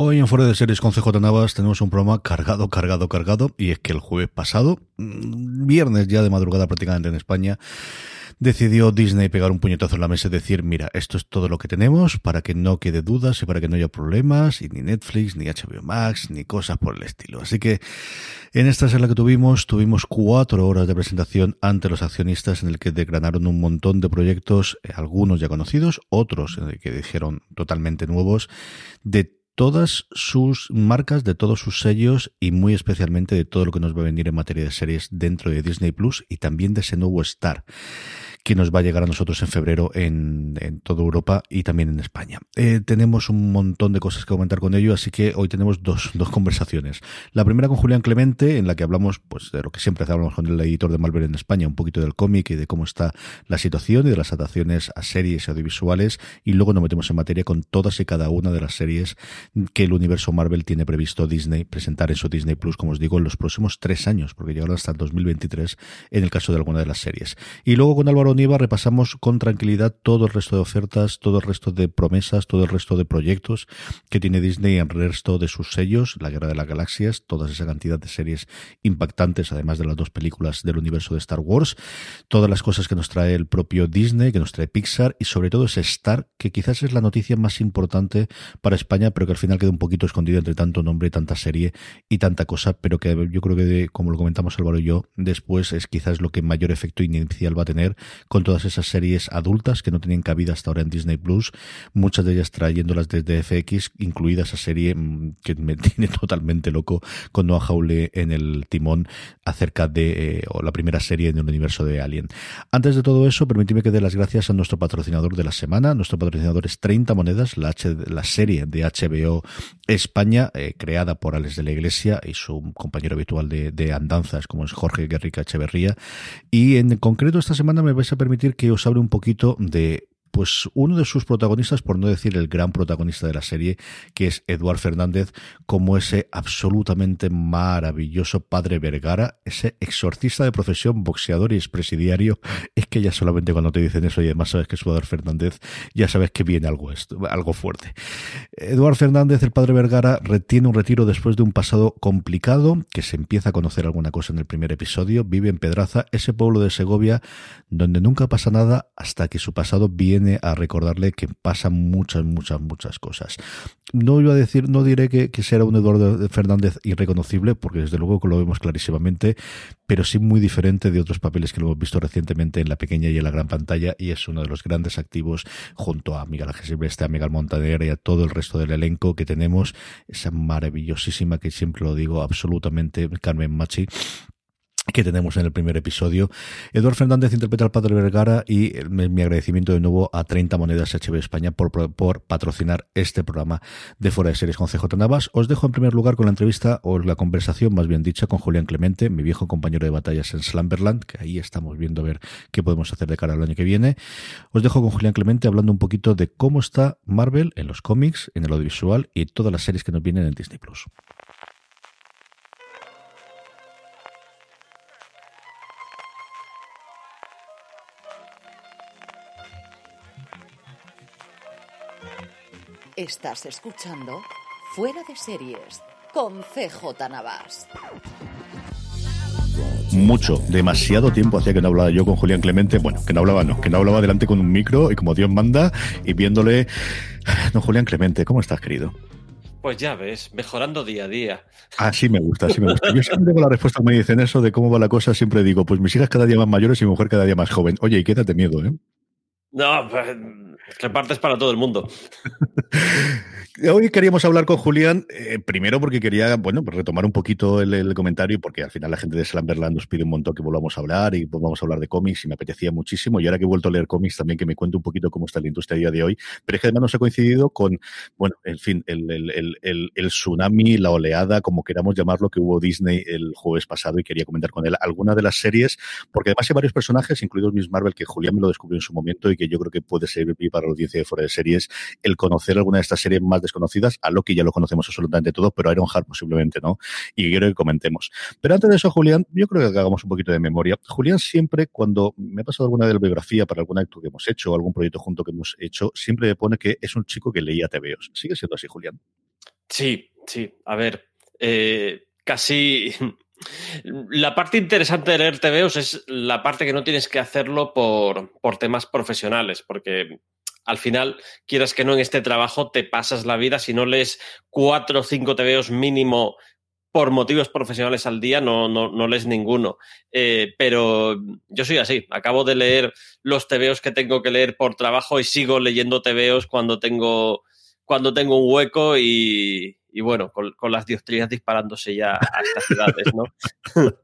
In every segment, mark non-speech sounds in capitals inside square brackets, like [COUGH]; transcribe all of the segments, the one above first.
Hoy en Fuera de Series con CJ Navas tenemos un programa cargado, cargado, cargado. Y es que el jueves pasado, mm, viernes ya de madrugada prácticamente en España, decidió Disney pegar un puñetazo en la mesa y decir, mira, esto es todo lo que tenemos para que no quede dudas y para que no haya problemas, y ni Netflix, ni HBO Max, ni cosas por el estilo. Así que en esta sala que tuvimos, tuvimos cuatro horas de presentación ante los accionistas en el que declararon un montón de proyectos, eh, algunos ya conocidos, otros en el que dijeron totalmente nuevos, de todas sus marcas, de todos sus sellos y muy especialmente de todo lo que nos va a venir en materia de series dentro de Disney Plus y también de ese nuevo Star que nos va a llegar a nosotros en febrero en, en toda Europa y también en España. Eh, tenemos un montón de cosas que comentar con ello, así que hoy tenemos dos, [LAUGHS] dos conversaciones. La primera con Julián Clemente, en la que hablamos pues de lo que siempre hablamos con el editor de Malver en España, un poquito del cómic y de cómo está la situación y de las adaptaciones a series audiovisuales, y luego nos metemos en materia con todas y cada una de las series que el universo Marvel tiene previsto Disney presentar en su Disney Plus, como os digo, en los próximos tres años, porque llegará hasta el 2023 en el caso de alguna de las series. Y luego con Álvaro Nieva repasamos con tranquilidad todo el resto de ofertas, todo el resto de promesas, todo el resto de proyectos que tiene Disney en el resto de sus sellos, La Guerra de las Galaxias, toda esa cantidad de series impactantes, además de las dos películas del universo de Star Wars, todas las cosas que nos trae el propio Disney, que nos trae Pixar y sobre todo ese Star, que quizás es la noticia más importante para España, pero que al final queda un poquito escondido entre tanto nombre, tanta serie y tanta cosa, pero que yo creo que, como lo comentamos Álvaro y yo, después es quizás lo que mayor efecto inicial va a tener con todas esas series adultas que no tenían cabida hasta ahora en Disney Plus, muchas de ellas trayéndolas desde FX, incluida esa serie mm, que me [LAUGHS] tiene totalmente loco con Noah Hawley en el timón acerca de eh, o la primera serie en el universo de Alien. Antes de todo eso, permíteme que dé las gracias a nuestro patrocinador de la semana. Nuestro patrocinador es 30 monedas, la, serie de HBO España, eh, creada por Alex de la Iglesia y su compañero habitual de, de andanzas, como es Jorge Guerrica Echeverría. Y en concreto esta semana me vais a permitir que os hable un poquito de pues uno de sus protagonistas, por no decir el gran protagonista de la serie, que es Eduard Fernández, como ese absolutamente maravilloso padre Vergara, ese exorcista de profesión, boxeador y expresidiario, es que ya solamente cuando te dicen eso y además sabes que es Eduard Fernández, ya sabes que viene algo, esto, algo fuerte. Eduard Fernández, el padre Vergara, retiene un retiro después de un pasado complicado, que se empieza a conocer alguna cosa en el primer episodio, vive en Pedraza, ese pueblo de Segovia, donde nunca pasa nada hasta que su pasado viene a recordarle que pasan muchas, muchas, muchas cosas. No iba a decir, no diré que, que será un Eduardo Fernández irreconocible, porque desde luego lo vemos clarísimamente, pero sí muy diferente de otros papeles que lo hemos visto recientemente en la pequeña y en la gran pantalla, y es uno de los grandes activos junto a Miguel Ángel Silvestre, a Miguel Montaner y a todo el resto del elenco que tenemos, esa maravillosísima que siempre lo digo, absolutamente Carmen Machi que tenemos en el primer episodio. Eduardo Fernández interpreta al padre Vergara y mi agradecimiento de nuevo a 30 Monedas HB España por, por patrocinar este programa de Fuera de Series con CJ Navas. Os dejo en primer lugar con la entrevista o la conversación, más bien dicha, con Julián Clemente, mi viejo compañero de batallas en Slumberland, que ahí estamos viendo a ver qué podemos hacer de cara al año que viene. Os dejo con Julián Clemente hablando un poquito de cómo está Marvel en los cómics, en el audiovisual y todas las series que nos vienen en Disney Plus. Estás escuchando Fuera de Series con CJ Navas. Mucho, demasiado tiempo hacía que no hablaba yo con Julián Clemente. Bueno, que no hablaba, no, que no hablaba delante con un micro y como Dios manda y viéndole. No, Julián Clemente, ¿cómo estás, querido? Pues ya ves, mejorando día a día. Así me gusta, así me gusta. Yo siempre tengo la respuesta cuando me dicen eso de cómo va la cosa, siempre digo, pues mis hijas cada día más mayores y mi mujer cada día más joven. Oye, y quédate miedo, ¿eh? No, pues, repartes para todo el mundo. [LAUGHS] Hoy queríamos hablar con Julián, eh, primero porque quería, bueno, pues retomar un poquito el, comentario, porque al final la gente de Slamberland nos pide un montón que volvamos a hablar y volvamos a hablar de cómics y me apetecía muchísimo. Y ahora que he vuelto a leer cómics también que me cuente un poquito cómo está la industria a día de hoy. Pero es que además nos ha coincidido con, bueno, en fin, el, el, tsunami, la oleada, como queramos llamarlo, que hubo Disney el jueves pasado y quería comentar con él alguna de las series, porque además hay varios personajes, incluidos Miss Marvel, que Julián me lo descubrió en su momento y que yo creo que puede servir para la audiencia de fuera de series el conocer alguna de estas series más desconocidas. A Loki ya lo conocemos absolutamente todo, pero Iron Heart posiblemente no. Y quiero que comentemos. Pero antes de eso, Julián, yo creo que hagamos un poquito de memoria. Julián siempre, cuando me ha pasado alguna de la biografía para algún acto que hemos hecho, algún proyecto junto que hemos hecho, siempre me pone que es un chico que leía TVOs. ¿Sigue siendo así, Julián? Sí, sí. A ver, eh, casi [LAUGHS] la parte interesante de leer TVOs es la parte que no tienes que hacerlo por, por, temas profesionales, porque al final, quieras que no, en este trabajo te pasas la vida, si no lees cuatro o cinco TVOs mínimo por motivos profesionales al día, no, no, no lees ninguno. Eh, pero yo soy así, acabo de leer los TVOs que tengo que leer por trabajo y sigo leyendo TVOs cuando tengo, cuando tengo un hueco y, y bueno, con, las diostrías disparándose ya a estas ciudades, ¿no? [LAUGHS]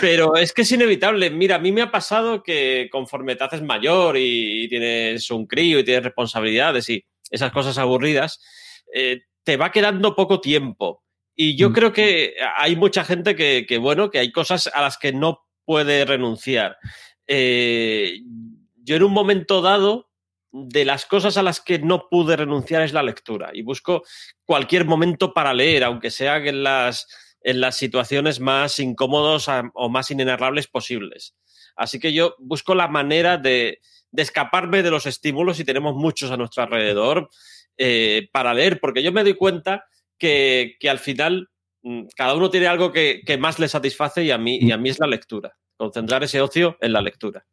Pero es que es inevitable. Mira, a mí me ha pasado que conforme te haces mayor y, tienes un crío y tienes responsabilidades y esas cosas aburridas, eh, te va quedando poco tiempo. Y yo mm. creo que hay mucha gente que, bueno, que hay cosas a las que no puede renunciar. Eh, yo en un momento dado de las cosas a las que no pude renunciar es la lectura y busco cualquier momento para leer, aunque sea en las, en las situaciones más incómodos o más inenarrables posibles. Así que yo busco la manera de, escaparme de los estímulos y tenemos muchos a nuestro alrededor eh, para leer, porque yo me doy cuenta que, al final mm, cada uno tiene algo que, que, más le satisface y a, mí, y a mí es la lectura, concentrar ese ocio en la lectura.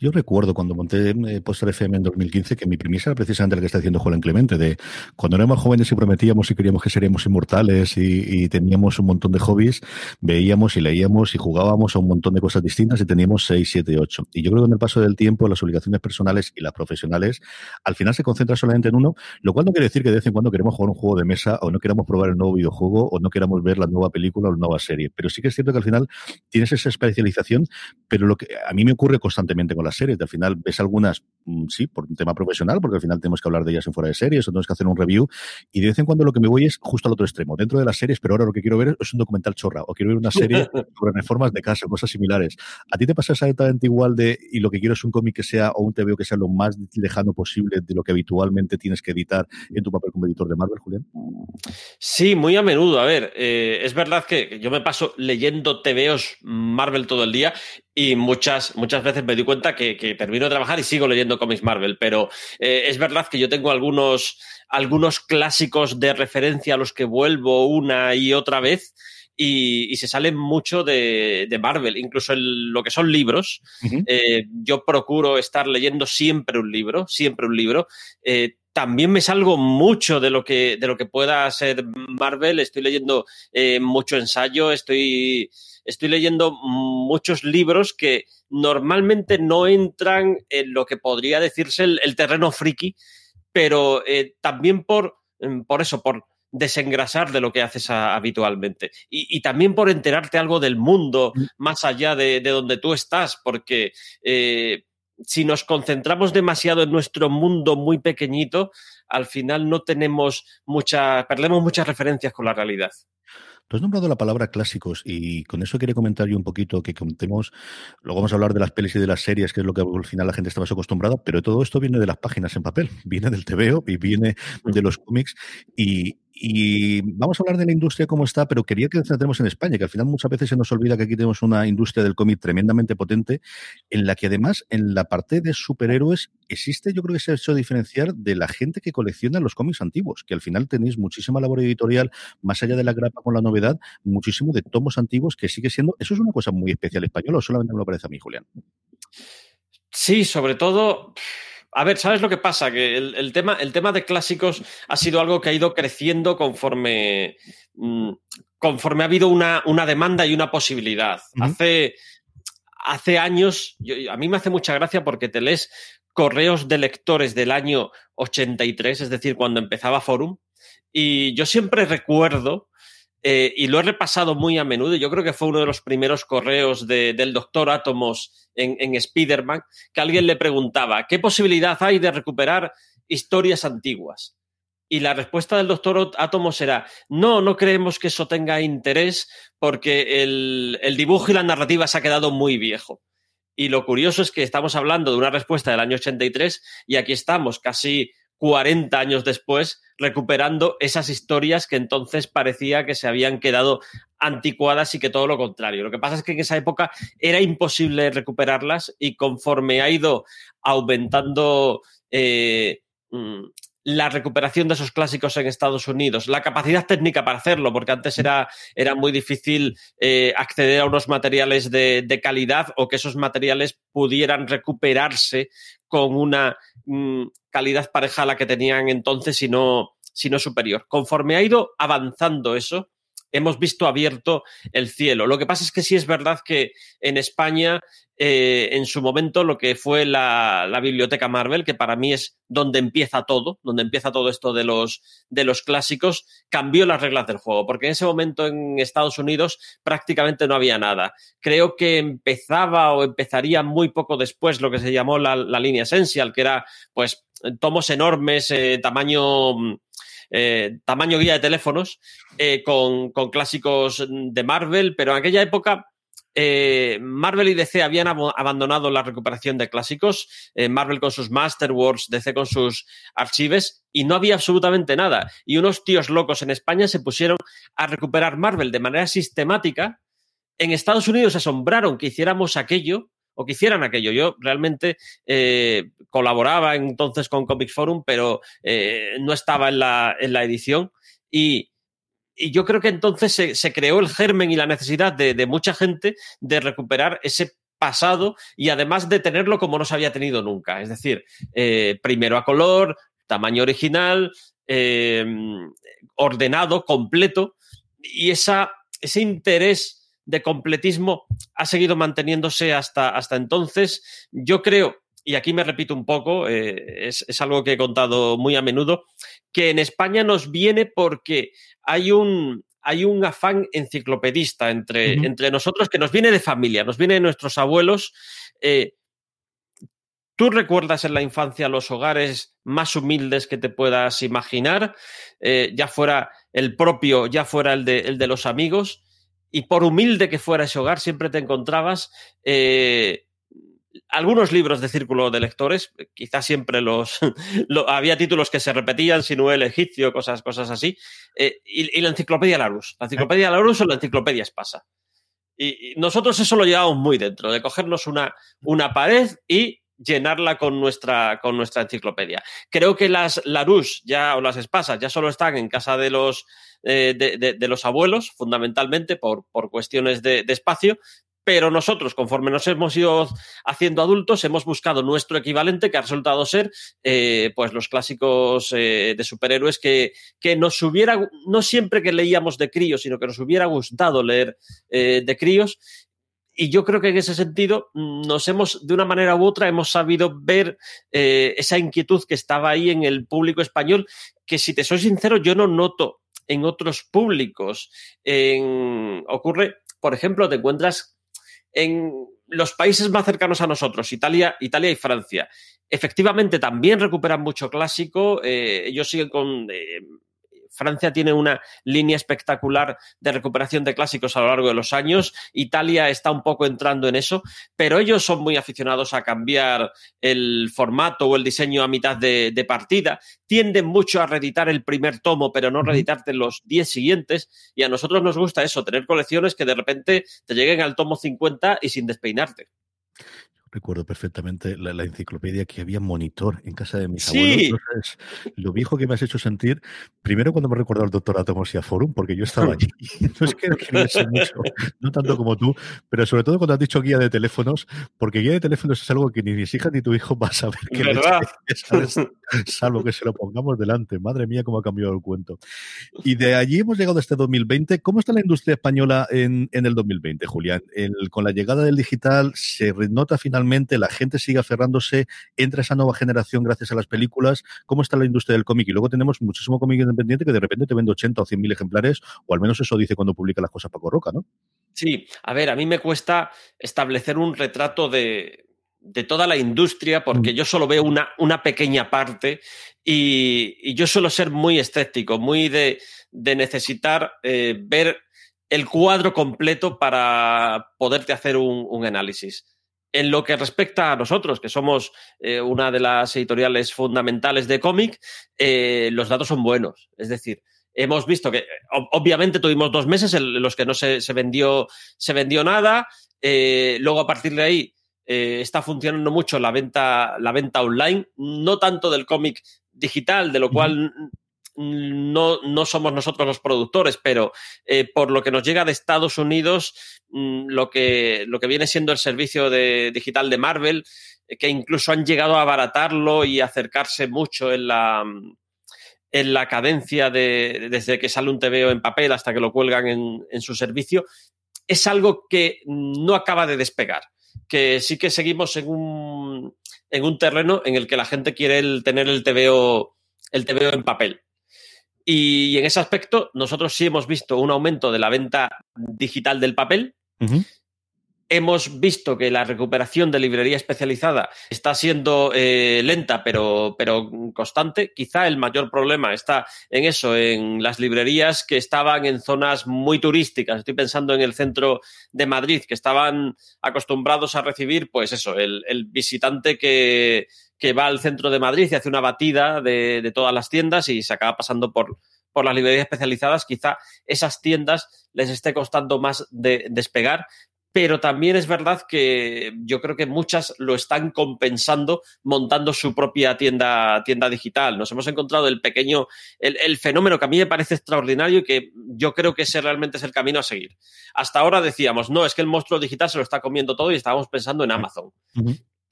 Yo recuerdo cuando monté eh, FM en 2015 que mi premisa era precisamente la que está haciendo Juan Clemente, de cuando éramos jóvenes y prometíamos y queríamos que seríamos inmortales y, teníamos un montón de hobbies, veíamos y leíamos y jugábamos a un montón de cosas distintas y teníamos 6, 7, 8. Y yo creo que en el paso del tiempo las obligaciones personales y las profesionales al final se concentran solamente en uno, lo cual no quiere decir que de vez en cuando queremos jugar un juego de mesa o no queramos probar el nuevo videojuego o no queramos ver la nueva película o la nueva serie. Pero sí que es cierto que al final tienes esa especialización, pero lo que a mí me ocurre constantemente con las series. Al final ves algunas, mm, sí, por un tema profesional, porque al final tenemos que hablar de ellas en fuera de series, o tenemos que hacer un review. Y de vez en cuando lo que me voy es justo al otro extremo, dentro de las series, pero ahora lo que quiero ver es un documental chorra, o quiero ver una serie [LAUGHS] sobre reformas de casa, cosas similares. ¿A ti te pasa exactamente igual de, y lo que quiero es un cómic que sea, o un TVO que sea lo más lejano posible de lo que habitualmente tienes que editar en tu papel como editor de Marvel, Julián? Sí, muy a menudo. A ver, eh, es verdad que yo me paso leyendo TVOs Marvel todo el día y muchas, muchas veces me doy cuenta que, termino de trabajar y sigo leyendo cómics Marvel, pero eh, es verdad que yo tengo algunos, algunos clásicos de referencia a los que vuelvo una y otra vez. Y, se salen mucho de, Marvel, incluso en lo que son libros. Eh, yo procuro estar leyendo siempre un libro, siempre un libro. Eh, también me salgo mucho de lo que, de lo que pueda ser Marvel. Estoy leyendo mucho ensayo, estoy estoy leyendo muchos libros que normalmente no entran en lo que podría decirse el, terreno friki, pero eh, también por, mm, por eso, por desengrasar de lo que haces habitualmente. Y, también por enterarte algo del mundo mm. más allá de, donde tú estás, porque eh, si nos concentramos demasiado en nuestro mundo muy pequeñito, al final no tenemos mucha, perdemos muchas referencias con la realidad. Tú has nombrado la palabra clásicos y con eso quería comentar yo un poquito que contemos, luego vamos a hablar de las pelis y de las series, que es lo que al final la gente está más acostumbrada, pero todo esto viene de las páginas en papel, [LAUGHS] viene del TVO y viene de los cómics y, y vamos a hablar de la industria como está, pero quería que centremos en España, que al final muchas veces se nos olvida que aquí tenemos una industria del cómic tremendamente potente, en la que además en la parte de superhéroes existe, yo creo que se ha hecho diferenciar de la gente que colecciona los cómics antiguos, que al final tenéis muchísima labor editorial, más allá de la grapa con la novedad, muchísimo de tomos antiguos que sigue siendo, eso es una cosa muy especial española, o solamente me lo parece a mí, Julián. Sí, sobre todo a ver, ¿sabes lo que pasa? Que el, tema, el tema de clásicos ha sido algo que ha ido creciendo conforme, mm, conforme ha habido una, una, demanda y una posibilidad. Hace, hace años, a mí me hace mucha gracia porque te lees correos de lectores del año 83, es decir, cuando empezaba Forum, y yo siempre recuerdo eh, y lo he repasado muy a menudo. Yo creo que fue uno de los primeros correos del doctor Átomos en, en Spider-Man, que alguien le preguntaba, ¿qué posibilidad hay de recuperar historias antiguas? Y la respuesta del doctor Átomos era, no, no creemos que eso tenga interés porque el, el dibujo y la narrativa se ha quedado muy viejo. Y lo curioso es que estamos hablando de una respuesta del año 83 y aquí estamos casi 40 años después recuperando esas historias que entonces parecía que se habían quedado anticuadas y que todo lo contrario. Lo que pasa es que en esa época era imposible recuperarlas y conforme ha ido aumentando eh, mm, la recuperación de esos clásicos en Estados Unidos, la capacidad técnica para hacerlo, porque antes era, era muy difícil eh, acceder a unos materiales de, de, calidad o que esos materiales pudieran recuperarse con una mm, calidad pareja a la que tenían entonces, sino, sino superior. Conforme ha ido avanzando eso, hemos visto abierto el cielo. Lo que pasa es que sí es verdad que en España, eh, en su momento, lo que fue la, biblioteca Marvel, que para mí es donde empieza todo, donde empieza todo esto de los, de los clásicos, cambió las reglas del juego, porque en ese momento en Estados Unidos prácticamente no había nada. Creo que empezaba o empezaría muy poco después lo que se llamó la, línea Essential, que era pues tomos enormes, eh, tamaño eh, tamaño guía de teléfonos eh, con, con, clásicos de Marvel, pero en aquella época eh, Marvel y DC habían ab abandonado la recuperación de clásicos, Marvel con sus Masterworks, DC con sus archives, y no había absolutamente nada. Y unos tíos locos en España se pusieron a recuperar Marvel de manera sistemática. En Estados Unidos se asombraron que hiciéramos aquello o que hicieran aquello. Yo realmente eh, colaboraba entonces con Comics Forum, pero eh, no estaba en la, en la edición. Y, y, yo creo que entonces se, se, creó el germen y la necesidad de, de, mucha gente de recuperar ese pasado y además de tenerlo como no se había tenido nunca. Es decir, eh, primero a color, tamaño original, ordenado, completo, y esa, ese interés de completismo ha seguido manteniéndose hasta, hasta entonces. Yo creo, y aquí me repito un poco, eh, es, es, algo que he contado muy a menudo, que en España nos viene porque hay un, hay un afán enciclopedista entre, uh -huh. entre nosotros que nos viene de familia, nos viene de nuestros abuelos. Eh, ¿Tú recuerdas en la infancia los hogares más humildes que te puedas imaginar? Eh, ya fuera el propio, ya fuera el de, el de los amigos y por humilde que fuera ese hogar, siempre te encontrabas eh, algunos libros de círculo de lectores, quizás siempre los [LAUGHS] lo, había títulos que se repetían, sino el egipcio, cosas, cosas así, eh, y, la enciclopedia Larus, la enciclopedia Larus o la enciclopedia Espasa. Y, y, nosotros eso lo llevamos muy dentro, de cogernos una, una pared y llenarla con nuestra, con nuestra enciclopedia. Creo que las Larus ya, o las Espasas ya solo están en casa de los, eh, de, de, los abuelos, fundamentalmente por, por cuestiones de, espacio, pero nosotros, conforme nos hemos ido haciendo adultos, hemos buscado nuestro equivalente, que ha resultado ser eh, pues los clásicos eh, de superhéroes que, que, nos hubiera, no siempre que leíamos de críos, sino que nos hubiera gustado leer de críos. Y yo creo que en ese sentido nos hemos, de una manera u otra, hemos sabido ver eh, esa inquietud que estaba ahí en el público español, que si te soy sincero, yo no noto en otros públicos. Ocurre, por ejemplo, te encuentras en los países más cercanos a nosotros, Italia, Italia y Francia, efectivamente también recuperan mucho clásico. Eh, ellos siguen con. Eh, Francia tiene una línea espectacular de recuperación de clásicos a lo largo de los años. Italia está un poco entrando en eso, pero ellos son muy aficionados a cambiar el formato o el diseño a mitad de, de partida. Tienden mucho a reeditar el primer tomo, pero no reeditarte los 10 siguientes. Y a nosotros nos gusta eso, tener colecciones que de repente te lleguen al tomo 50 y sin despeinarte. Recuerdo perfectamente la, enciclopedia que había monitor en casa de mis abuelos. lo viejo que me has hecho sentir, primero cuando me recordado el doctor Atomos y a Forum, porque yo estaba allí. [LAUGHS] no es que mucho, no tanto como tú, pero sobre todo cuando has dicho guía de teléfonos, porque guía de teléfonos es algo que ni mis hijas ni tu hijo va a saber que es, [LAUGHS] salvo que se lo pongamos delante. Madre mía, cómo ha cambiado el cuento. Y de allí hemos llegado a este 2020. ¿Cómo está la industria española en, en el 2020, Julián? con la llegada del digital, ¿se nota finalmente la gente sigue aferrándose, entra esa nueva generación gracias a las películas, cómo está la industria del cómic. Y luego tenemos muchísimo cómic independiente que de repente te vende 80 o 100 mil ejemplares, o al menos eso dice cuando publica las cosas Paco Roca, ¿no? Sí, a ver, a mí me cuesta establecer un retrato de, toda la industria porque mm. yo solo veo una, una pequeña parte y, yo suelo ser muy escéptico, muy de, necesitar eh, ver el cuadro completo para poderte hacer un análisis. En lo que respecta a nosotros, que somos eh, una de las editoriales fundamentales de cómic, eh, los datos son buenos. Es decir, hemos visto que obviamente tuvimos dos meses en los que no se, vendió, se vendió nada. Eh, luego, a partir de ahí, está funcionando mucho la venta, la venta online, no tanto del cómic digital, de lo cual no, no somos nosotros los productores, pero eh, por lo que nos llega de Estados Unidos, mm, lo, que, lo que viene siendo el servicio de, digital de Marvel, eh, que incluso han llegado a abaratarlo y acercarse mucho en la, en la cadencia de, desde que sale un TVO en papel hasta que lo cuelgan en, en su servicio, es algo que no acaba de despegar que sí que seguimos en un, en un terreno en el que la gente quiere tener el TVO, el TVO en papel. Y en ese aspecto, nosotros sí hemos visto un aumento de la venta digital del papel. Hemos visto que la recuperación de librería especializada está siendo eh, lenta, pero, pero constante. Quizá el mayor problema está en eso, en las librerías que estaban en zonas muy turísticas. Estoy pensando en el centro de Madrid, que estaban acostumbrados a recibir, pues eso, el visitante que, que va al centro de Madrid y hace una batida de, todas las tiendas y se acaba pasando por, por las librerías especializadas, quizá esas tiendas les esté costando más de despegar, pero también es verdad que yo creo que muchas lo están compensando montando su propia tienda, tienda digital. Nos hemos encontrado el pequeño, el, fenómeno que a mí me parece extraordinario y que yo creo que ese realmente es el camino a seguir. Hasta ahora decíamos, no, es que el monstruo digital se lo está comiendo todo y estábamos pensando en Amazon.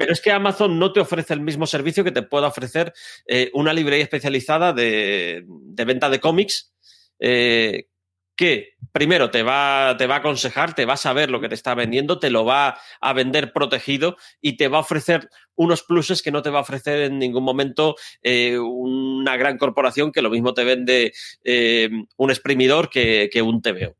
Pero es que Amazon no te ofrece el mismo servicio que te pueda ofrecer eh, una librería especializada de, venta de cómics, eh, que primero te va, te va a aconsejar, te va a saber lo que te está vendiendo, te lo va a vender protegido y te va a ofrecer unos pluses que no te va a ofrecer en ningún momento eh, una gran corporación que lo mismo te vende un exprimidor que, que un TVO.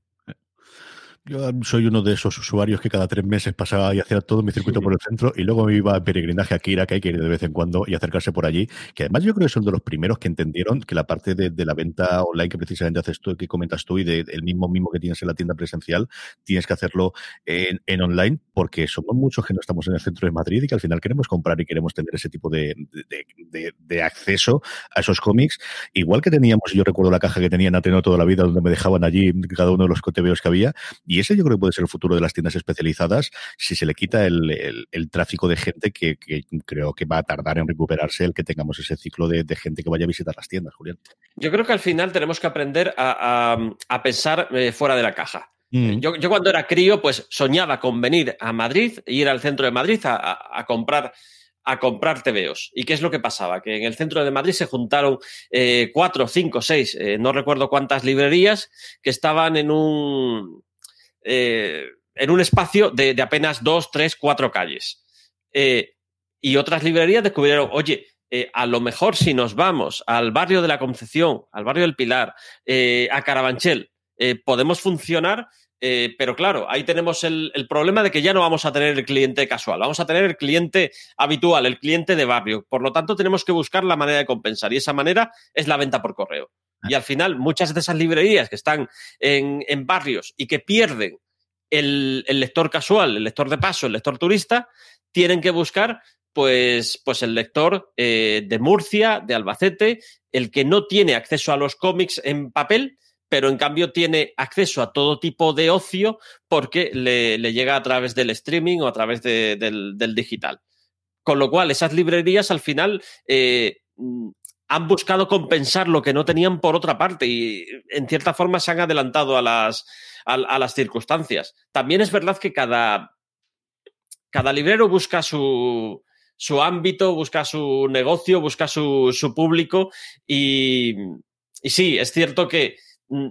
Yo soy uno de esos usuarios que cada tres meses pasaba y hacía todo mi circuito por el centro y luego me iba a peregrinaje a Kira, que hay que ir de vez en cuando y acercarse por allí. Que además yo creo que son de los primeros que entendieron que la parte de, la venta online que precisamente haces tú, que comentas tú y del mismo mismo que tienes en la tienda presencial, tienes que hacerlo en, online porque somos muchos que no estamos en el centro de Madrid y que al final queremos comprar y queremos tener ese tipo de, de acceso a esos cómics. Igual que teníamos, yo recuerdo la caja que tenía en Ateno toda la vida donde me dejaban allí cada uno de los cotebeos que había y ese yo creo que puede ser el futuro de las tiendas especializadas si se le quita el, tráfico de gente que, creo que va a tardar en recuperarse el que tengamos ese ciclo de, gente que vaya a visitar las tiendas, Julián. Yo creo que al final tenemos que aprender a, pensar eh, fuera de la caja. Mm. Yo, cuando era crío, pues soñaba con venir a Madrid, ir al centro de Madrid a comprar a comprar TVOs. ¿Y qué es lo que pasaba? Que en el centro de Madrid se juntaron eh, cuatro, cinco, seis, eh, no recuerdo cuántas librerías, que estaban en un, eh, en un espacio de, apenas dos, tres, cuatro calles. y otras librerías descubrieron, oye, a lo mejor si nos vamos al barrio de la Concepción, al barrio del Pilar, a Carabanchel, podemos funcionar eh, pero claro, ahí tenemos el, problema de que ya no vamos a tener el cliente casual, vamos a tener el cliente habitual, el cliente de barrio. Por lo tanto, tenemos que buscar la manera de compensar y esa manera es la venta por correo. Y al final, muchas de esas librerías que están en, barrios y que pierden el, lector casual, el lector de paso, el lector turista, tienen que buscar pues, pues el lector eh, de Murcia, de Albacete, el que no tiene acceso a los cómics en papel pero en cambio tiene acceso a todo tipo de ocio porque le, llega a través del streaming o a través del, digital. Con lo cual, esas librerías al final eh, han buscado compensar lo que no tenían por otra parte y en cierta forma se han adelantado a las, a, las circunstancias. También es verdad que cada, cada librero busca su, su ámbito, busca su negocio, busca su, su público y, y, sí, es cierto que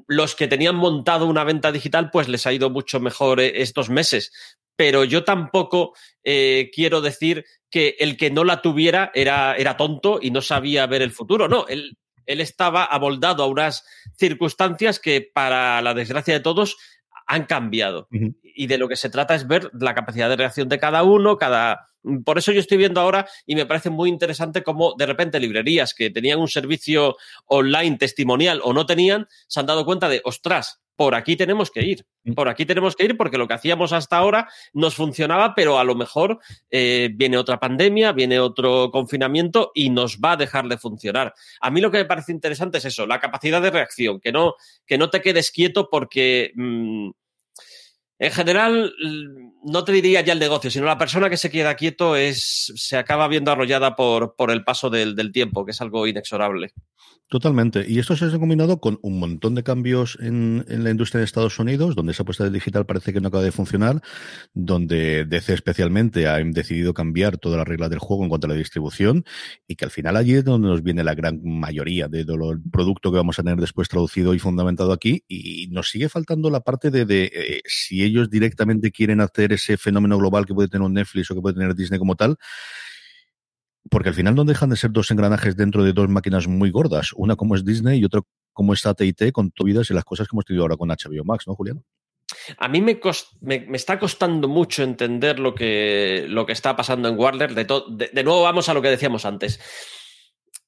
los que tenían montado una venta digital pues les ha ido mucho mejor eh, estos meses, pero yo tampoco eh, quiero decir que el que no la tuviera era, era tonto y no sabía ver el futuro. No, él, él estaba aboldado a unas circunstancias que, para la desgracia de todos, han cambiado. Y de lo que se trata es ver la capacidad de reacción de cada uno, cada. Por eso yo estoy viendo ahora y me parece muy interesante cómo de repente librerías que tenían un servicio online testimonial o no tenían, se han dado cuenta de, ostras, por aquí tenemos que ir, mm. por aquí tenemos que ir porque lo que hacíamos hasta ahora nos funcionaba, pero a lo mejor eh, viene otra pandemia, viene otro confinamiento y nos va a dejar de funcionar. A mí lo que me parece interesante es eso, la capacidad de reacción, que no, que no te quedes quieto porque... Mm, en general, no te diría ya el negocio, sino la persona que se queda quieto es, se acaba viendo arrollada por, por el paso del, tiempo, que es algo inexorable. Totalmente. Y esto se ha combinado con un montón de cambios en, en, la industria de Estados Unidos, donde esa apuesta del digital parece que no acaba de funcionar, donde DC especialmente ha decidido cambiar todas las reglas del juego en cuanto a la distribución y que al final allí es donde nos viene la gran mayoría de, del producto que vamos a tener después traducido y fundamentado aquí. Y nos sigue faltando la parte de, de eh, si ellos directamente quieren hacer ese fenómeno global que puede tener un Netflix o que puede tener Disney como tal porque al final no dejan de ser dos engranajes dentro de dos máquinas muy gordas, una como es Disney y otra como es AT&T con vidas y las cosas que hemos tenido ahora con HBO Max, ¿no, Julián? A mí me, me, está costando mucho entender lo que, lo que está pasando en Warner. De, de, nuevo vamos a lo que decíamos antes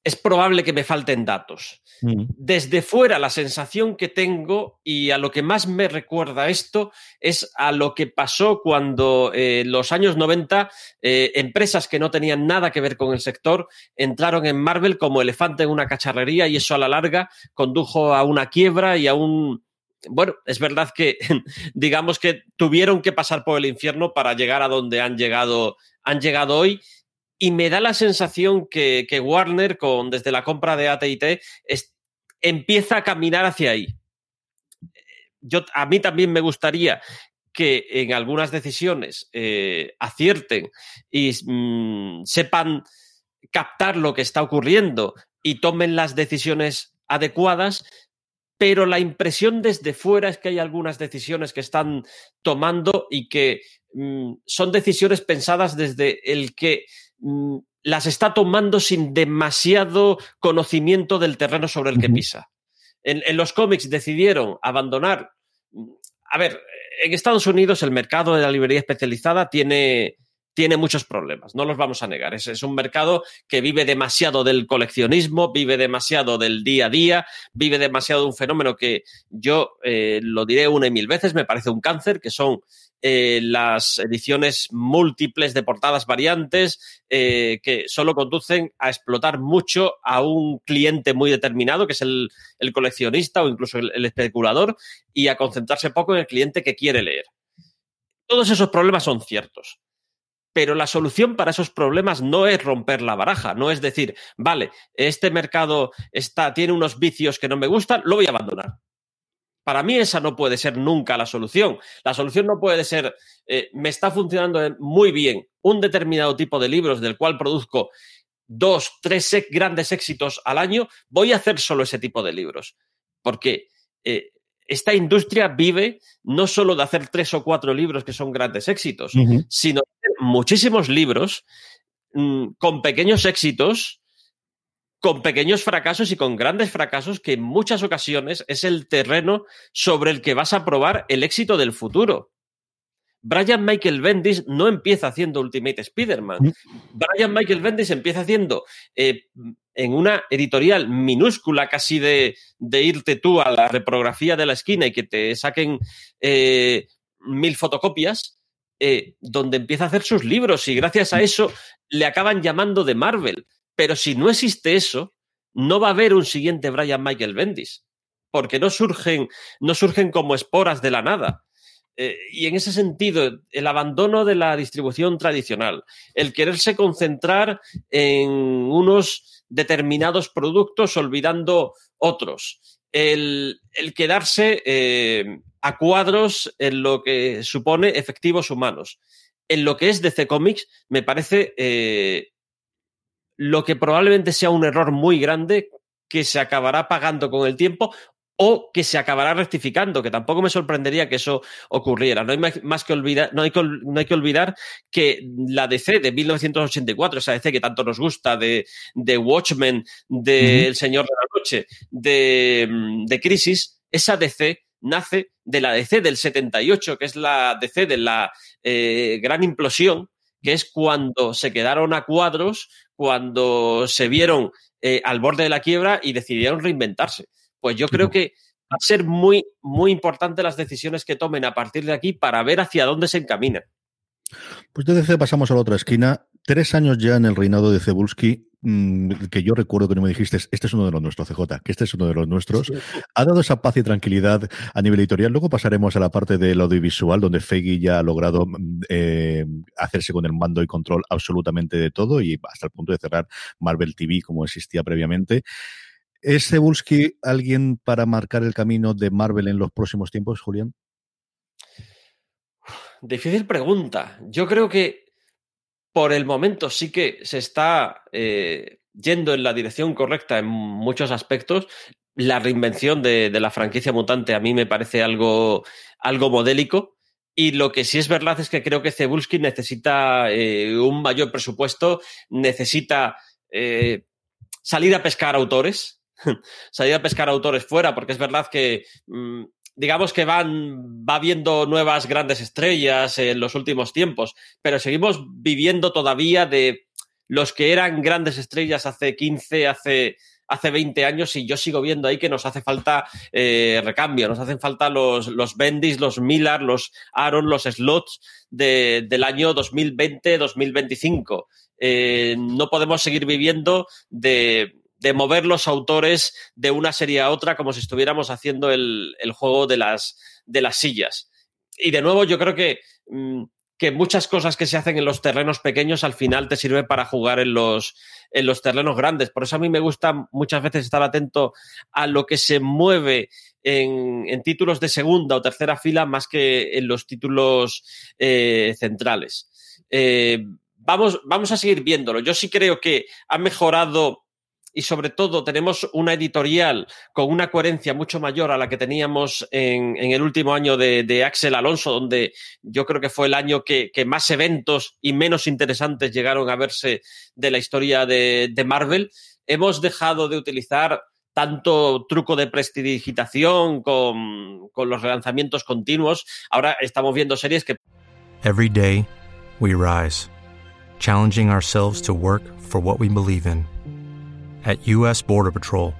es probable que me falten datos. Mm. Desde fuera, la sensación que tengo y a lo que más me recuerda esto es a lo que pasó cuando en eh, los años 90 eh, empresas que no tenían nada que ver con el sector entraron en Marvel como elefante en una cacharrería y eso a la larga condujo a una quiebra y a un... Bueno, es verdad que [LAUGHS] digamos que tuvieron que pasar por el infierno para llegar a donde han llegado, han llegado hoy y me da la sensación que, Warner, con, desde la compra de ATT, empieza a caminar hacia ahí. Yo, a mí también me gustaría que en algunas decisiones eh, acierten y mm, sepan captar lo que está ocurriendo y tomen las decisiones adecuadas, pero la impresión desde fuera es que hay algunas decisiones que están tomando y que mm, son decisiones pensadas desde el que las está tomando sin demasiado conocimiento del terreno sobre el que pisa. En, los cómics decidieron abandonar. Mm, a ver, en Estados Unidos el mercado de la librería especializada tiene, tiene muchos problemas, no los vamos a negar. Es, es, un mercado que vive demasiado del coleccionismo, vive demasiado del día a día, vive demasiado de un fenómeno que yo eh, lo diré una y mil veces, me parece un cáncer, que son eh, las ediciones múltiples de portadas variantes eh, que solo conducen a explotar mucho a un cliente muy determinado, que es el, coleccionista o incluso el, especulador, y a concentrarse poco en el cliente que quiere leer. Todos esos problemas son ciertos. Pero la solución para esos problemas no es romper la baraja, no es decir, vale, este mercado está, tiene unos vicios que no me gustan, lo voy a abandonar. Para mí esa no puede ser nunca la solución. La solución no puede ser, eh, me está funcionando muy bien un determinado tipo de libros del cual produzco dos, tres grandes éxitos al año, voy a hacer solo ese tipo de libros. Porque eh, esta industria vive no solo de hacer tres o cuatro libros que son grandes éxitos, sino de muchísimos libros mm, con pequeños éxitos con pequeños fracasos y con grandes fracasos que en muchas ocasiones es el terreno sobre el que vas a probar el éxito del futuro. Brian Michael Bendis no empieza haciendo Ultimate Spider-Man. Mm. Brian Michael Bendis empieza haciendo eh, en una editorial minúscula casi de, irte tú a la reprografía de la esquina y que te saquen eh, mil fotocopias, eh, donde empieza a hacer sus libros y gracias a mm. eso le acaban llamando de Marvel. Pero si no existe eso, no va a haber un siguiente Brian Michael Bendis. porque no surgen, no surgen como esporas de la nada. Eh, y en ese sentido, el abandono de la distribución tradicional, el quererse concentrar en unos determinados productos olvidando otros, el, quedarse eh, a cuadros en lo que supone efectivos humanos. En lo que es DC Comics, me parece eh, lo que probablemente sea un error muy grande que se acabará pagando con el tiempo o que se acabará rectificando, que tampoco me sorprendería que eso ocurriera. No hay más que olvidar, no hay que, no hay que olvidar que la DC de 1984, esa DC que tanto nos gusta, de, de Watchmen, de El Señor de la Noche, de, de Crisis, esa DC nace de la DC del 78, que es la DC de la eh, gran implosión, que es cuando se quedaron a cuadros, cuando se vieron eh, al borde de la quiebra y decidieron reinventarse. Pues yo creo que va a ser muy, muy importante las decisiones que tomen a partir de aquí para ver hacia dónde se encamina. Pues de DC pasamos a la otra esquina. Tres años ya en el reinado de Cebulski, que yo recuerdo que no me dijiste, este es uno de los nuestros, CJ, que este es uno de los nuestros, ha dado esa paz y tranquilidad a nivel editorial. Luego pasaremos a la parte del audiovisual, donde Feige ya ha logrado mm, eh, hacerse con el mando y control absolutamente de todo y hasta el punto de cerrar Marvel TV como existía previamente. ¿Es Cebulski alguien para marcar el camino de Marvel en los próximos tiempos, Julián? Difícil pregunta. Yo creo que por el momento sí que se está eh, yendo en la dirección correcta en muchos aspectos. La reinvención de, la franquicia mutante a mí me parece algo, algo modélico. Y lo que sí es verdad es que creo que Cebulski necesita eh, un mayor presupuesto, necesita eh, salir a pescar autores, [LAUGHS] salir a pescar autores fuera, porque es verdad que mm, digamos que van, va viendo nuevas grandes estrellas en los últimos tiempos, pero seguimos viviendo todavía de los que eran grandes estrellas hace 15, hace, hace 20 años y yo sigo viendo ahí que nos hace falta eh, recambio, nos hacen falta los, los Bendis, los Millar, los Aaron, los Slots del año 2020-2025. Eh, no podemos seguir viviendo de de mover los autores de una serie a otra como si estuviéramos haciendo el, juego de las, de las sillas. Y de nuevo, yo creo que, mm, que muchas cosas que se hacen en los terrenos pequeños al final te sirven para jugar en los, en los terrenos grandes. Por eso a mí me gusta muchas veces estar atento a lo que se mueve en, títulos de segunda o tercera fila más que en los títulos eh, centrales. Eh, vamos, vamos a seguir viéndolo. Yo sí creo que ha mejorado y sobre todo tenemos una editorial con una coherencia mucho mayor a la que teníamos en, el último año de, Axel Alonso, donde yo creo que fue el año que, más eventos y menos interesantes llegaron a verse de la historia de, Marvel. Hemos dejado de utilizar tanto truco de prestidigitación con, con los relanzamientos continuos. Ahora estamos viendo series que... Every day we rise, challenging ourselves to work for what we believe in. At U.S. Border Patrol,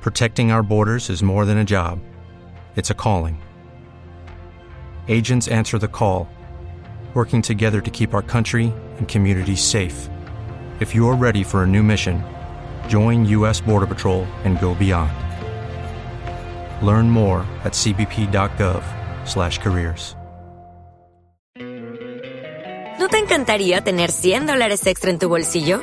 protecting our borders is more than a job, it's a calling. Agents answer the call, working together to keep our country and communities safe. If you're ready for a new mission, join U.S. Border Patrol and go beyond. Learn more at cbp.gov/careers. ¿No te encantaría tener 100 dólares extra en tu bolsillo?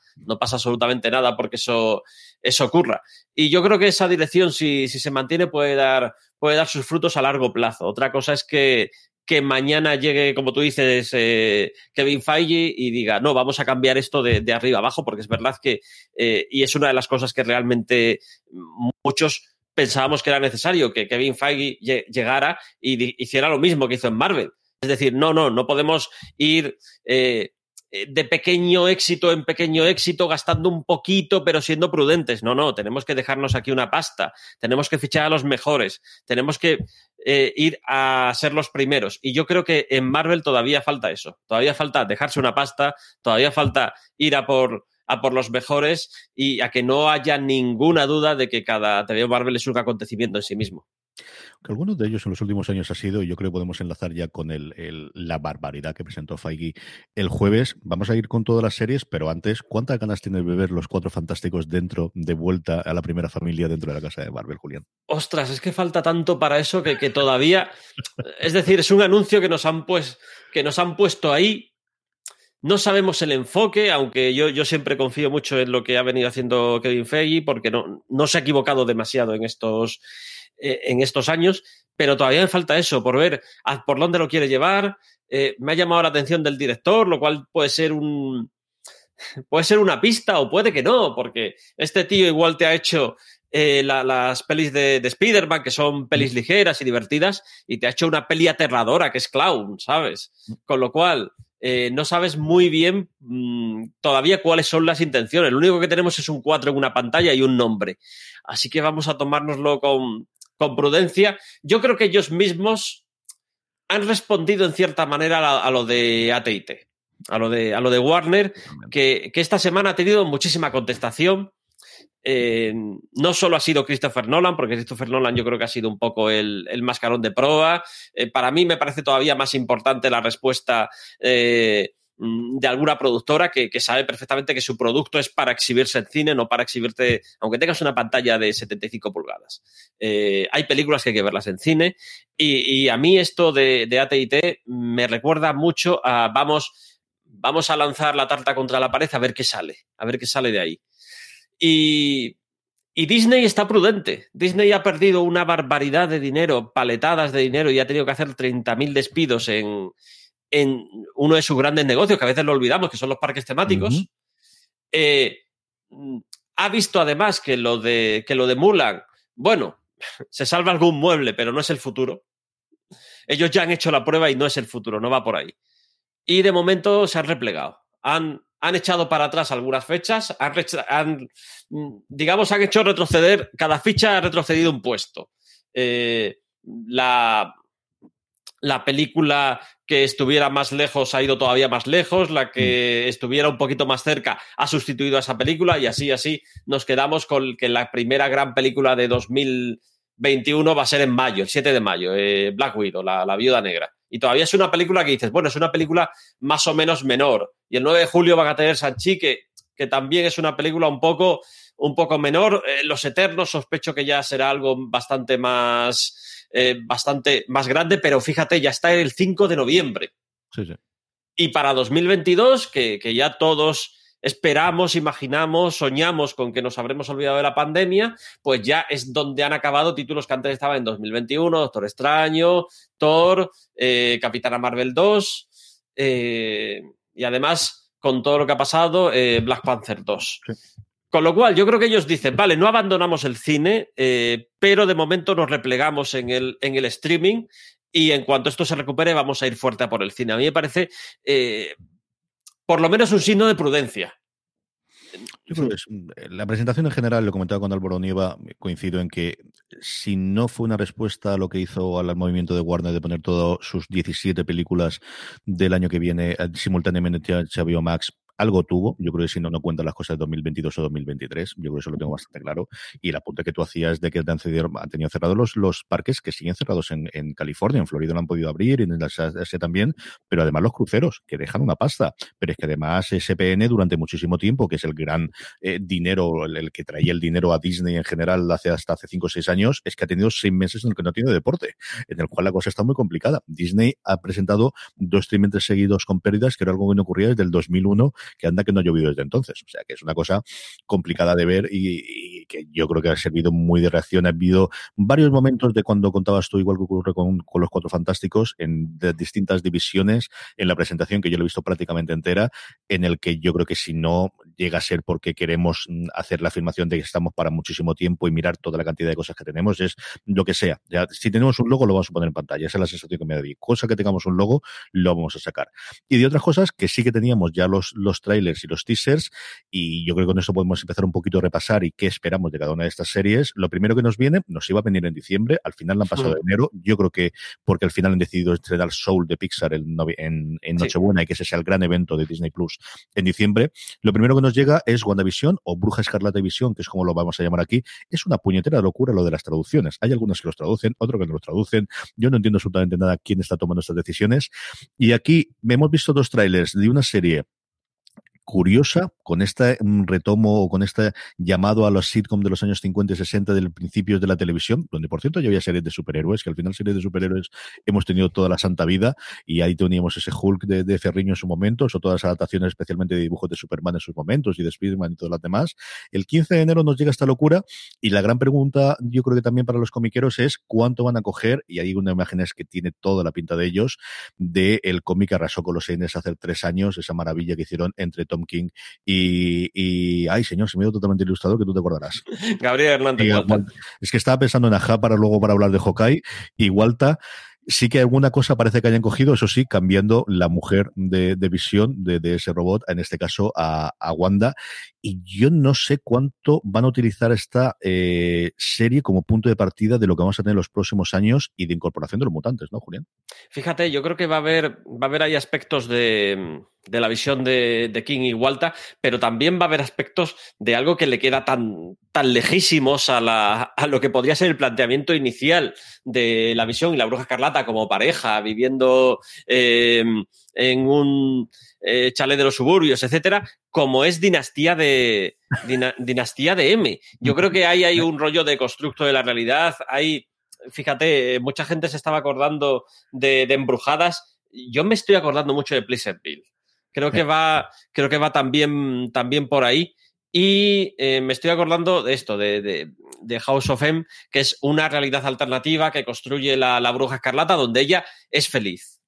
no pasa absolutamente nada porque eso, eso ocurra. Y yo creo que esa dirección, si, si se mantiene, puede dar, puede dar sus frutos a largo plazo. Otra cosa es que, que mañana llegue, como tú dices, eh, Kevin Feige y diga, no, vamos a cambiar esto de, de arriba abajo, porque es verdad que, eh, y es una de las cosas que realmente muchos pensábamos que era necesario, que Kevin Feige llegara y hiciera lo mismo que hizo en Marvel. Es decir, no, no, no podemos ir eh, de pequeño éxito en pequeño éxito, gastando un poquito, pero siendo prudentes. No, no, tenemos que dejarnos aquí una pasta, tenemos que fichar a los mejores, tenemos que eh, ir a ser los primeros. Y yo creo que en Marvel todavía falta eso, todavía falta dejarse una pasta, todavía falta ir a por a por los mejores y a que no haya ninguna duda de que cada TV Marvel es un acontecimiento en sí mismo que algunos de ellos en los últimos años ha sido, y yo creo que podemos enlazar ya con el, la barbaridad que presentó Feige el jueves. Vamos a ir con todas las series, pero antes, ¿cuántas ganas tiene de ver los cuatro fantásticos dentro, de vuelta a la primera familia dentro de la casa de Marvel, Julián? Ostras, es que falta tanto para eso que, todavía. es decir, es un anuncio que nos han, pues, que nos han puesto ahí. No sabemos el enfoque, aunque yo, yo siempre confío mucho en lo que ha venido haciendo Kevin Feige, porque no, no se ha equivocado demasiado en estos, eh, en estos años, pero todavía me falta eso, por ver por dónde lo quiere llevar. Eh, me ha llamado la atención del director, lo cual puede ser un. [LAUGHS] Puede ser una pista o puede que no, porque este tío igual te ha hecho eh, las pelis de, de Spider-Man, que son pelis ligeras y divertidas, y te ha hecho una peli aterradora, que es Clown, ¿sabes? Con lo cual, no sabes muy bien mm, todavía cuáles son las intenciones. Lo único que tenemos es un 4 en una pantalla y un nombre. Así que vamos a tomárnoslo con, con prudencia. Yo creo que ellos mismos han respondido en cierta manera a, lo de ATT, a lo de, a lo de Warner, que, esta semana ha tenido muchísima contestación. Eh, no solo ha sido Christopher Nolan, porque Christopher Nolan yo creo que ha sido un poco el, mascarón de proa. Eh, para mí me parece todavía más importante la respuesta eh, de alguna productora que, sabe perfectamente que su producto es para exhibirse en cine, no para exhibirte, aunque tengas una pantalla de 75 pulgadas. Eh, hay películas que hay que verlas en cine y, a mí esto de, de AT&T me recuerda mucho a vamos, vamos a lanzar la tarta contra la pared a ver qué sale, a ver qué sale de ahí. Y, y Disney está prudente. Disney ha perdido una barbaridad de dinero, paletadas de dinero y ha tenido que hacer 30.000 despidos en, en uno de sus grandes negocios, que a veces lo olvidamos, que son los parques temáticos. Eh, ha visto además que lo de, que lo de Mulan, bueno, se salva algún mueble, pero no es el futuro. Ellos ya han hecho la prueba y no es el futuro, no va por ahí. Y de momento se han replegado. Han, han echado para atrás algunas fechas, han, digamos, han hecho retroceder, cada ficha ha retrocedido un puesto. Eh, la, la película que estuviera más lejos ha ido todavía más lejos, la que mm. estuviera un poquito más cerca ha sustituido a esa película y así, así nos quedamos con que la primera gran película de 2021 va a ser en mayo, el 7 de mayo, eh, Black Widow, la, viuda negra. Y todavía es una película que dices, bueno, es una película más o menos menor. Y el 9 de julio van a tener Sanchi, que, que también es una película un poco, un poco menor. Eh, Los Eternos sospecho que ya será algo bastante más eh, bastante más grande, pero fíjate, ya está el 5 de noviembre. Sí, sí. Y para 2022, que, que ya todos esperamos, imaginamos, soñamos con que nos habremos olvidado de la pandemia, pues ya es donde han acabado títulos que antes estaban en 2021, Doctor Extraño, Thor, eh, Capitana Marvel 2, eh, y además, con todo lo que ha pasado, Black Panther 2. Con lo cual, yo creo que ellos dicen, vale, no abandonamos el cine, eh, pero de momento nos replegamos en el, en el streaming y en cuanto esto se recupere vamos a ir fuerte a por el cine. A mí me parece, eh, por lo menos, un signo de prudencia. Yo creo que eh, la presentación en general, lo comentaba con Álvaro Nieva, coincido en que si no fue una respuesta a lo que hizo al movimiento de Warner de poner todas sus 17 películas del año que viene simultáneamente a HBO Max algo tuvo. Yo creo que si no, no cuentan las cosas de 2022 o 2023. Yo creo que eso lo tengo bastante claro. Y el apunte que tú hacías de que han, han tenido cerrados los, los parques que siguen cerrados en, en California, en Florida no han podido abrir, en Asia también, pero además los cruceros, que dejan una pasta. Pero es que además SPN durante muchísimo tiempo, que es el gran eh, dinero, el, que traía el dinero a Disney en general hace hasta hace 5 o 6 años, es que ha tenido 6 meses en el que no tiene deporte, en el cual la cosa está muy complicada. Disney ha presentado dos trimestres seguidos con pérdidas, que era algo que no ocurría desde el 2001 que anda que no ha llovido desde entonces. O sea, que es una cosa complicada de ver y, que yo creo que ha servido muy de reacción. Ha habido varios momentos de cuando contabas tú, igual que ocurre con, los Cuatro Fantásticos, en distintas divisiones, en la presentación, que yo lo he visto prácticamente entera, en el que yo creo que si no llega a ser porque queremos mm, hacer la afirmación de que estamos para muchísimo tiempo y mirar toda la cantidad de cosas que tenemos, es lo que sea. Ya, si tenemos un logo, lo vamos a poner en pantalla. Esa es la sensación que me da. Cosa que tengamos un logo, lo vamos a sacar. Y de otras cosas que sí que teníamos ya los trailers y los teasers, y yo creo que con eso podemos empezar un poquito a repasar y qué esperamos de cada una de estas series. Lo primero que nos viene, nos iba a venir en diciembre, al final la han pasado de enero. Yo creo que porque al final han decidido estrenar Soul de Pixar en, en, Nochebuena y que ese sea el gran evento de Disney Plus en diciembre. Lo primero que nos llega es WandaVision o Bruja Escarlata y Visión, que es como lo vamos a llamar aquí. Es una puñetera locura lo de las traducciones. Hay algunos que los traducen, otros que no los traducen. Yo no entiendo absolutamente nada quién está tomando estas decisiones. Y aquí hemos visto dos trailers de una serie curiosa con este mm, retomo o con este llamado a los sitcom de los años 50 y 60 del principio de la televisión, donde por cierto ya había series de superhéroes, que al final series de superhéroes hemos tenido toda la santa vida y ahí teníamos ese Hulk de, de Ferriño en su momento, o todas las adaptaciones especialmente de dibujos de Superman en sus momentos y de Spiderman y todas las demás. El 15 de enero nos llega esta locura y la gran pregunta yo creo que también para los comiqueros es cuánto van a coger, y hay una imagen que tiene toda la pinta de ellos, del el cómic que arrasó con los Enes hace tres años, esa maravilla que hicieron entre Tom King y, ay señor, se me dio totalmente ilustrado que tú te acordarás. [LAUGHS] Gabriel Hernández. es que estaba pensando en Aja para luego para hablar de Hawkeye y Walta Sí que alguna cosa parece que hayan cogido, eso sí, cambiando la mujer de, visión de, ese robot, en este caso a, Wanda. Y yo no sé cuánto van a utilizar esta eh, serie como punto de partida de lo que vamos a tener en los próximos años y de incorporación de los mutantes, ¿no, Julián? Fíjate, yo creo que va a haber, va a haber ahí aspectos de, la visión de, King y Walta, pero también va a haber aspectos de algo que le queda tan, tan lejísimos a, la, a lo que podría ser el planteamiento inicial de la visión y la bruja escarlata como pareja, viviendo eh, en un eh, chalet de los suburbios, etcétera, como es dinastía de dinastía de M. Yo creo que ahí hay un rollo de constructo de la realidad. Hay, fíjate, mucha gente se estaba acordando de, embrujadas. Yo me estoy acordando mucho de Pleasantville. Creo que va, creo que va también, también por ahí. Y eh, me estoy acordando de esto, de, House of M, que es una realidad alternativa que construye la, bruja escarlata, donde ella es feliz.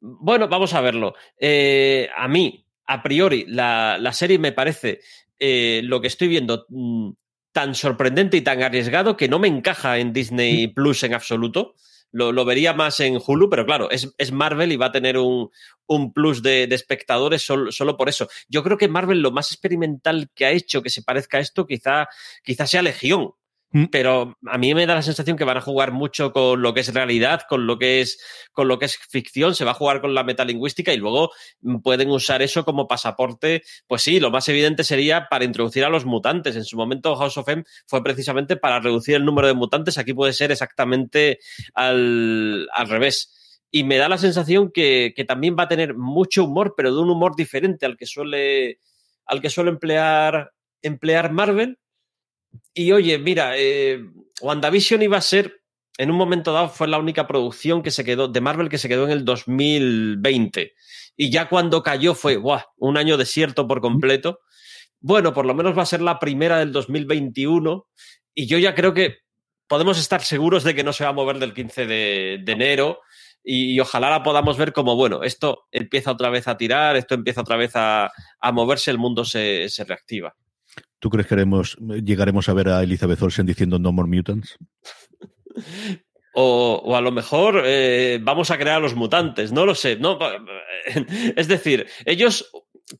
Bueno, vamos a verlo. Eh, a mí, a priori, la, serie me parece eh, lo que estoy viendo mm, tan sorprendente y tan arriesgado que no me encaja en Disney. Plus en absoluto. Lo, vería más en Hulu, pero claro, es, es Marvel y va a tener un, un plus de, espectadores solo, solo, por eso. Yo creo que Marvel lo más experimental que ha hecho que se parezca a esto quizá, quizá sea Legión. Mm. Pero a mí me da la sensación que van a jugar mucho con lo que es realidad, con lo que es, con lo que es ficción, se va a jugar con la metalingüística y luego pueden usar eso como pasaporte. Pues sí, lo más evidente sería para introducir a los mutantes. En su momento House of M fue precisamente para reducir el número de mutantes. Aquí puede ser exactamente al, al revés. Y me da la sensación que, que también va a tener mucho humor, pero de un humor diferente al que suele, al que suele emplear, emplear Marvel y oye, mira, eh, WandaVision iba a ser, en un momento dado, fue la única producción que se quedó, de Marvel que se quedó en el 2020. Y ya cuando cayó fue, ¡buah! Un año desierto por completo. Bueno, por lo menos va a ser la primera del 2021. Y yo ya creo que podemos estar seguros de que no se va a mover del 15 de, enero. Y, ojalá la podamos ver como, bueno, esto empieza otra vez a tirar, esto empieza otra vez a, moverse, el mundo se reactiva. ¿Tú crees que llegaremos a ver a Elizabeth Olsen diciendo No More Mutants? O, a lo mejor eh, vamos a crear a los mutantes, no lo sé. No, [LAUGHS] es decir, ellos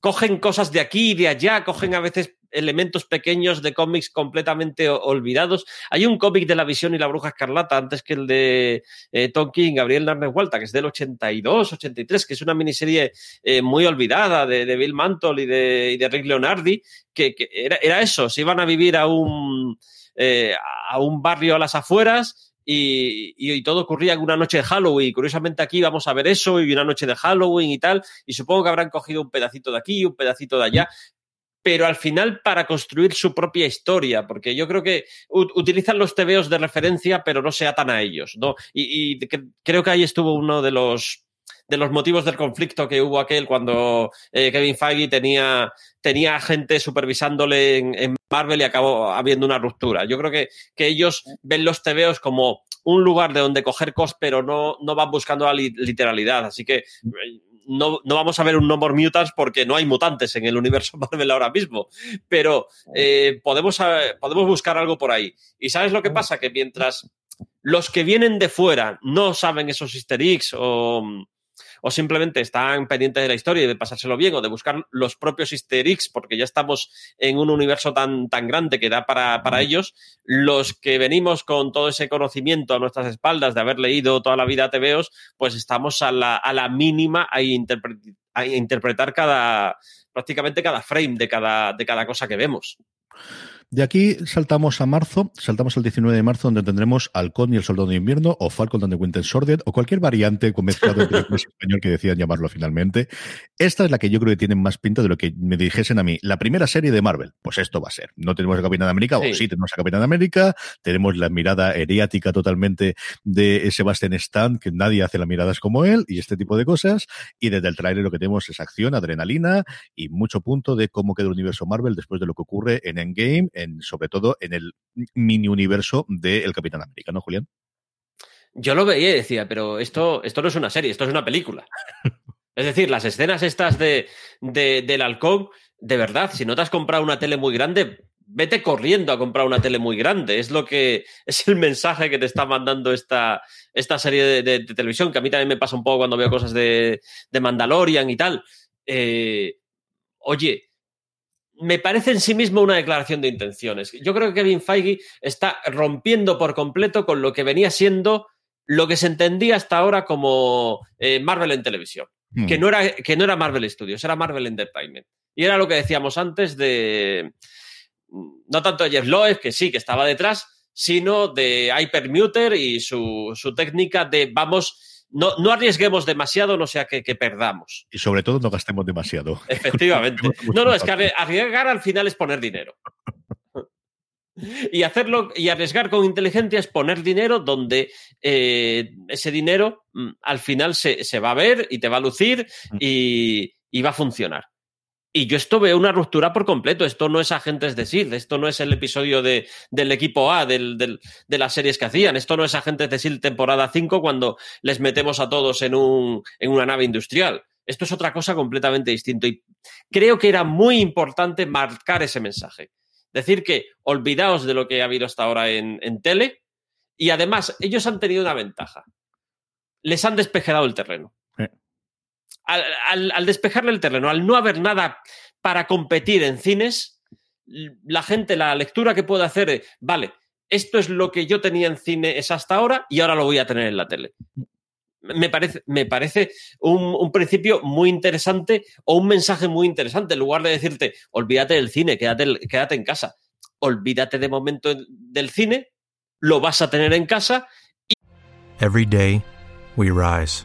cogen cosas de aquí y de allá, cogen a veces elementos pequeños de cómics completamente olvidados. Hay un cómic de La Visión y la Bruja Escarlata, antes que el de eh, Tom Gabriel Narnes Walta, que es del 82, 83, que es una miniserie eh, muy olvidada de, Bill Mantle y de, de Rick Leonardi, que, era, eso, se iban a vivir a un, eh, a un barrio a las afueras. Y, y, todo ocurría en una noche de Halloween. Curiosamente aquí vamos a ver eso y una noche de Halloween y tal. Y supongo que habrán cogido un pedacito de aquí, un pedacito de allá pero al final para construir su propia historia, porque yo creo que utilizan los TVOs de referencia, pero no se atan a ellos, ¿no? Y, creo que ahí estuvo uno de los de los motivos del conflicto que hubo aquel cuando eh, Kevin Feige tenía, tenía gente supervisándole en, Marvel y acabó habiendo una ruptura. Yo creo que, que ellos ven los TVOs como un lugar de donde coger cos, pero no, no van buscando la literalidad. Así que no, no, vamos a ver un No More Mutants porque no hay mutantes en el universo [LAUGHS] Marvel ahora mismo, pero eh, podemos, eh, podemos buscar algo por ahí. ¿Y sabes lo que pasa? Que mientras los que vienen de fuera no saben esos easter eggs o, o simplemente están pendientes de la historia y de pasárselo bien o de buscar los propios easter eggs porque ya estamos en un universo tan, tan grande que da para, para ellos, los que venimos con todo ese conocimiento a nuestras espaldas de haber leído toda la vida TVOs, pues estamos a la, a la mínima a, a interpretar cada prácticamente cada frame de cada, de cada cosa que vemos. De aquí saltamos a marzo, saltamos al 19 de marzo, donde tendremos Halcón y el Soldado de Invierno, o Falcon the Winter Soldier, o cualquier variante con mezclado de español que decían llamarlo finalmente. Esta es la que yo creo que tiene más pinta de lo que me dijesen a mí. La primera serie de Marvel, pues esto va a ser. No tenemos a Capitán América, o sí tenemos a Capitán América, tenemos la mirada eriática totalmente de Sebastian Stan, que nadie hace las miradas como él, y este tipo de cosas. Y desde el tráiler lo que tenemos es acción, adrenalina y mucho punto de cómo queda el universo Marvel después de lo que ocurre en Endgame sobre todo en el mini universo del Capitán América, ¿no, Julián? Yo lo veía y decía, pero esto, esto no es una serie, esto es una película. es decir, las escenas estas de, del halcón, de verdad, si no te has comprado una tele muy grande, vete corriendo a comprar una tele muy grande. Es lo que es el mensaje que te está mandando esta, esta serie de, televisión, que a mí también me pasa un poco cuando veo cosas de, de Mandalorian y tal. Eh, oye, me parece en sí mismo una declaración de intenciones. Yo creo que Kevin Feige está rompiendo por completo con lo que venía siendo lo que se entendía hasta ahora como eh, Marvel en televisión, hmm. que, no era, que no era Marvel Studios, era Marvel Entertainment. Y era lo que decíamos antes de, no tanto de Jeff Loeb, que sí, que estaba detrás, sino de Hypermuter y su, su técnica de vamos no, no arriesguemos demasiado, no sea que, perdamos. Y sobre todo no gastemos demasiado. [LAUGHS] Efectivamente. No, no, es que arriesgar al final es poner dinero. Y hacerlo y arriesgar con inteligencia es poner dinero donde eh, ese dinero mm, al final se, se, va a ver y te va a lucir mm. y, y va a funcionar. Y yo esto veo una ruptura por completo. Esto no es Agentes de SEAL, esto no es el episodio de, del equipo A de las series que hacían. Esto no es Agentes de SEAL temporada 5 cuando les metemos a todos en, un, en una nave industrial. Esto es otra cosa completamente distinta. Y creo que era muy importante marcar ese mensaje. Decir que olvidaos de lo que ha habido hasta ahora en tele. Y además, ellos han tenido una ventaja. Les han despejado el terreno al, despejarle el terreno, al no haber nada para competir en cines, la gente, la lectura que puede hacer, vale, esto es lo que yo tenía en cine es hasta ahora y ahora lo voy a tener en la tele. Me parece, me parece un, principio muy interesante o un mensaje muy interesante. En lugar de decirte, olvídate del cine, quédate, quédate en casa. Olvídate de momento del cine, lo vas a tener en casa. Y... Every day we rise.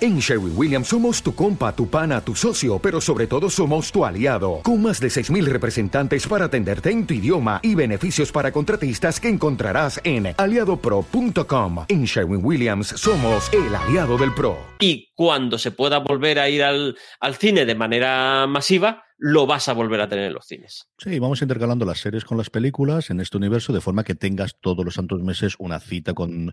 En Sherwin Williams somos tu compa, tu pana, tu socio, pero sobre todo somos tu aliado, con más de 6.000 representantes para atenderte en tu idioma y beneficios para contratistas que encontrarás en aliadopro.com. En Sherwin Williams somos el aliado del PRO. Y cuando se pueda volver a ir al, al cine de manera masiva, lo vas a volver a tener en los cines. Sí, vamos intercalando las series con las películas en este universo de forma que tengas todos los santos meses una cita con,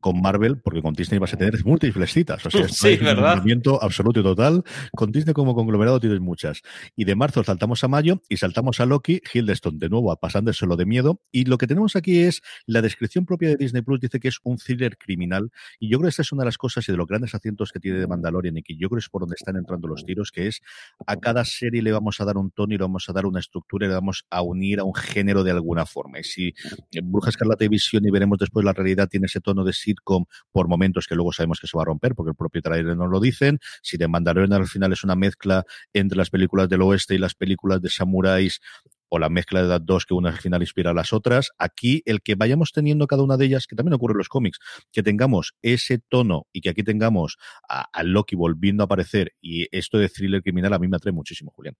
con Marvel, porque con Disney vas a tener [LAUGHS] múltiples citas. O sea, sí, un movimiento absoluto y total. Con Disney como conglomerado tienes muchas. Y de marzo saltamos a mayo y saltamos a Loki, Hildestone de nuevo, pasando solo de miedo. Y lo que tenemos aquí es la descripción propia de Disney Plus, dice que es un thriller criminal. Y yo creo que esta es una de las cosas y de los grandes asientos que tiene de Mandalorian y que yo creo que es por donde están entrando los tiros, que es a cada serie le va vamos a dar un tono y le vamos a dar una estructura y le vamos a unir a un género de alguna forma. Y si Bruja Escarlata y Visión y veremos después la realidad tiene ese tono de sitcom por momentos que luego sabemos que se va a romper porque el propio trailer nos lo dicen, si de Mandalorian al final es una mezcla entre las películas del oeste y las películas de samuráis o la mezcla de las dos que una al final inspira a las otras. Aquí el que vayamos teniendo cada una de ellas, que también ocurre en los cómics, que tengamos ese tono y que aquí tengamos a, Loki volviendo a aparecer y esto de thriller criminal a mí me atrae muchísimo, Julián.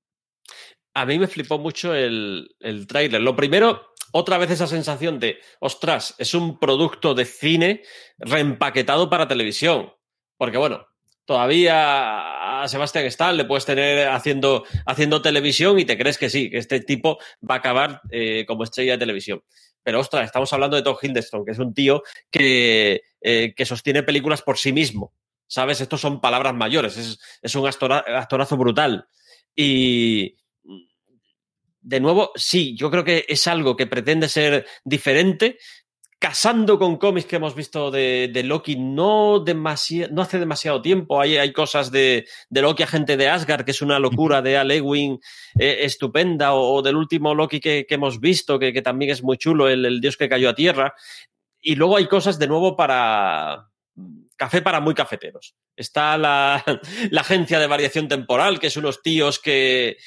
A mí me flipó mucho el, el tráiler. Lo primero, otra vez esa sensación de, ostras, es un producto de cine reempaquetado para televisión. Porque bueno, todavía a Sebastián Stahl le puedes tener haciendo, haciendo televisión y te crees que sí, que este tipo va a acabar eh, como estrella de televisión. Pero ostras, estamos hablando de Tom Hiddleston, que es un tío que, eh, que sostiene películas por sí mismo. ¿Sabes? Estos son palabras mayores, es, es un actora, actorazo brutal. Y, de nuevo, sí, yo creo que es algo que pretende ser diferente, casando con cómics que hemos visto de, de Loki no, no hace demasiado tiempo. Hay, hay cosas de, de, Loki, agente de Asgard, que es una locura de Al Ewing eh, estupenda, o, o, del último Loki que, que hemos visto, que, que, también es muy chulo, el, el dios que cayó a tierra. Y luego hay cosas de nuevo para, café para muy cafeteros. Está la, la, agencia de variación temporal, que es unos tíos que...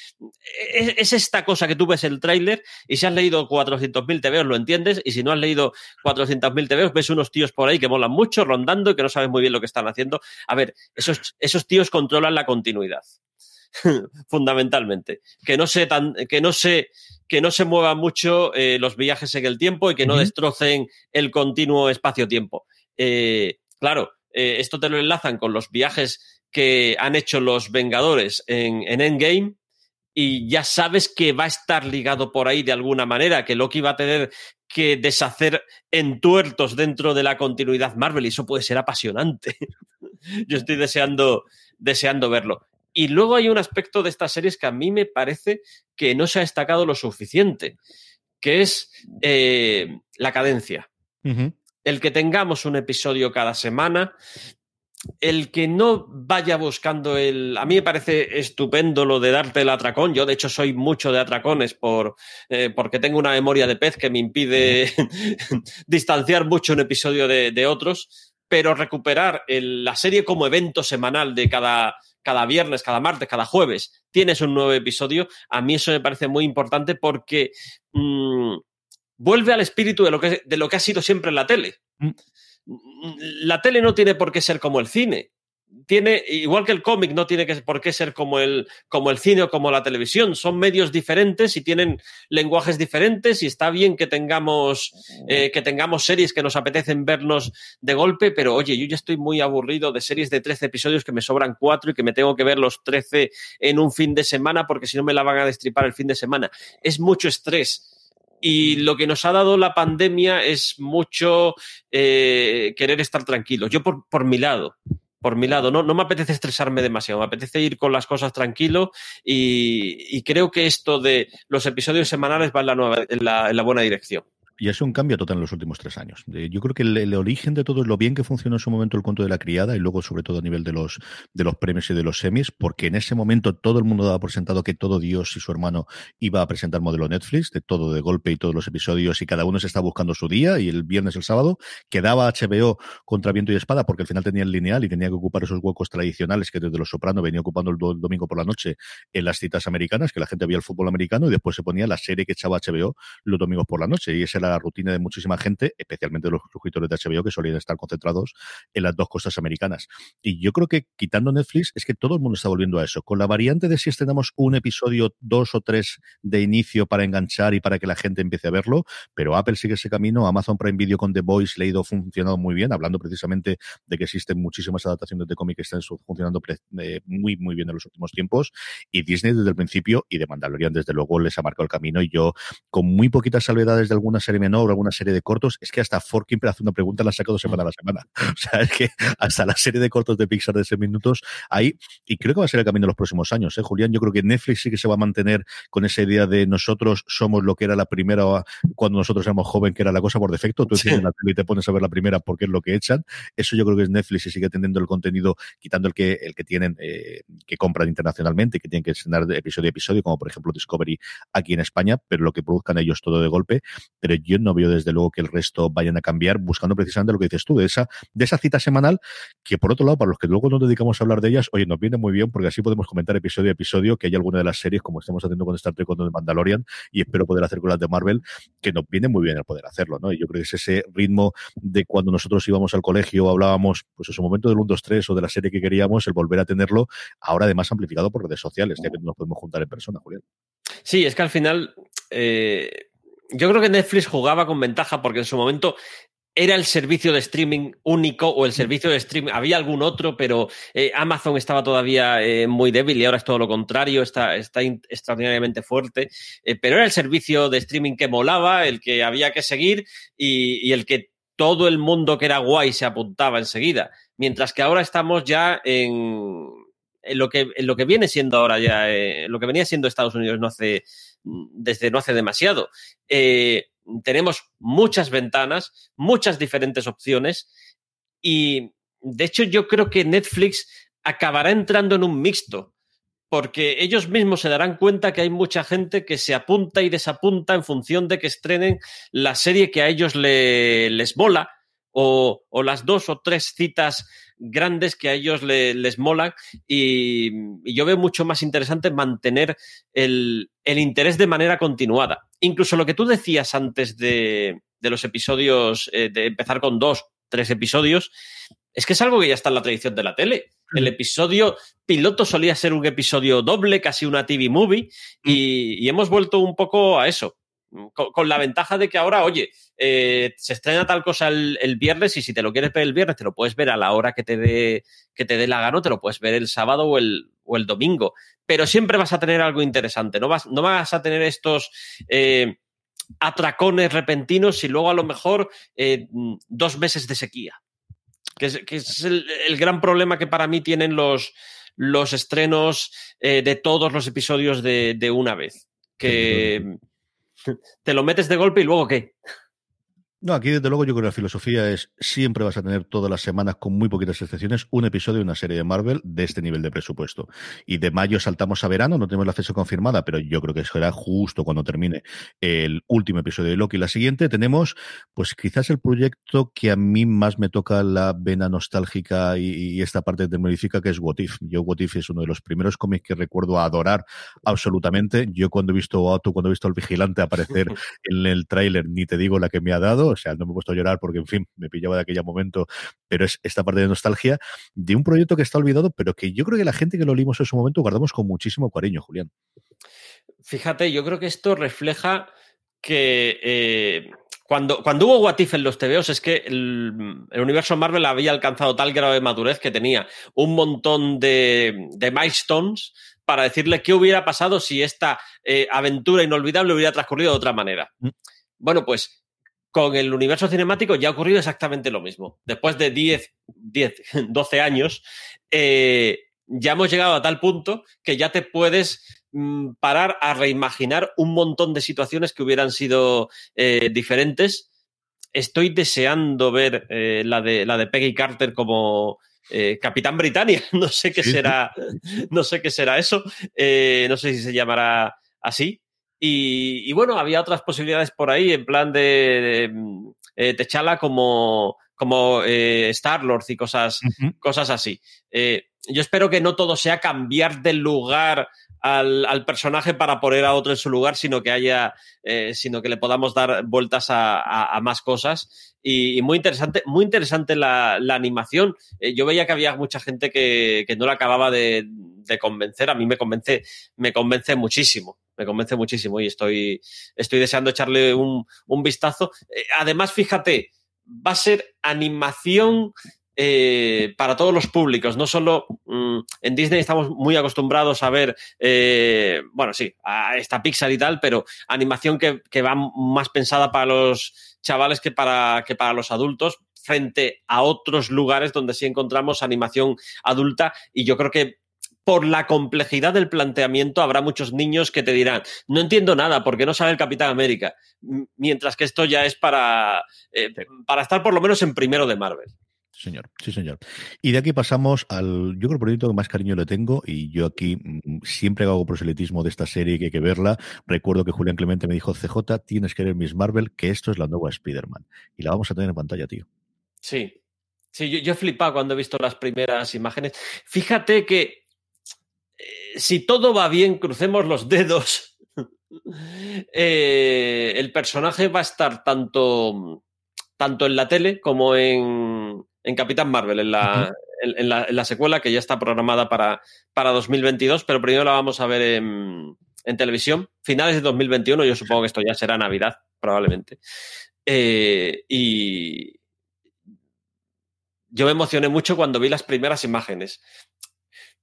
Es, es esta cosa que tú ves el tráiler y si has leído 400.000 TVOs lo entiendes y si no has leído 400.000 TVOs ves unos tíos por ahí que molan mucho, rondando y que no sabes muy bien lo que están haciendo. A ver, esos, esos tíos controlan la continuidad. [LAUGHS] fundamentalmente. Que no se tan, que no se, que no se muevan mucho eh, los viajes en el tiempo y que no uh -huh. destrocen el continuo espacio-tiempo. Eh, claro, eh, esto te lo enlazan con los viajes que han hecho los Vengadores en, en, Endgame y ya sabes que va a estar ligado por ahí de alguna manera, que Loki va a tener que deshacer entuertos dentro de la continuidad Marvel y eso puede ser apasionante. [LAUGHS] Yo estoy deseando, deseando verlo. Y luego hay un aspecto de estas series que a mí me parece que no se ha destacado lo suficiente, que es eh, la cadencia. El que tengamos un episodio cada semana, el que no vaya buscando el... A mí me parece estupendo lo de darte el atracón. Yo, de hecho, soy mucho de atracones por, eh, porque tengo una memoria de pez que me impide [LAUGHS] distanciar mucho un episodio de, otros, pero recuperar la serie como evento semanal de cada, cada viernes, cada martes, cada jueves, tienes un nuevo episodio, a mí eso me parece muy importante porque... Mmm, vuelve al espíritu de lo que, de lo que ha sido siempre la tele. Mm. La tele no tiene por qué ser como el cine. Tiene, igual que el cómic, no tiene que, por qué ser como el, como el cine o como la televisión. Son medios diferentes y tienen lenguajes diferentes y está bien que tengamos, eh, que tengamos series que nos apetecen vernos de golpe, pero oye, yo ya estoy muy aburrido de series de 13 episodios que me sobran cuatro y que me tengo que ver los 13 en un fin de semana porque si no me la van a destripar el fin de semana. Es mucho estrés y lo que nos ha dado la pandemia es mucho eh, querer estar tranquilos. Yo por, por mi lado, por mi lado, no, no me apetece estresarme demasiado, me apetece ir con las cosas tranquilo y, y creo que esto de los episodios semanales va en la, nueva, en la, en la buena dirección. Y es un cambio total en los últimos tres años. Yo creo que el, origen de todo es lo bien que funcionó en su momento el cuento de la criada y luego sobre todo a nivel de los, de los premios y de los semis, porque en ese momento todo el mundo daba por sentado que todo Dios y su hermano iba a presentar modelo Netflix, de todo de golpe y todos los episodios y cada uno se está buscando su día y el viernes, el sábado, quedaba HBO contra viento y espada porque al final tenía el lineal y tenía que ocupar esos huecos tradicionales que desde los Soprano venía ocupando el, do, el domingo por la noche en las citas americanas, que la gente veía el fútbol americano y después se ponía la serie que echaba HBO los domingos por la noche y esa era la rutina de muchísima gente, especialmente los suscriptores de HBO que solían estar concentrados en las dos costas americanas. Y yo creo que quitando Netflix es que todo el mundo está volviendo a eso, con la variante de si estrenamos un episodio, dos o tres de inicio para enganchar y para que la gente empiece a verlo, pero Apple sigue ese camino, Amazon Prime Video con The Voice le ha ido funcionando muy bien, hablando precisamente de que existen muchísimas adaptaciones de cómic que están funcionando eh, muy, muy bien en los últimos tiempos, y Disney desde el principio y de Mandalorian desde luego les ha marcado el camino y yo con muy poquitas salvedades de alguna serie Charlie Menor o alguna serie de cortos, es que hasta Forkin hace una pregunta la ha sacado semana a la semana. [LAUGHS] O sea, es que hasta la serie de cortos de Pixar de 6 minutos ahí, y creo que va a ser el camino de los próximos años, ¿eh, Julián? Yo creo que Netflix sí que se va a mantener con esa idea de nosotros somos lo que era la primera cuando nosotros éramos joven, que era la cosa por defecto. Tú tienes la tele y te pones a ver la primera porque es lo que echan. Eso yo creo que es Netflix y sigue teniendo el contenido, quitando el que, el que tienen, eh, que compran internacionalmente, que tienen que estrenar episodio a episodio, como por ejemplo Discovery aquí en España, pero lo que produzcan ellos todo de golpe. Pero yo no veo desde luego que el resto vayan a cambiar, buscando precisamente lo que dices tú, de esa, de esa cita semanal, que por otro lado, para los que luego nos dedicamos a hablar de ellas, oye, nos viene muy bien porque así podemos comentar episodio a episodio que hay alguna de las series, como estamos haciendo con Star Trek con The Mandalorian, y espero poder hacer con las de Marvel, que nos viene muy bien el poder hacerlo, ¿no? Y yo creo que es ese ritmo de cuando nosotros íbamos al colegio, hablábamos, pues en su momento del 1, 2, 3 o de la serie que queríamos, el volver a tenerlo, ahora además amplificado por redes sociales, ya que no nos podemos juntar en persona, Julián. Sí, es que al final eh, yo creo que Netflix jugaba con ventaja porque en su momento era el servicio de streaming único o el servicio de streaming. Había algún otro, pero eh, Amazon estaba todavía eh, muy débil y ahora es todo lo contrario, está, está extraordinariamente fuerte. Eh, pero era el servicio de streaming que molaba, el que había que seguir y, y, el que todo el mundo que era guay se apuntaba enseguida. Mientras que ahora estamos ya en, en lo, que, en lo que viene siendo ahora ya, lo que venía siendo Estados Unidos no hace, desde no hace demasiado. Eh, tenemos muchas ventanas, muchas diferentes opciones y de hecho yo creo que Netflix acabará entrando en un mixto porque ellos mismos se darán cuenta que hay mucha gente que se apunta y desapunta en función de que estrenen la serie que a ellos le, les mola o, las dos o tres citas grandes que a ellos le, les molan y, y, yo veo mucho más interesante mantener el, el, interés de manera continuada. Incluso lo que tú decías antes de, de los episodios, eh, de empezar con dos, tres episodios, es que es algo que ya está en la tradición de la tele. El episodio piloto solía ser un episodio doble, casi una TV movie, y, y hemos vuelto un poco a eso. Con, con, la ventaja de que ahora, oye, eh, se estrena tal cosa el, el, viernes y si te lo quieres ver el viernes, te lo puedes ver a la hora que te dé, que te dé la gana, te lo puedes ver el sábado o el, o el domingo. Pero siempre vas a tener algo interesante, no vas, no vas a tener estos eh, atracones repentinos y luego a lo mejor eh, dos meses de sequía. Que es, que es el, el, gran problema que para mí tienen los, los estrenos eh, de todos los episodios de, de una vez. Que te lo metes de golpe y luego qué. No, aquí desde luego yo creo que la filosofía es siempre vas a tener todas las semanas con muy poquitas excepciones un episodio de una serie de Marvel de este nivel de presupuesto. Y de mayo saltamos a verano, no tenemos la fecha confirmada, pero yo creo que será justo cuando termine el último episodio de Loki. La siguiente tenemos, pues quizás el proyecto que a mí más me toca la vena nostálgica y, y esta parte terrorífica que es What If. Yo What If es uno de los primeros cómics que recuerdo adorar absolutamente. Yo cuando he visto Auto, cuando he visto al vigilante aparecer [LAUGHS] en el tráiler, ni te digo la que me ha dado o sea, no me he puesto a llorar porque, en fin, me pillaba de aquel momento, pero es esta parte de nostalgia de un proyecto que está olvidado, pero que yo creo que la gente que lo leímos en su momento guardamos con muchísimo cariño, Julián. Fíjate, yo creo que esto refleja que eh, cuando, cuando hubo What If en los TVOs es que el, el, universo Marvel había alcanzado tal grado de madurez que tenía un montón de, de milestones para decirle qué hubiera pasado si esta eh, aventura inolvidable hubiera transcurrido de otra manera. Mm. Bueno, pues con el universo cinemático ya ha ocurrido exactamente lo mismo. Después de 10, 10 12 años, eh, ya hemos llegado a tal punto que ya te puedes mmm, parar a reimaginar un montón de situaciones que hubieran sido eh, diferentes. Estoy deseando ver eh, la, de, la de Peggy Carter como eh, Capitán Britannia. [LAUGHS] No sé qué será, no sé qué será eso. Eh, no sé si se llamará así. Y, y, bueno, había otras posibilidades por ahí, en plan de, de eh, Techala como, como eh, Star-Lord y cosas, uh -huh. cosas así. Eh, yo espero que no todo sea cambiar de lugar al, al, personaje para poner a otro en su lugar, sino que haya, eh, sino que le podamos dar vueltas a, a, a más cosas. Y, y, muy interesante, muy interesante la, la animación. Yo veía que había mucha gente que, que no la acababa de, de, convencer. A mí me convence, me convence muchísimo. Me convence muchísimo y estoy, estoy deseando echarle un, un vistazo. Eh, además, fíjate, va a ser animación eh, para todos los públicos. No solo mm, en Disney estamos muy acostumbrados a ver, eh, bueno, sí, a esta Pixar y tal, pero animación que, que, va más pensada para los chavales que para, que para los adultos frente a otros lugares donde sí encontramos animación adulta y yo creo que por la complejidad del planteamiento, habrá muchos niños que te dirán, no entiendo nada porque no sabe el Capitán América, mientras que esto ya es para, eh, para estar por lo menos en primero de Marvel. Sí, señor, sí, señor. Y de aquí pasamos al, yo creo, el proyecto que más cariño le tengo, y yo aquí mm, siempre hago proselitismo de esta serie que hay que verla. Recuerdo que Julián Clemente me dijo, CJ, tienes que ver Miss Marvel, que esto es la nueva Spider-Man. Y la vamos a tener en pantalla, tío. Sí, sí, yo, yo he flipado cuando he visto las primeras imágenes. Fíjate que si todo va bien, crucemos los dedos, [LAUGHS] eh, el personaje va a estar tanto, tanto en la tele como en, en Capitán Marvel, en la, en, la, en la, secuela que ya está programada para, para 2022, pero primero la vamos a ver en, en, televisión. Finales de 2021, yo supongo que esto ya será Navidad, probablemente. Eh, y yo me emocioné mucho cuando vi las primeras imágenes.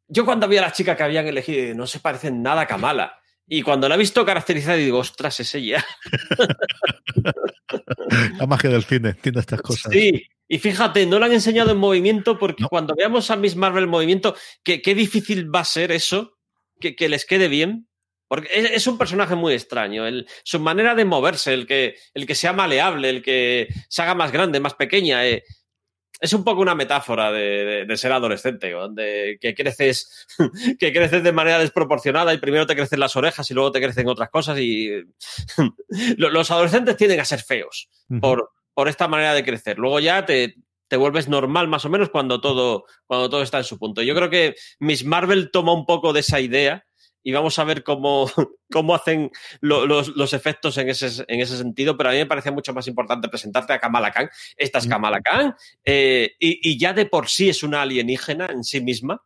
Yo cuando vi a la chica que habían elegido, no se parecen nada a Kamala. Y cuando la he visto caracterizada, digo, ostras, es ella. [LAUGHS] la magia del cine, entiendo estas cosas. Sí, y fíjate, no la han enseñado en movimiento porque no. cuando veamos a Miss Marvel en movimiento, qué, difícil va a ser eso, que, que, les quede bien. Porque es, es un personaje muy extraño. El, su manera de moverse, el que, el que sea maleable, el que se haga más grande, más pequeña. Eh, es un poco una metáfora de, de, de, ser adolescente, donde que creces, [LAUGHS] que creces de manera desproporcionada y primero te crecen las orejas y luego te crecen otras cosas y [LAUGHS] los adolescentes tienden a ser feos uh -huh. por, por esta manera de crecer. Luego ya te, te vuelves normal más o menos cuando todo, cuando todo está en su punto. Yo creo que Miss Marvel toma un poco de esa idea y vamos a ver cómo, [LAUGHS] cómo hacen lo, los, los, efectos en ese, en ese sentido, pero a mí me parece mucho más importante presentarte a Kamala Khan. Esta es Kamala Khan eh, y, y, ya de por sí es una alienígena en sí misma.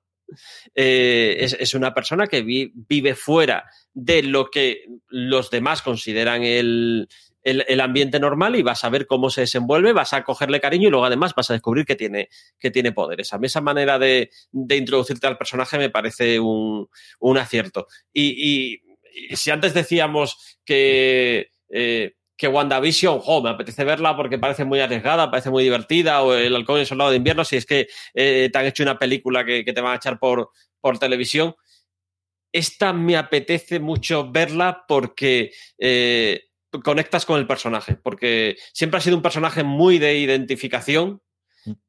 Eh, es, es, una persona que vi, vive fuera de lo que los demás consideran el, el, ambiente normal y vas a ver cómo se desenvuelve, vas a cogerle cariño y luego además vas a descubrir que tiene, que tiene poderes. A mí esa manera de, de introducirte al personaje me parece un, un acierto. Y, y, si antes decíamos que... Eh, que WandaVision, jo, me apetece verla porque parece muy arriesgada, parece muy divertida, o El Halcón y el Soldado de Invierno, si es que eh, te han hecho una película que, que, te van a echar por, por televisión. Esta me apetece mucho verla porque eh, conectas con el personaje, porque siempre ha sido un personaje muy de identificación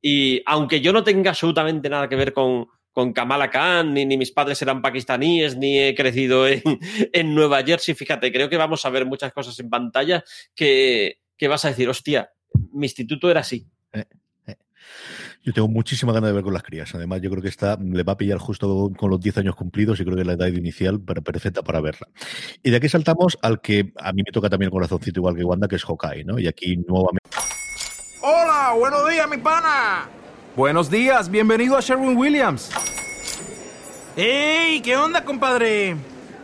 y aunque yo no tenga absolutamente nada que ver con, con Kamala Khan, ni, ni, mis padres eran pakistaníes, ni he crecido [LAUGHS] en, en, Nueva Jersey, fíjate, creo que vamos a ver muchas cosas en pantalla que, que vas a decir, hostia, mi instituto era así. Yo tengo muchísima ganas de ver con las crías. Además, yo creo que esta le va a pillar justo con los 10 años cumplidos y creo que la edad inicial perfecta para verla. Y de aquí saltamos al que a mí me toca también el corazoncito igual que Wanda, que es Hawkeye, ¿no? Y aquí nuevamente. ¡Hola! ¡Buenos días, mi pana! Buenos días, bienvenido a Sherwin Williams. ¡Ey! ¿Qué onda, compadre?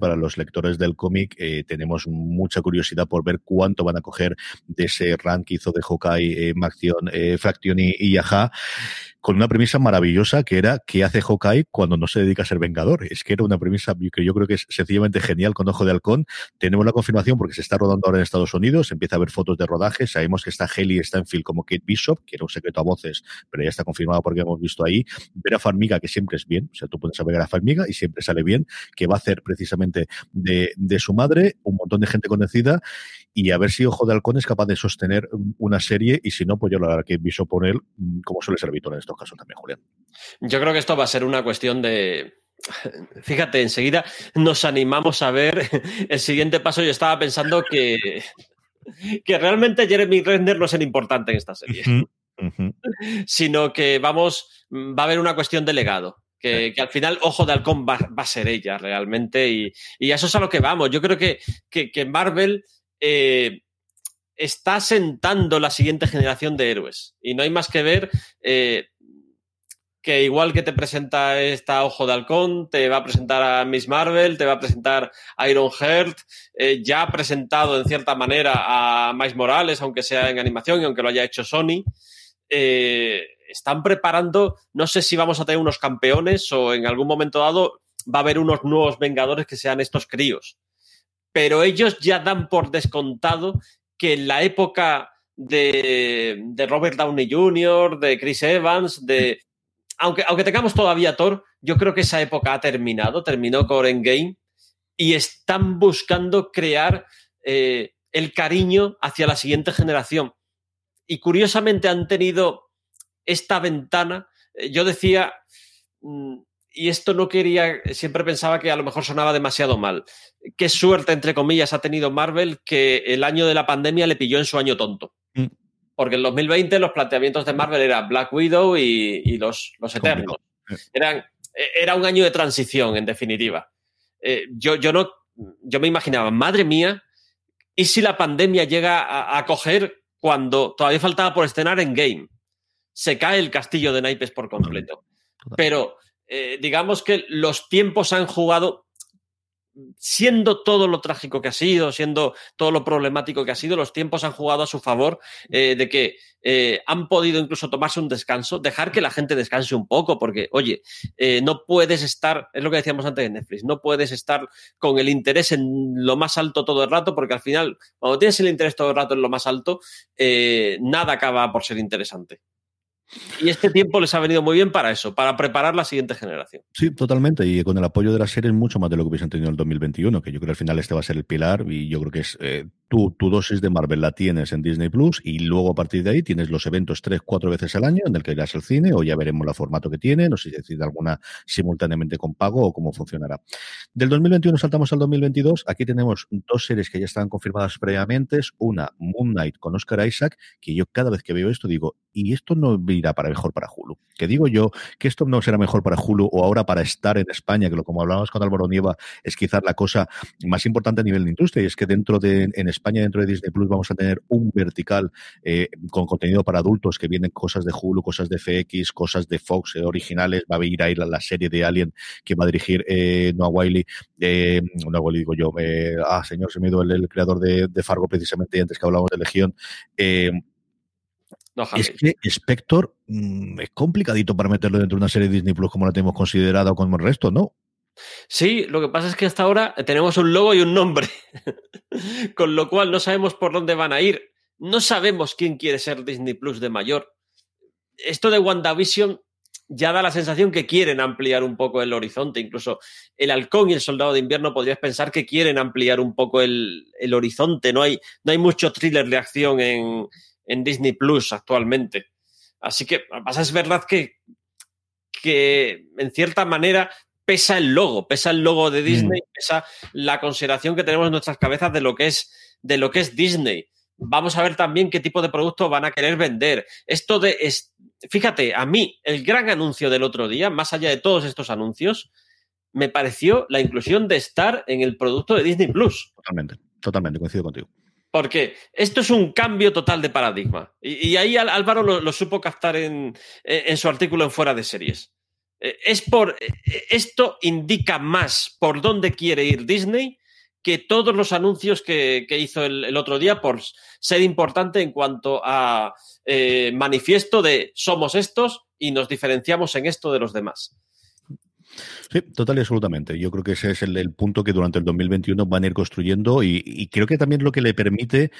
Para los lectores del cómic eh, tenemos mucha curiosidad por ver cuánto van a coger de ese run que hizo de Hawkeye, eh, Maction, eh, Fraction y, y Yaha con una premisa maravillosa que era ¿qué hace Hawkeye cuando no se dedica a ser vengador? Es que era una premisa que yo creo que es sencillamente genial con Ojo de Halcón. Tenemos la confirmación porque se está rodando ahora en Estados Unidos, empieza a haber fotos de rodaje, sabemos que está Haley Stanfield como Kate Bishop, que era un secreto a voces, pero ya está confirmado porque hemos visto ahí. Ver a Farmiga, que siempre es bien, o sea, tú puedes saber a Farmiga y siempre sale bien, que va a hacer precisamente de, de su madre, un montón de gente conocida y a ver si Ojo de Halcón es capaz de sostener una serie y si no, pues yo la que Bishop por él, como suele ser habitual en estos casos también, Julián. Yo creo que esto va a ser una cuestión de. [LAUGHS] Fíjate, enseguida nos animamos a ver [LAUGHS] el siguiente paso. Yo estaba pensando que, [LAUGHS] que realmente Jeremy Renner no es el importante en esta serie, uh -huh. sino que vamos, va a haber una cuestión de legado. Que, que, al final Ojo de Halcón va, va, a ser ella realmente y, y, a eso es a lo que vamos. Yo creo que, que, que Marvel eh, está sentando la siguiente generación de héroes. Y no hay más que ver eh, que igual que te presenta esta Ojo de Halcón, te va a presentar a Miss Marvel, te va a presentar a Iron Heart, eh, ya ha presentado en cierta manera a Miles Morales, aunque sea en animación y aunque lo haya hecho Sony. Están preparando, no sé si vamos a tener unos campeones o en algún momento dado va a haber unos nuevos Vengadores que sean estos críos. Pero ellos ya dan por descontado que en la época de, de Robert Downey Jr., de Chris Evans, de, aunque, aunque tengamos todavía Thor, yo creo que esa época ha terminado, terminó con Endgame, y están buscando crear eh, el cariño hacia la siguiente generación. Y curiosamente han tenido esta ventana. Eh, yo decía, mm, y esto no quería, siempre pensaba que a lo mejor sonaba demasiado mal. Qué suerte, entre comillas, ha tenido Marvel que el año de la pandemia le pilló en su año tonto. Mm porque en 2020 los planteamientos de Marvel eran Black Widow y, los, los Eternos. Eran, era un año de transición, en definitiva. Eh, yo, yo, no, yo me imaginaba, madre mía, ¿y si la pandemia llega a, coger cuando todavía faltaba por estrenar en Game? Se cae el castillo de naipes por completo. Pero eh, digamos que los tiempos han jugado siendo todo lo trágico que ha sido, siendo todo lo problemático que ha sido, los tiempos han jugado a su favor eh, de que eh, han podido incluso tomarse un descanso, dejar que la gente descanse un poco, porque, oye, no puedes estar, es lo que decíamos antes de Netflix, no puedes estar con el interés en lo más alto todo el rato, porque al final, cuando tienes el interés todo el rato en lo más alto, nada acaba por ser interesante. Y este tiempo les ha venido muy bien para eso, para preparar la siguiente generación. Sí, totalmente. Y con el apoyo de la serie mucho más de lo que hubiesen tenido en el 2021, que yo creo que al final este va a ser el pilar y yo creo que es eh, tu, tu dosis de Marvel la tienes en Disney Plus y luego a partir de ahí tienes los eventos tres, cuatro veces al año en el que irás al cine o ya veremos el formato que tiene, no sé si decide alguna simultáneamente con pago o cómo funcionará. Del 2021 saltamos al 2022. Aquí tenemos dos series que ya estaban confirmadas previamente. Una, Moon Knight con Oscar Isaac, que yo cada vez que veo esto digo, y esto no irá para mejor para Hulu. Que digo yo que esto no será mejor para Hulu o ahora para estar en España, que lo como hablábamos con Álvaro Nieva, es quizás la cosa más importante a nivel de industria, y es que dentro de en España, dentro de Disney Plus, vamos a tener un vertical eh, con contenido para adultos que vienen cosas de Hulu, cosas de FX, cosas de Fox eh, originales. Va a ir ahí la, la, serie de Alien que va a dirigir eh, Noah Wiley. Eh, Noah Wiley, digo yo. Eh, ah, señor, se me el, creador de, de, Fargo precisamente antes que hablábamos de Legión. No, es que Spector mmm, es complicadito para meterlo dentro de una serie de Disney Plus como la tenemos considerada o como el resto, ¿no? Sí, lo que pasa es que hasta ahora tenemos un logo y un nombre, [LAUGHS] con lo cual no sabemos por dónde van a ir. No sabemos quién quiere ser Disney Plus de mayor. Esto de WandaVision ya da la sensación que quieren ampliar un poco el horizonte. Incluso el halcón y el soldado de invierno podrías pensar que quieren ampliar un poco el, el horizonte. No hay, no hay mucho thriller de acción en, en Disney Plus actualmente. Así que pasa es verdad que, que en cierta manera pesa el logo, pesa el logo de Disney, mm. pesa la consideración que tenemos en nuestras cabezas de lo que es, de lo que es Disney. Vamos a ver también qué tipo de productos van a querer vender. Esto de, es, fíjate, a mí el gran anuncio del otro día, más allá de todos estos anuncios, me pareció la inclusión de estar en el producto de Disney Plus. Totalmente, totalmente, coincido contigo. Porque esto es un cambio total de paradigma. Y, ahí Álvaro lo, lo, supo captar en, en su artículo en Fuera de Series. Eh, es por eh, esto indica más por dónde quiere ir Disney que todos los anuncios que, que hizo el, el, otro día por ser importante en cuanto a eh, manifiesto de somos estos y nos diferenciamos en esto de los demás. Sí, total y absolutamente. Yo creo que ese es el, punto que durante el 2021 van a ir construyendo y, creo que también lo que le permite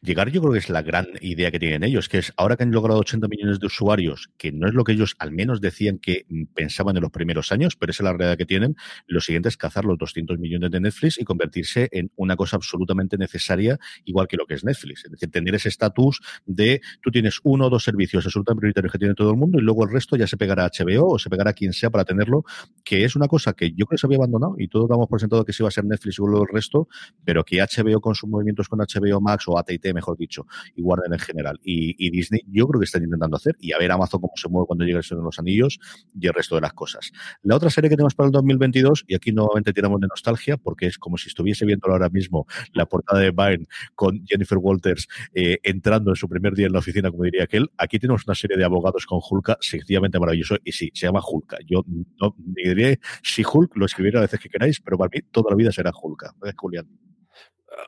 llegar, yo creo que es la gran idea que tienen ellos, que es ahora que han logrado 80 millones de usuarios, que no es lo que ellos al menos decían que pensaban en los primeros años, pero esa es la realidad que tienen, lo siguiente es cazar los 200 millones de Netflix y convertirse en una cosa absolutamente necesaria, igual que lo que es Netflix. Es decir, tener ese estatus de tú tienes uno o dos servicios absolutamente prioritarios que tiene todo el mundo y luego el resto ya se pegará a HBO o se pegará a quien sea para tenerlo que es una cosa que yo creo que se había abandonado y todos damos por sentado que se iba a ser Netflix y luego el resto, pero que HBO con sus movimientos con HBO Max o AT&T, mejor dicho, y Warner en general y, Disney, yo creo que están intentando hacer y a ver Amazon cómo se mueve cuando llegue el Señor de los Anillos y el resto de las cosas. La otra serie que tenemos para el 2022, y aquí nuevamente tiramos de nostalgia, porque es como si estuviese viendo ahora mismo la portada de Vine con Jennifer Walters eh, entrando en su primer día en la oficina, como diría aquel. Aquí tenemos una serie de abogados con Hulka, sencillamente maravilloso, y sí, se llama Hulka. Yo no diría si Hulk lo escribiera a veces que queráis, pero para mí toda la vida será Hulka. ¿eh, Julián?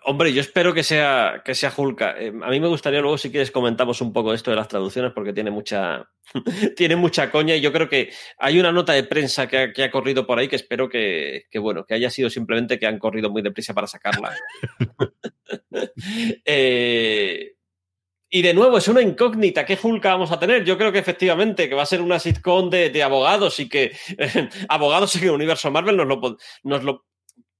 Hombre, yo espero que sea, que sea Hulka. Eh, a mí me gustaría luego, si quieres, comentamos un poco esto de las traducciones, porque tiene mucha, [LAUGHS] tiene mucha coña y yo creo que hay una nota de prensa que ha, que ha corrido por ahí que espero que, que, bueno, que haya sido simplemente que han corrido muy deprisa para sacarla. [LAUGHS] [LAUGHS] eh, y de nuevo, es una incógnita. ¿Qué Hulka vamos a tener? Yo creo que efectivamente que va a ser una sitcom de, de abogados y que [LAUGHS] eh, abogados en el universo Marvel nos lo, nos lo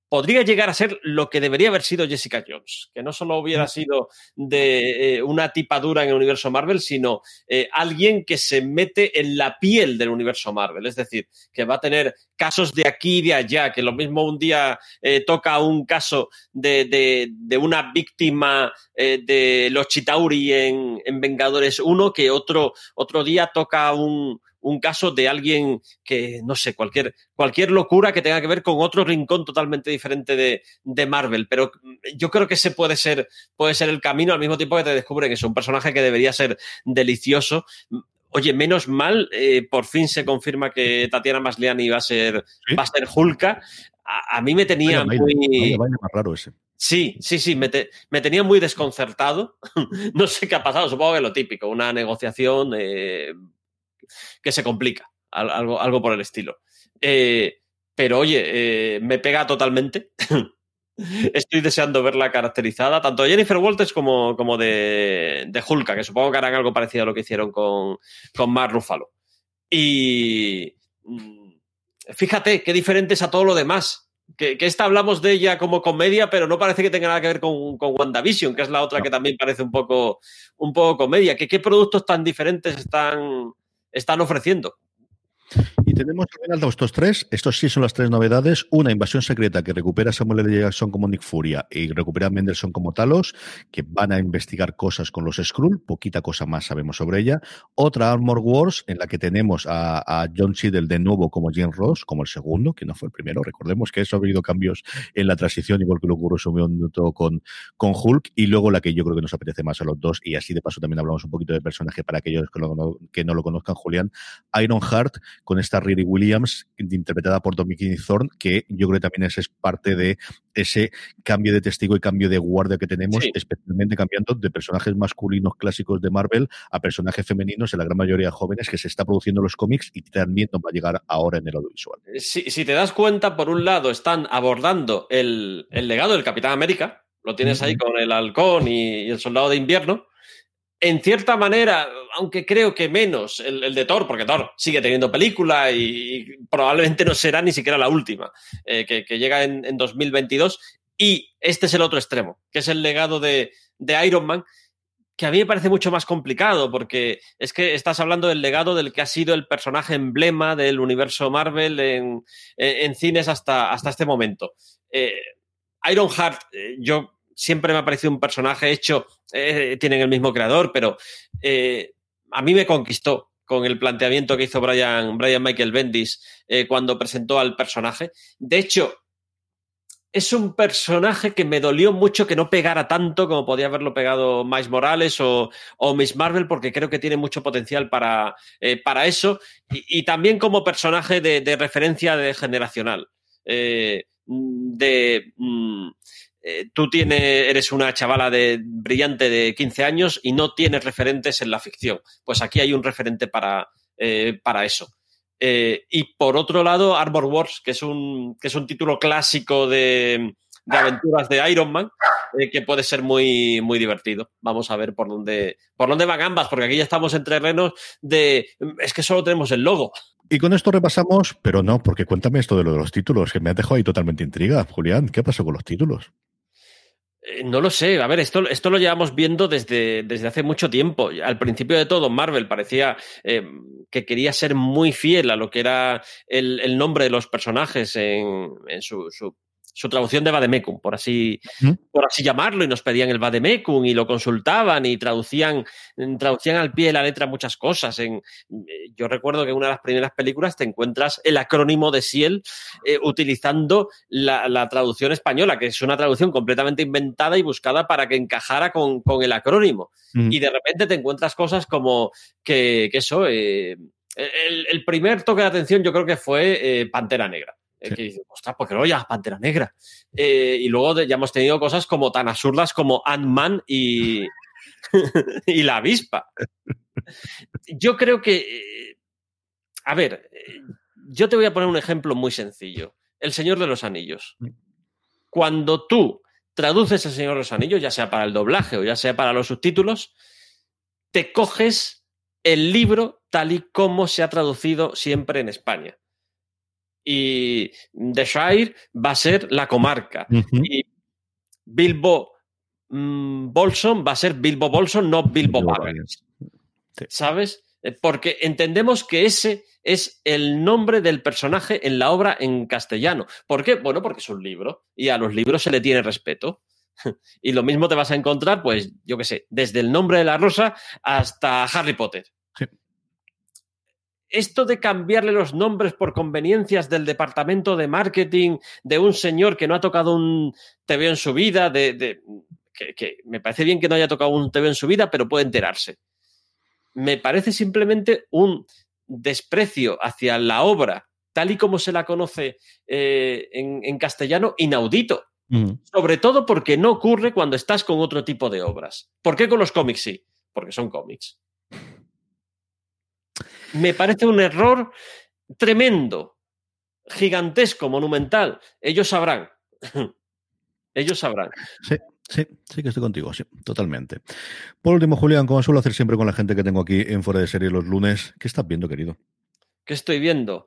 podría llegar a ser lo que debería haber sido Jessica Jones, que no solo hubiera sido de eh, una tipadura en el universo Marvel, sino eh, alguien que se mete en la piel del universo Marvel, es decir, que va a tener casos de aquí y de allá, que lo mismo un día eh, toca un caso de, de, de una víctima de los Chitauri en, en, Vengadores 1, que otro, otro día toca un, un caso de alguien que, no sé, cualquier, cualquier locura que tenga que ver con otro rincón totalmente diferente de, de, Marvel. Pero yo creo que ese puede ser, puede ser el camino al mismo tiempo que te descubren que es un personaje que debería ser delicioso. Oye, menos mal, eh, por fin se confirma que Tatiana Masliani va a ser, ¿Sí? va a ser Hulka. A, a, mí me tenía vaya, muy. Vaya, vaya más raro ese. Sí, sí, sí, me, te, me, tenía muy desconcertado. [LAUGHS] no sé qué ha pasado, supongo que lo típico, una negociación eh, que se complica, algo, algo por el estilo. Eh, pero oye, eh, me pega totalmente. [LAUGHS] Estoy deseando verla caracterizada, tanto de Jennifer Walters como, como de, de, Hulka, que supongo que harán algo parecido a lo que hicieron con, con Mark Ruffalo. Y mm, fíjate qué diferente es a todo lo demás. Que, que, esta hablamos de ella como comedia, pero no parece que tenga nada que ver con, con WandaVision, que es la otra no. que también parece un poco, un poco comedia. ¿Qué, ¿Qué productos tan diferentes están, están ofreciendo? Y tenemos estos tres. Estos sí son las tres novedades. Una invasión secreta que recupera a Samuel L. Jackson como Nick Furia y recupera a Mendelssohn como Talos, que van a investigar cosas con los Skrull. Poquita cosa más sabemos sobre ella. Otra Armor Wars en la que tenemos a, John Cheadle de nuevo como Jim Ross, como el segundo, que no fue el primero. Recordemos que eso ha habido cambios en la transición, igual que lo ocurrió minuto con, con Hulk. Y luego la que yo creo que nos apetece más a los dos. Y así de paso también hablamos un poquito de personaje para aquellos que, lo, que no lo conozcan, Julián. Iron Heart con esta Riri Williams, interpretada por Dominic Thorne, que yo creo que también es, es, parte de ese cambio de testigo y cambio de guardia que tenemos, sí. especialmente cambiando de personajes masculinos clásicos de Marvel a personajes femeninos, en la gran mayoría jóvenes, que se está produciendo los cómics y también nos va a llegar ahora en el audiovisual. Si, si te das cuenta, por un lado, están abordando el, el legado del Capitán América, lo tienes ahí con el halcón y, y el soldado de invierno, en cierta manera, aunque creo que menos el, el, de Thor, porque Thor sigue teniendo película y, probablemente no será ni siquiera la última, eh, que, que, llega en, en, 2022. Y este es el otro extremo, que es el legado de, de, Iron Man, que a mí me parece mucho más complicado, porque es que estás hablando del legado del que ha sido el personaje emblema del universo Marvel en, en cines hasta, hasta este momento. Eh, Iron Heart, eh, yo siempre me ha parecido un personaje hecho, eh, tienen el mismo creador, pero eh, a mí me conquistó con el planteamiento que hizo Brian, Michael Bendis eh, cuando presentó al personaje. De hecho, es un personaje que me dolió mucho que no pegara tanto como podía haberlo pegado Miles Morales o, Miss Marvel, porque creo que tiene mucho potencial para, para eso, y, también como personaje de, referencia de generacional. De. Mm, eh, tú tienes, eres una chavala de, brillante de 15 años y no tienes referentes en la ficción. Pues aquí hay un referente para, eh, para eso. Eh, y por otro lado, Armor Wars, que es un, que es un título clásico de, aventuras de Iron Man, que puede ser muy, muy divertido. Vamos a ver por dónde, por dónde van ambas, porque aquí ya estamos en terrenos de. Es que solo tenemos el logo. Y con esto repasamos, pero no, porque cuéntame esto de lo de los títulos, que me ha dejado ahí totalmente intriga. Julián, ¿qué pasó con los títulos? Eh, no lo sé. A ver, esto, esto lo llevamos viendo desde, desde hace mucho tiempo. Al principio de todo, Marvel parecía eh, que quería ser muy fiel a lo que era el, el nombre de los personajes en, en su, su, su traducción de Vademecum, por así, ¿Mm? por así llamarlo, y nos pedían el Vademecum y lo consultaban y traducían, traducían al pie de la letra muchas cosas. En, eh, yo recuerdo que en una de las primeras películas te encuentras el acrónimo de Ciel eh, utilizando la, la, traducción española, que es una traducción completamente inventada y buscada para que encajara con, con el acrónimo. ¿Mm? Y de repente te encuentras cosas como que, que eso, eh, el, el, primer toque de atención yo creo que fue eh, Pantera Negra. Sí. Que dice, ostras, ¿por qué no ya Pantera Negra? Eh, y luego ya hemos tenido cosas como tan absurdas como Ant-Man y, [LAUGHS] y la avispa. Yo creo que. A ver, yo te voy a poner un ejemplo muy sencillo. El Señor de los Anillos. Cuando tú traduces El Señor de los Anillos, ya sea para el doblaje o ya sea para los subtítulos, te coges el libro tal y como se ha traducido siempre en España y The Shire va a ser la comarca. Uh -huh. Y Bilbo mmm, Bolson va a ser Bilbo Bolson, no Bilbo Baggins. Sí. ¿Sabes? Porque entendemos que ese es el nombre del personaje en la obra en castellano. ¿Por qué? Bueno, porque es un libro y a los libros se le tiene respeto. [LAUGHS] Y lo mismo te vas a encontrar, pues, yo qué sé, desde el nombre de la rosa hasta Harry Potter. Esto de cambiarle los nombres por conveniencias del departamento de marketing de un señor que no ha tocado un TV en su vida, de, de que, que, me parece bien que no haya tocado un TV en su vida, pero puede enterarse. Me parece simplemente un desprecio hacia la obra, tal y como se la conoce eh, en, en, castellano, inaudito. Mm. Sobre todo porque no ocurre cuando estás con otro tipo de obras. ¿Por qué con los cómics sí? Porque son cómics me parece un error tremendo, gigantesco, monumental. Ellos sabrán. [LAUGHS] Ellos sabrán. Sí. Sí, sí que estoy contigo, sí, totalmente. Por último, Julián, como suelo hacer siempre con la gente que tengo aquí en Fuera de Serie los lunes, ¿qué estás viendo, querido? ¿Qué estoy viendo?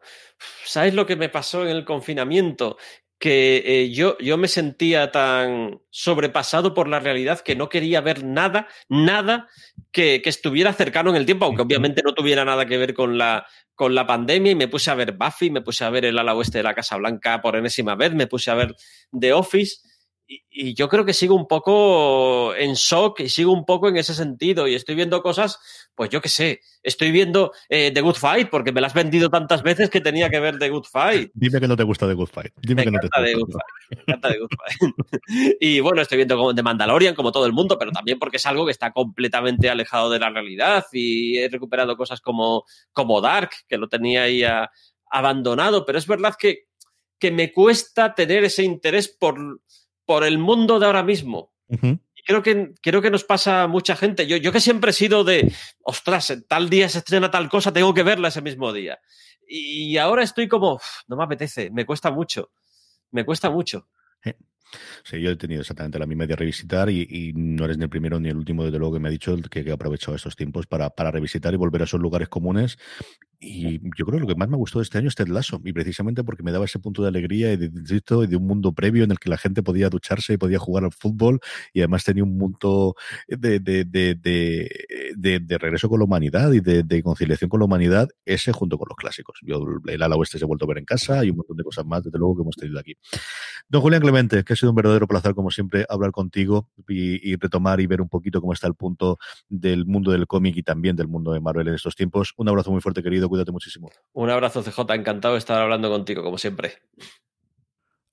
¿Sabes lo que me pasó en el confinamiento? Que eh, yo, yo me sentía tan sobrepasado por la realidad que no quería ver nada, nada que, que, estuviera cercano en el tiempo, aunque obviamente no tuviera nada que ver con la, con la pandemia, y me puse a ver Buffy, me puse a ver el ala oeste de la Casa Blanca por enésima vez, me puse a ver The Office, y, y yo creo que sigo un poco en shock y sigo un poco en ese sentido, y estoy viendo cosas, pues yo qué sé, estoy viendo eh, The Good Fight porque me la has vendido tantas veces que tenía que ver The Good Fight. Dime que no te gusta The Good Fight. Dime me que no te gusta The Good Fight. Me encanta The Good Fight. [LAUGHS] y bueno, estoy viendo The Mandalorian como todo el mundo, pero también porque es algo que está completamente alejado de la realidad y he recuperado cosas como, como Dark, que lo tenía ahí a, abandonado, pero es verdad que, que me cuesta tener ese interés por, por el mundo de ahora mismo. Uh -huh creo que, creo que nos pasa mucha gente. Yo, yo que siempre he sido de, ostras, tal día se estrena tal cosa, tengo que verla ese mismo día. Y ahora estoy como, no me apetece, me cuesta mucho, me cuesta mucho. Sí, yo he tenido exactamente la misma de revisitar y, y, no eres ni el primero ni el último, desde luego, que me ha dicho que, que he aprovechado estos tiempos para, para revisitar y volver a esos lugares comunes. Y yo creo que lo que más me gustó de este año es Ted Lasso, y precisamente porque me daba ese punto de alegría y de, de, de un mundo previo en el que la gente podía ducharse y podía jugar al fútbol y además tenía un mundo de, de, de, de regreso con la humanidad y de, conciliación con la humanidad, ese junto con los clásicos. Yo el ala oeste se he vuelto a ver en casa y un montón de cosas más, desde luego, que hemos tenido aquí. Don Julián Clemente, que ha sido un verdadero placer, como siempre, hablar contigo y retomar y ver un poquito cómo está el punto del mundo del cómic y también del mundo de Marvel en estos tiempos. Un abrazo muy fuerte, querido cuídate muchísimo. Un abrazo, CJ, encantado de estar hablando contigo, como siempre.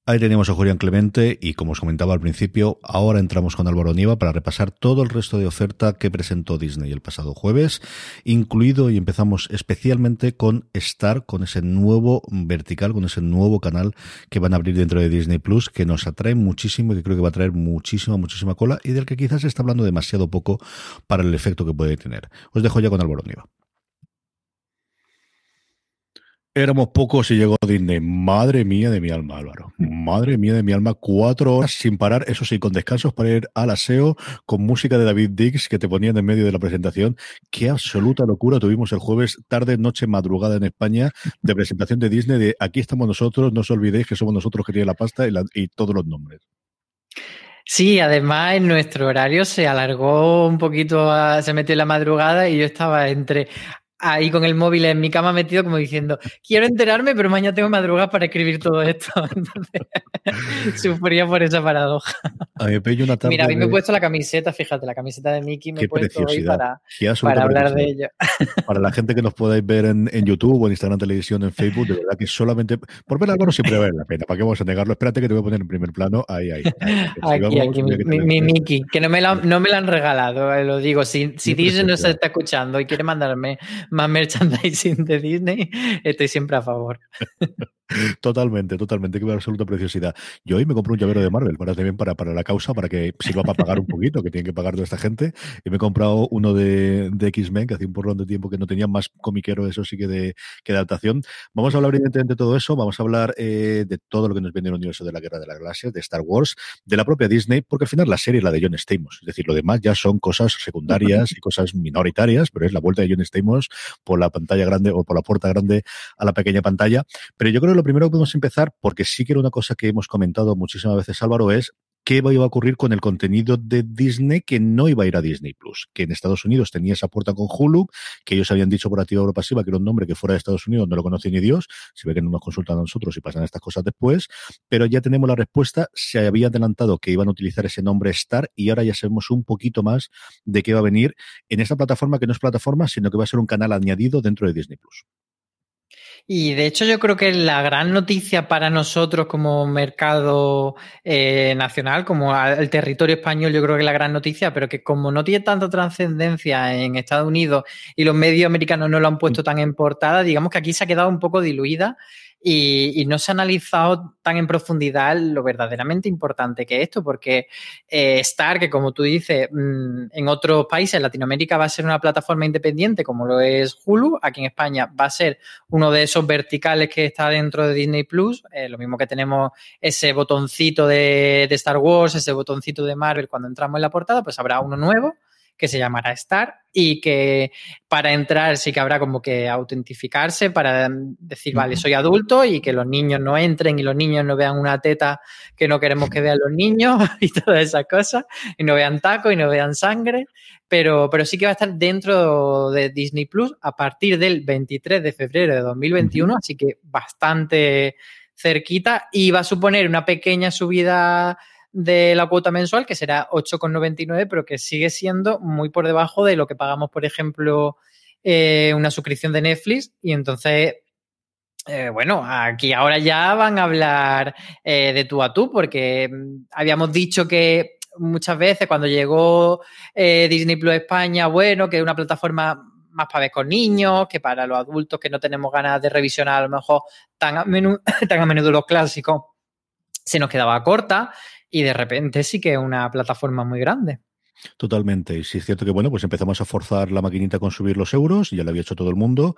Ahí teníamos a Julián Clemente y como os comentaba al principio, ahora entramos con Álvaro Nieva para repasar todo el resto de oferta que presentó Disney el pasado jueves, incluido y empezamos especialmente con Star, con ese nuevo vertical, con ese nuevo canal que van a abrir dentro de Disney Plus, que nos atrae muchísimo y que creo que va a traer muchísima, muchísima cola y del que quizás se está hablando demasiado poco para el efecto que puede tener. Os dejo ya con Álvaro Nieva. Éramos pocos y llegó Disney. Madre mía de mi alma, Álvaro. Madre mía de mi alma. Cuatro horas sin parar, eso sí, con descansos para ir al aseo, con música de David Dix que te ponían en medio de la presentación. Qué absoluta locura tuvimos el jueves, tarde, noche, madrugada en España, de presentación de Disney, de aquí estamos nosotros, no os olvidéis que somos nosotros que tiene la pasta y, todos los nombres. Sí, además en nuestro horario se alargó un poquito, se metió la madrugada y yo estaba entre ahí con el móvil en mi cama metido como diciendo, quiero enterarme, pero mañana tengo madrugada para escribir todo esto. [LAUGHS] Entonces, sufría por esa paradoja. A mí me una tarde Mira, a mí me he puesto la camiseta, fíjate, la camiseta de Mickey me Qué he puesto hoy para, hablar de ello. [LAUGHS] Para la gente que nos podáis ver en, en YouTube o en Instagram Televisión, en Facebook, de verdad que solamente por ver algo no siempre vale la pena. ¿Para qué vamos a negarlo? Espérate que te voy a poner en primer plano. Ahí, ahí. Aquí, aquí, mi, mi- mi Mickey, que no me, la, no me la han regalado, eh, lo digo. Si, si Disney nos está escuchando y quiere mandarme más merchandising de Disney, estoy siempre a favor. [LAUGHS] Totalmente, totalmente, que absoluta preciosidad. Yo hoy me compro un llavero de Marvel para también para, para la causa, para que sirva para pagar un poquito, que tienen que pagar toda esta gente. Y me he comprado uno de, de X-Men, que hace un porrón de tiempo que no tenía más comiquero, eso sí que de, que adaptación. Vamos a hablar evidentemente de todo eso, vamos a hablar eh, de todo lo que nos viene el universo de la Guerra de las Galaxias, de Star Wars, de la propia Disney, porque al final la serie es la de John Stamos. Es decir, lo demás ya son cosas secundarias y cosas minoritarias, pero es la vuelta de John Stamos por la pantalla grande o por la puerta grande a la pequeña pantalla. Pero yo creo lo primero que podemos empezar, porque sí que era una cosa que hemos comentado muchísimas veces, Álvaro, es qué iba a ocurrir con el contenido de Disney que no iba a ir a Disney Plus, que en Estados Unidos tenía esa puerta con Hulu, que ellos habían dicho por activa o pasiva que era un nombre que fuera de Estados Unidos no lo conocía ni Dios, se ve que no nos consultan a nosotros y pasan estas cosas después, pero ya tenemos la respuesta, se había adelantado que iban a utilizar ese nombre Star y ahora ya sabemos un poquito más de qué va a venir en esta plataforma que no es plataforma, sino que va a ser un canal añadido dentro de Disney Plus. Y de hecho yo creo que la gran noticia para nosotros como mercado eh, nacional, como el territorio español, yo creo que es la gran noticia, pero que como no tiene tanta trascendencia en Estados Unidos y los medios americanos no lo han puesto tan en portada, digamos que aquí se ha quedado un poco diluida y, y no se ha analizado tan en profundidad lo verdaderamente importante que es esto, porque eh, Star, que como tú dices, mm, en otros países, en Latinoamérica va a ser una plataforma independiente como lo es Hulu, aquí en España va a ser uno de esos verticales que está dentro de Disney Plus, eh, lo mismo que tenemos ese botoncito de, de Star Wars, ese botoncito de Marvel cuando entramos en la portada, pues habrá uno nuevo que se llamará Star y que para entrar sí que habrá como que autentificarse para decir, vale, soy adulto y que los niños no entren y los niños no vean una teta que no queremos que vean los niños [LAUGHS] y todas esas cosas, y no vean taco y no vean sangre, pero, pero sí que va a estar dentro de Disney Plus a partir del 23 de febrero de 2021, así que bastante cerquita y va a suponer una pequeña subida de la cuota mensual, que será 8,99, pero que sigue siendo muy por debajo de lo que pagamos, por ejemplo, eh, una suscripción de Netflix. Y entonces, eh, bueno, aquí ahora ya van a hablar eh, de tú a tú, porque mm, habíamos dicho que muchas veces cuando llegó Disney Plus España, bueno, que es una plataforma más para ver con niños, que para los adultos que no tenemos ganas de revisionar a lo mejor tan a, [LAUGHS] tan a menudo los clásicos, se nos quedaba corta y de repente sí que es una plataforma muy grande. Totalmente. Y sí es cierto que, bueno, pues empezamos a forzar la maquinita con subir los euros, ya lo había hecho todo el mundo.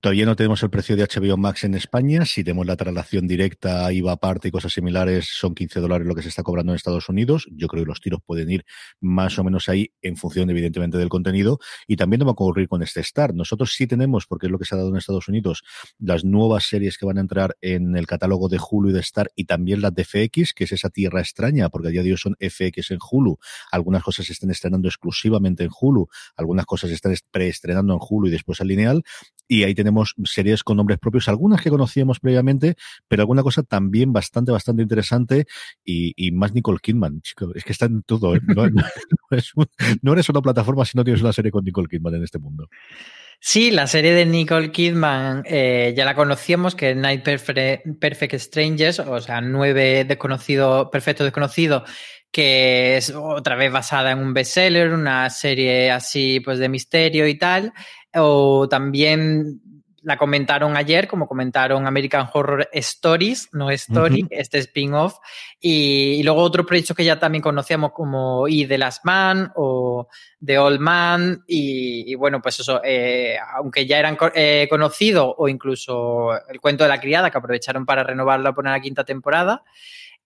Todavía no tenemos el precio de HBO Max en España. Si tenemos la traslación directa, IVA aparte y cosas similares, son 15 dólares lo que se está cobrando en Estados Unidos. Yo creo que los tiros pueden ir más o menos ahí en función, evidentemente, del contenido. Y también nos va a ocurrir con este Star. Nosotros sí tenemos, porque es lo que se ha dado en Estados Unidos, las nuevas series que van a entrar en el catálogo de Hulu y de Star y también las de FX, que es esa tierra extraña, porque a día de hoy son FX en Hulu. Algunas cosas se están estrenando exclusivamente en Hulu, algunas cosas se están preestrenando en Hulu y después al lineal. Y ahí tenemos series con nombres propios, algunas que conocíamos previamente, pero alguna cosa también bastante, bastante interesante y, más Nicole Kidman. Chico, es que está en todo. ¿eh? No eres una plataforma si no tienes una serie con Nicole Kidman en este mundo. Sí, la serie de Nicole Kidman eh, ya la conocíamos, que es Night Perfect, Perfect Strangers, o sea, nueve desconocidos, perfectos desconocidos, que es otra vez basada en un bestseller, una serie así pues de misterio y tal. O también la comentaron ayer, como comentaron American Horror Stories, no Story, Ujú. este spin-off. Y, y luego otros proyectos que ya también conocíamos como Y The Last Man o The Old Man. Y, y bueno, pues eso, eh, aunque ya eran eh, conocidos, o incluso El cuento de la criada, que aprovecharon para renovarla por una quinta temporada.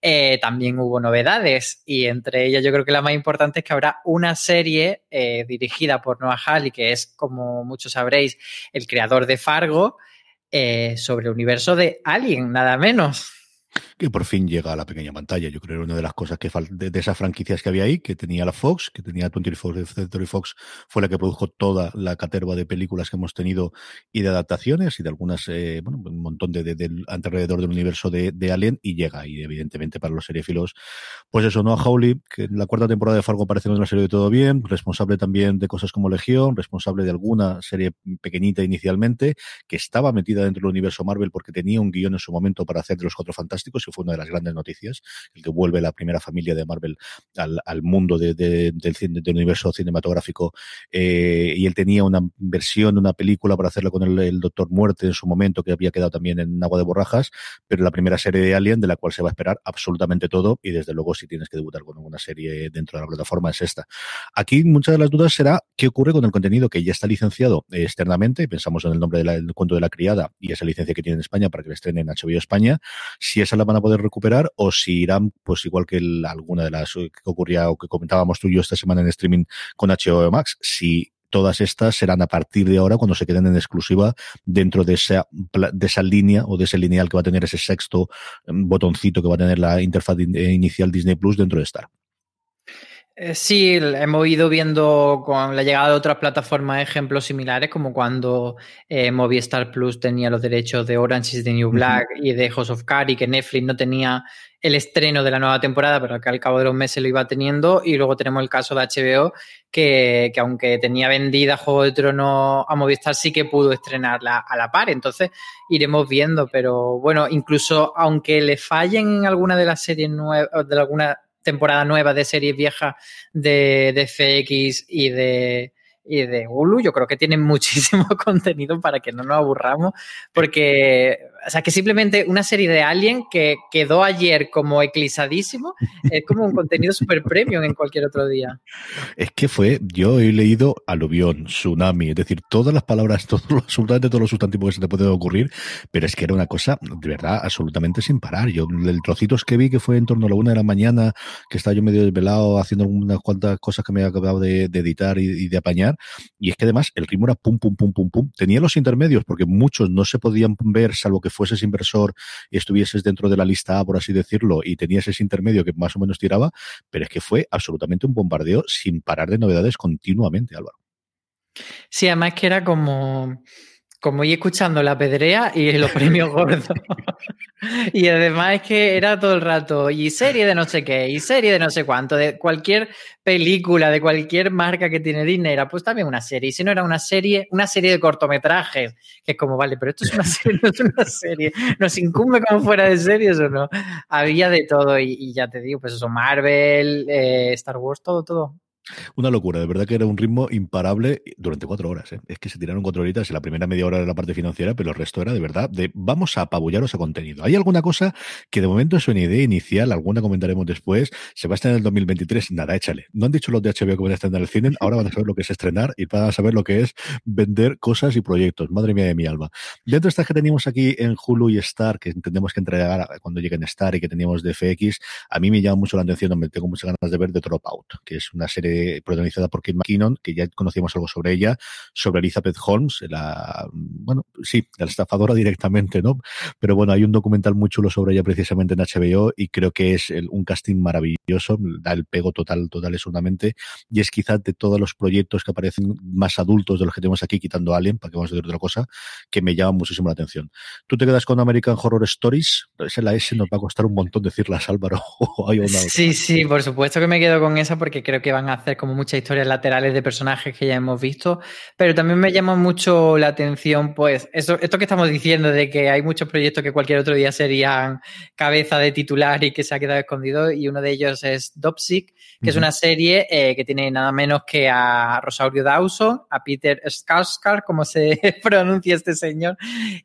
Eh, también hubo novedades y entre ellas yo creo que la más importante es que habrá una serie eh, dirigida por Noah Hawley, que es, como muchos sabréis, el creador de Fargo, eh, sobre el universo de Alien, nada menos. Que por fin llega a la pequeña pantalla. Yo creo que era una de las cosas que de, de esas franquicias que había ahí, que tenía la Fox, que tenía 24 Century Fox, fue la que produjo toda la caterva de películas que hemos tenido y de adaptaciones y de algunas, eh, bueno, un montón de, de, alrededor del universo de, de, Alien y llega. Y evidentemente para los seriefilos, pues eso, ¿no? A Howley, que en la cuarta temporada de Fargo parece una serie de todo bien, responsable también de cosas como Legión, responsable de alguna serie pequeñita inicialmente, que estaba metida dentro del universo Marvel porque tenía un guion en su momento para hacer de los Cuatro Fantásticos y fue una de las grandes noticias, el que vuelve la primera familia de Marvel al, al mundo de, de, del, del, universo cinematográfico eh, y él tenía una versión, una película para hacerlo con el, Doctor Muerte en su momento que había quedado también en Agua de Borrajas, pero la primera serie de Alien de la cual se va a esperar absolutamente todo y desde luego si tienes que debutar con una serie dentro de la plataforma es esta. Aquí muchas de las dudas será qué ocurre con el contenido que ya está licenciado externamente, pensamos en el nombre del cuento de la criada y esa licencia que tiene en España para que le estrenen en HBO España, si esa la van a poder recuperar o si irán, pues igual que alguna de las que ocurría o que comentábamos tú y yo esta semana en streaming con HBO Max, si todas estas serán a partir de ahora cuando se queden en exclusiva dentro de esa, de esa línea o de ese lineal que va a tener ese sexto botoncito que va a tener la interfaz inicial Disney Plus dentro de Star. Eh, sí, hemos ido viendo con la llegada de otras plataformas ejemplos similares, como cuando eh, Movistar Plus tenía los derechos de Orange is the New Black uh -huh. y de House of Cards y que Netflix no tenía el estreno de la nueva temporada, pero que al cabo de los meses lo iba teniendo. Y luego tenemos el caso de HBO, que, que aunque tenía vendida Juego de Tronos a Movistar, sí que pudo estrenarla a la par. Entonces iremos viendo, pero bueno, incluso aunque le fallen en alguna de las series nuevas, de alguna temporada nueva de series viejas de, de FX y de, y de Hulu, yo creo que tienen [LAUGHS] muchísimo contenido para que no nos aburramos, porque, o sea, que simplemente una serie de Alien que quedó ayer como eclipsadísimo, es como un contenido super premium en cualquier otro día. Es que fue, yo he leído aluvión, tsunami, es decir, todas las palabras, [LAUGHS] todos los, absolutamente todos los sustantivos que se te pueden ocurrir, pero es que era una cosa, de verdad, absolutamente sin parar. Yo, el trocitos que vi que fue en torno a la una de la mañana, que estaba yo medio desvelado haciendo unas cuantas cosas que me había acabado de, de editar y, y de apañar, y es que además el ritmo era pum, pum, pum, pum, pum. Tenía los intermedios, porque muchos no se podían ver, salvo que fueses inversor y estuvieses dentro de la lista A, por así decirlo, y tenías ese intermedio que más o menos tiraba, pero es que fue absolutamente un bombardeo sin parar de novedades continuamente, Álvaro. Sí, además que era como como ir escuchando la pedrea y los premios gordos. y además es que era todo el rato, y serie de no sé qué, y serie de no sé cuánto, de cualquier película, de cualquier marca que tiene Disney, era pues también una serie. Y si no era una serie, una serie de cortometrajes, que es como, vale, pero esto es una serie, no es una serie. Nos incumbe como fuera de series o no. Había de todo, y, ya te digo, pues eso, Marvel, eh, Star Wars, todo, todo. Una locura, de verdad que era un ritmo imparable durante cuatro horas. ¿eh? Es que se tiraron cuatro horitas y la primera media hora era la parte financiera, pero el resto era de verdad de vamos a apabullaros a contenido. Hay alguna cosa que de momento es una idea inicial, alguna comentaremos después. Se va a estrenar en el 2023, nada, échale. No han dicho los de HBO que van a estrenar el cine, [LAUGHS] ahora van a saber lo que es estrenar y van a saber lo que es vender cosas y proyectos. Madre mía de mi alma. Dentro de estas que teníamos aquí en Hulu y Star, que entendemos que entregar cuando lleguen Star y que teníamos de FX, a mí me llama mucho la atención, me tengo muchas ganas de ver de Dropout, que es una serie protagonizada por Kate McKinnon, que ya conocíamos algo sobre ella, sobre Elizabeth Holmes, la, bueno, sí, la estafadora directamente, ¿no? Pero bueno, hay un documental muy chulo sobre ella precisamente en HBO y creo que es el, un casting maravilloso, da el pego total, total seguramente, y es quizás de todos los proyectos que aparecen más adultos de los que tenemos aquí, quitando Alien, para que vamos a decir otra cosa, que me llama muchísimo la atención. ¿Tú te quedas con American Horror Stories? Esa la S nos va a costar un montón decirlas, Álvaro. [LAUGHS] sí, sí, por supuesto que me quedo con esa porque creo que van a hacer como muchas historias laterales de personajes que ya hemos visto, pero también me llama mucho la atención, pues, eso, esto que estamos diciendo de que hay muchos proyectos que cualquier otro día serían cabeza de titular y que se ha quedado escondido, y uno de ellos es Dopsic, que uh -huh. es una serie eh, que tiene nada menos que a Rosario Dawson, a Peter Skarsgård, como se [LAUGHS] pronuncia este señor,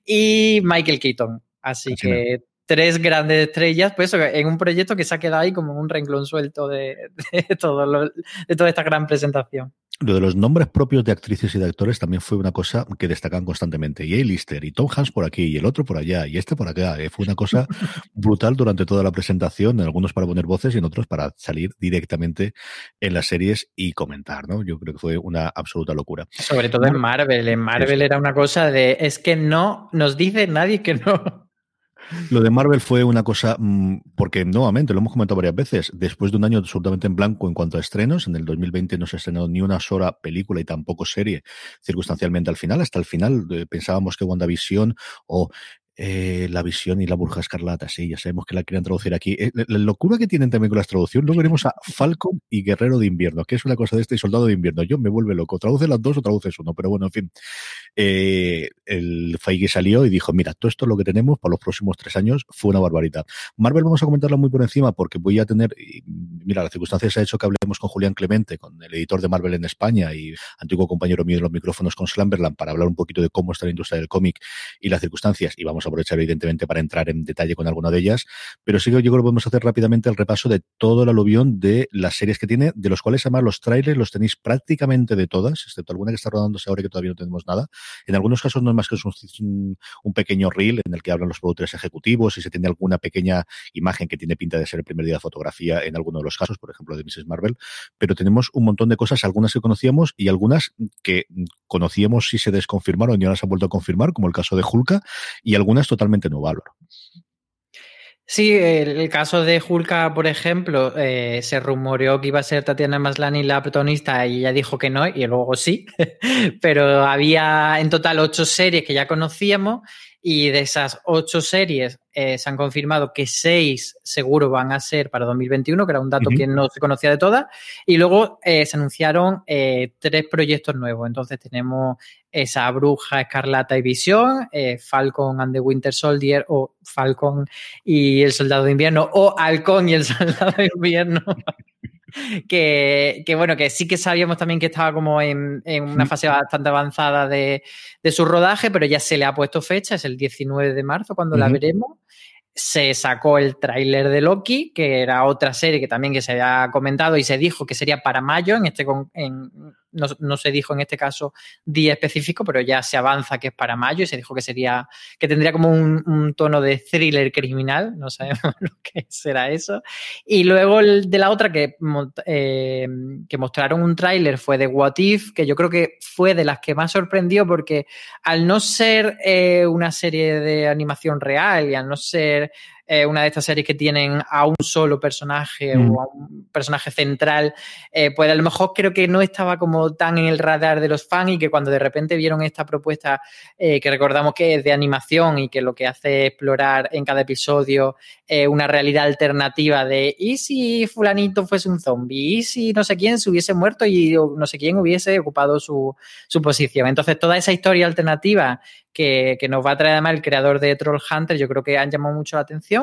y Michael Keaton. Así, Así que tres grandes estrellas, pues en un proyecto que se ha quedado ahí como un renglón suelto de, [LAUGHS] de, todo lo, de toda esta gran presentación. Lo de los nombres propios de actrices y de actores también fue una cosa que destacan constantemente. Y Lister y Tom Hanks por aquí, y el otro por allá, y este por acá. Eh, fue una cosa [LAUGHS] brutal durante toda la presentación, en algunos para poner voces y en otros para salir directamente en las series y comentar, ¿no? Yo creo que fue una absoluta locura. Sobre todo en Marvel. En Marvel era una cosa de, es que no, nos dice nadie que no. Lo de Marvel fue una cosa, mm, porque nuevamente, lo hemos comentado varias veces, después de un año absolutamente en blanco en cuanto a estrenos, en el 2020 no se estrenó ni una sola película y tampoco serie circunstancialmente al final, hasta el final eh, pensábamos que WandaVision o eh, la visión y la burja escarlata, sí, ya sabemos que la querían traducir aquí. Eh, la, locura que tienen también con las traducciones, luego veremos a Falcon y Guerrero de Invierno, que es una cosa de este y Soldado de Invierno. Yo me vuelve loco. Traduce las dos o traduces uno, pero bueno, en fin. Eh, el Feige salió y dijo, mira, todo esto es lo que tenemos para los próximos tres años, fue una barbaridad. Marvel vamos a comentarlo muy por encima porque voy a tener, mira, la circunstancia se ha hecho que hablemos con Julián Clemente, con el editor de Marvel en España y antiguo compañero mío de los micrófonos con Slamberland, para hablar un poquito de cómo está la industria del cómic y las circunstancias y vamos a aprovechar evidentemente para entrar en detalle con alguna de ellas, pero sí que yo creo que podemos hacer rápidamente el repaso de todo el aluvión de las series que tiene, de los cuales además los trailers los tenéis prácticamente de todas, excepto alguna que está rodándose ahora que todavía no tenemos nada. En algunos casos no es más que un pequeño reel en el que hablan los productores ejecutivos y se tiene alguna pequeña imagen que tiene pinta de ser el primer día de fotografía en alguno de los casos, por ejemplo de Mrs. Marvel, pero tenemos un montón de cosas, algunas que conocíamos y algunas que conocíamos si se desconfirmaron y ahora se han vuelto a confirmar, como el caso de Hulka, y algunas totalmente no valor. Sí, el, caso de Hulka, por ejemplo, eh, se rumoreó que iba a ser Tatiana Maslany la protagonista y ella dijo que no, y luego sí, [LAUGHS] pero había en total ocho series que ya conocíamos y de esas ocho series eh, se han confirmado que seis seguro van a ser para 2021, que era un dato que no se conocía de todas. Y luego eh, se anunciaron eh, tres proyectos nuevos. Entonces tenemos esa Bruja, Escarlata y Visión, Falcon and the Winter Soldier o Falcon y el Soldado de Invierno o Halcón y el [LAUGHS] Soldado de Invierno. [LAUGHS] que, bueno, que sí que sabíamos también que estaba como en, una fase bastante avanzada de, su rodaje, pero ya se le ha puesto fecha, es el 19 de marzo cuando la veremos. Se sacó el tráiler de Loki, que era otra serie que también que se había comentado y se dijo que sería para mayo, en este en, no, se dijo en este caso día específico, pero ya se avanza que es para mayo y se dijo que sería, que tendría como un, tono de thriller criminal, no sabemos [LAUGHS] lo que será eso. Y luego el de la otra que, eh, que mostraron un tráiler fue de What If, que yo creo que fue de las que más sorprendió porque al no ser eh, una serie de animación real y al no ser eh, una de estas series que tienen a un solo personaje o mm. a un personaje central, eh, pues a lo mejor creo que no estaba como tan en el radar de los fans y que cuando de repente vieron esta propuesta eh, que recordamos que es de animación y que lo que hace es explorar en cada episodio una realidad alternativa de ¿y si fulanito fuese un zombie? ¿y si no sé quién se hubiese muerto y no sé quién hubiese ocupado su, su posición? Entonces toda esa historia alternativa que, nos va a traer además el creador de Troll Hunter, yo creo que han llamado mucho la atención.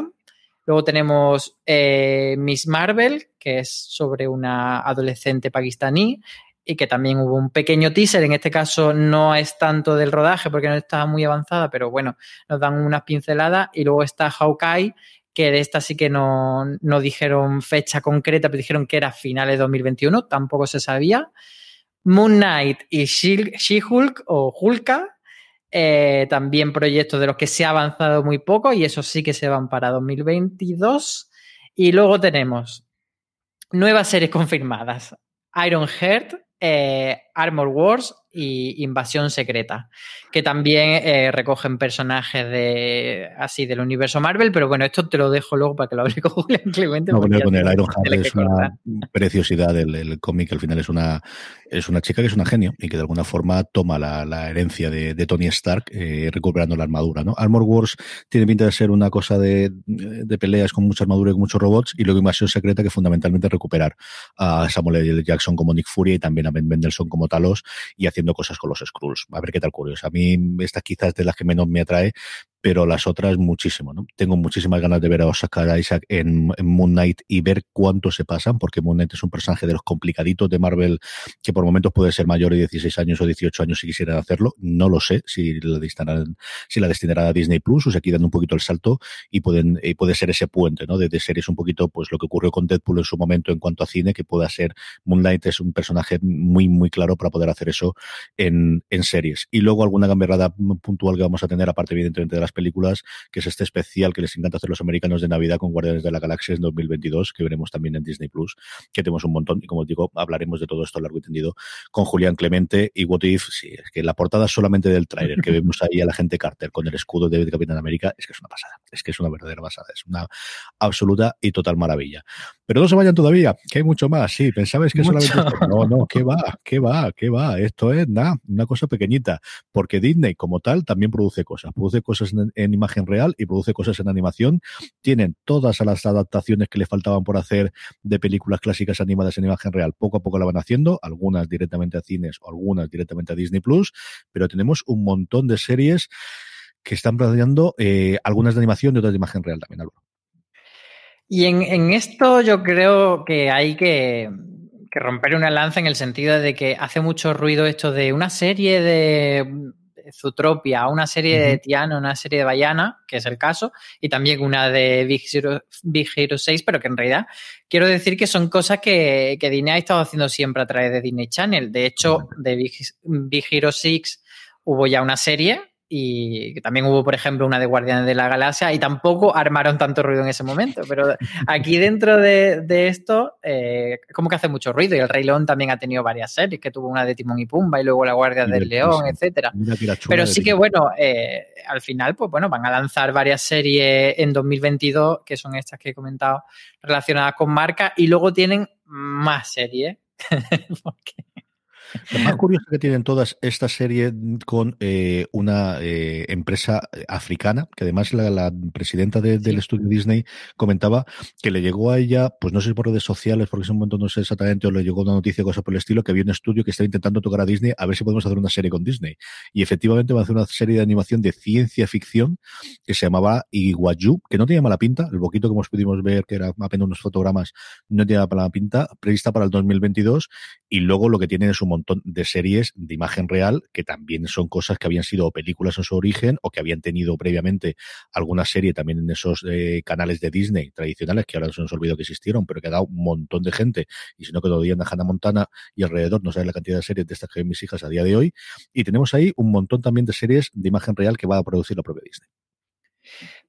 Luego tenemos eh, Miss Marvel, que es sobre una adolescente pakistaní y que también hubo un pequeño teaser. En este caso no es tanto del rodaje porque no estaba muy avanzada, pero bueno, nos dan unas pinceladas. Y luego está Hawkeye, que de esta sí que no, no dijeron fecha concreta, pero dijeron que era finales de 2021, tampoco se sabía. Moon Knight y She-Hulk o Hulka, eh, también proyectos de los que se ha avanzado muy poco y esos sí que se van para 2022. Y luego tenemos nuevas series confirmadas. Iron Heart, eh, Armor Wars y Invasión Secreta, que también eh, recogen personajes de así del universo Marvel, pero bueno, esto te lo dejo luego para que lo hable [LAUGHS] con Julián Clemente. No, con el Iron Heart es una preciosidad el, cómic, al final es una, es una chica que es una genio y que de alguna forma toma la, herencia de, Tony Stark eh, recuperando la armadura. ¿no? Armor Wars tiene pinta de ser una cosa de, peleas con mucha armadura y con muchos robots, y luego Invasión Secreta que fundamentalmente recuperar a Samuel L. Jackson como Nick Fury y también a Ben Mendelssohn como Talos y haciendo cosas con los Skrulls. A ver qué tal curioso. A mí esta quizás de las que menos me atrae, pero las otras muchísimo, ¿no? Tengo muchísimas ganas de ver a Oscar Isaac en, Moon Knight y ver cuánto se pasan, porque Moon Knight es un personaje de los complicaditos de Marvel que por momentos puede ser mayor de 16 años o 18 años si quisieran hacerlo. No lo sé si la destinarán, si la destinarán a Disney Plus o si aquí dan un poquito el salto y pueden, y puede ser ese puente, ¿no? De, series un poquito, pues lo que ocurrió con Deadpool en su momento en cuanto a cine, que pueda ser Moon Knight es un personaje muy, muy claro para poder hacer eso en, en series. Y luego alguna gamberrada puntual que vamos a tener, aparte evidentemente de las películas, que es este especial que les encanta hacer los americanos de Navidad con Guardianes de la Galaxia en 2022, que veremos también en Disney Plus, que tenemos un montón. Y como os digo, hablaremos de todo esto largo y tendido con Julián Clemente y What If. Sí, es que la portada solamente del tráiler que vemos ahí a la gente Carter con el escudo de Capitán América es que es una pasada. Es que es una verdadera pasada. Es una absoluta y total maravilla. Pero no se vayan todavía, que hay mucho más. Sí, pensabais que solamente. No, no, ¿qué va? ¿Qué va? ¿Qué va? Esto es nada, una cosa pequeñita. Porque Disney, como tal, también produce cosas. Produce cosas en, imagen real y produce cosas en animación. Tienen todas las adaptaciones que le faltaban por hacer de películas clásicas animadas en imagen real. Poco a poco la van haciendo, algunas directamente a cines o algunas directamente a Disney Plus. Pero tenemos un montón de series que están planteando eh, algunas de animación y otras de imagen real también, Álvaro. Y en, esto yo creo que hay que, romper una lanza en el sentido de que hace mucho ruido esto de una serie de Zootropia, una serie de Tiano, una serie de Bayana, que es el caso, y también una de Big Hero, 6, pero que en realidad quiero decir que son cosas que, que Disney ha estado haciendo siempre a través de Disney Channel. De hecho, de Big, Big Hero 6 hubo ya una serie y también hubo, por ejemplo, una de Guardianes de la Galaxia y tampoco armaron tanto ruido en ese momento. Pero aquí dentro de, esto, eh, como que hace mucho ruido. Y el Rey León también ha tenido varias series, que tuvo una de Timón y Pumba y luego la Guardia del León, etcétera. Pero sí que, bueno, eh, al final, pues bueno, van a lanzar varias series en 2022, que son estas que he comentado, relacionadas con marca, y luego tienen más series. [LAUGHS] Porque lo más curioso que tienen todas esta serie con eh, una eh, empresa africana, que además la, presidenta del estudio Disney comentaba que le llegó a ella, pues no sé por redes sociales, porque en un momento no sé exactamente, o le llegó una noticia o cosa por el estilo, que había un estudio que estaba intentando tocar a Disney a ver si podemos hacer una serie con Disney. Y efectivamente va a hacer una serie de animación de ciencia ficción que se llamaba Iguayu, que no tenía mala pinta, el poquito que pudimos ver, que era apenas unos fotogramas, no tenía mala pinta, prevista para el 2022, y luego lo que tiene es un montón de series de imagen real que también son cosas que habían sido películas en su origen o que habían tenido previamente alguna serie también en esos eh, canales de Disney tradicionales que ahora se nos olvidó que existieron, pero que ha dado un montón de gente y si no que todavía en Hannah Montana y alrededor no sabe la cantidad de series de estas que ven mis hijas a día de hoy y tenemos ahí un montón también de series de imagen real que va a producir la propia Disney.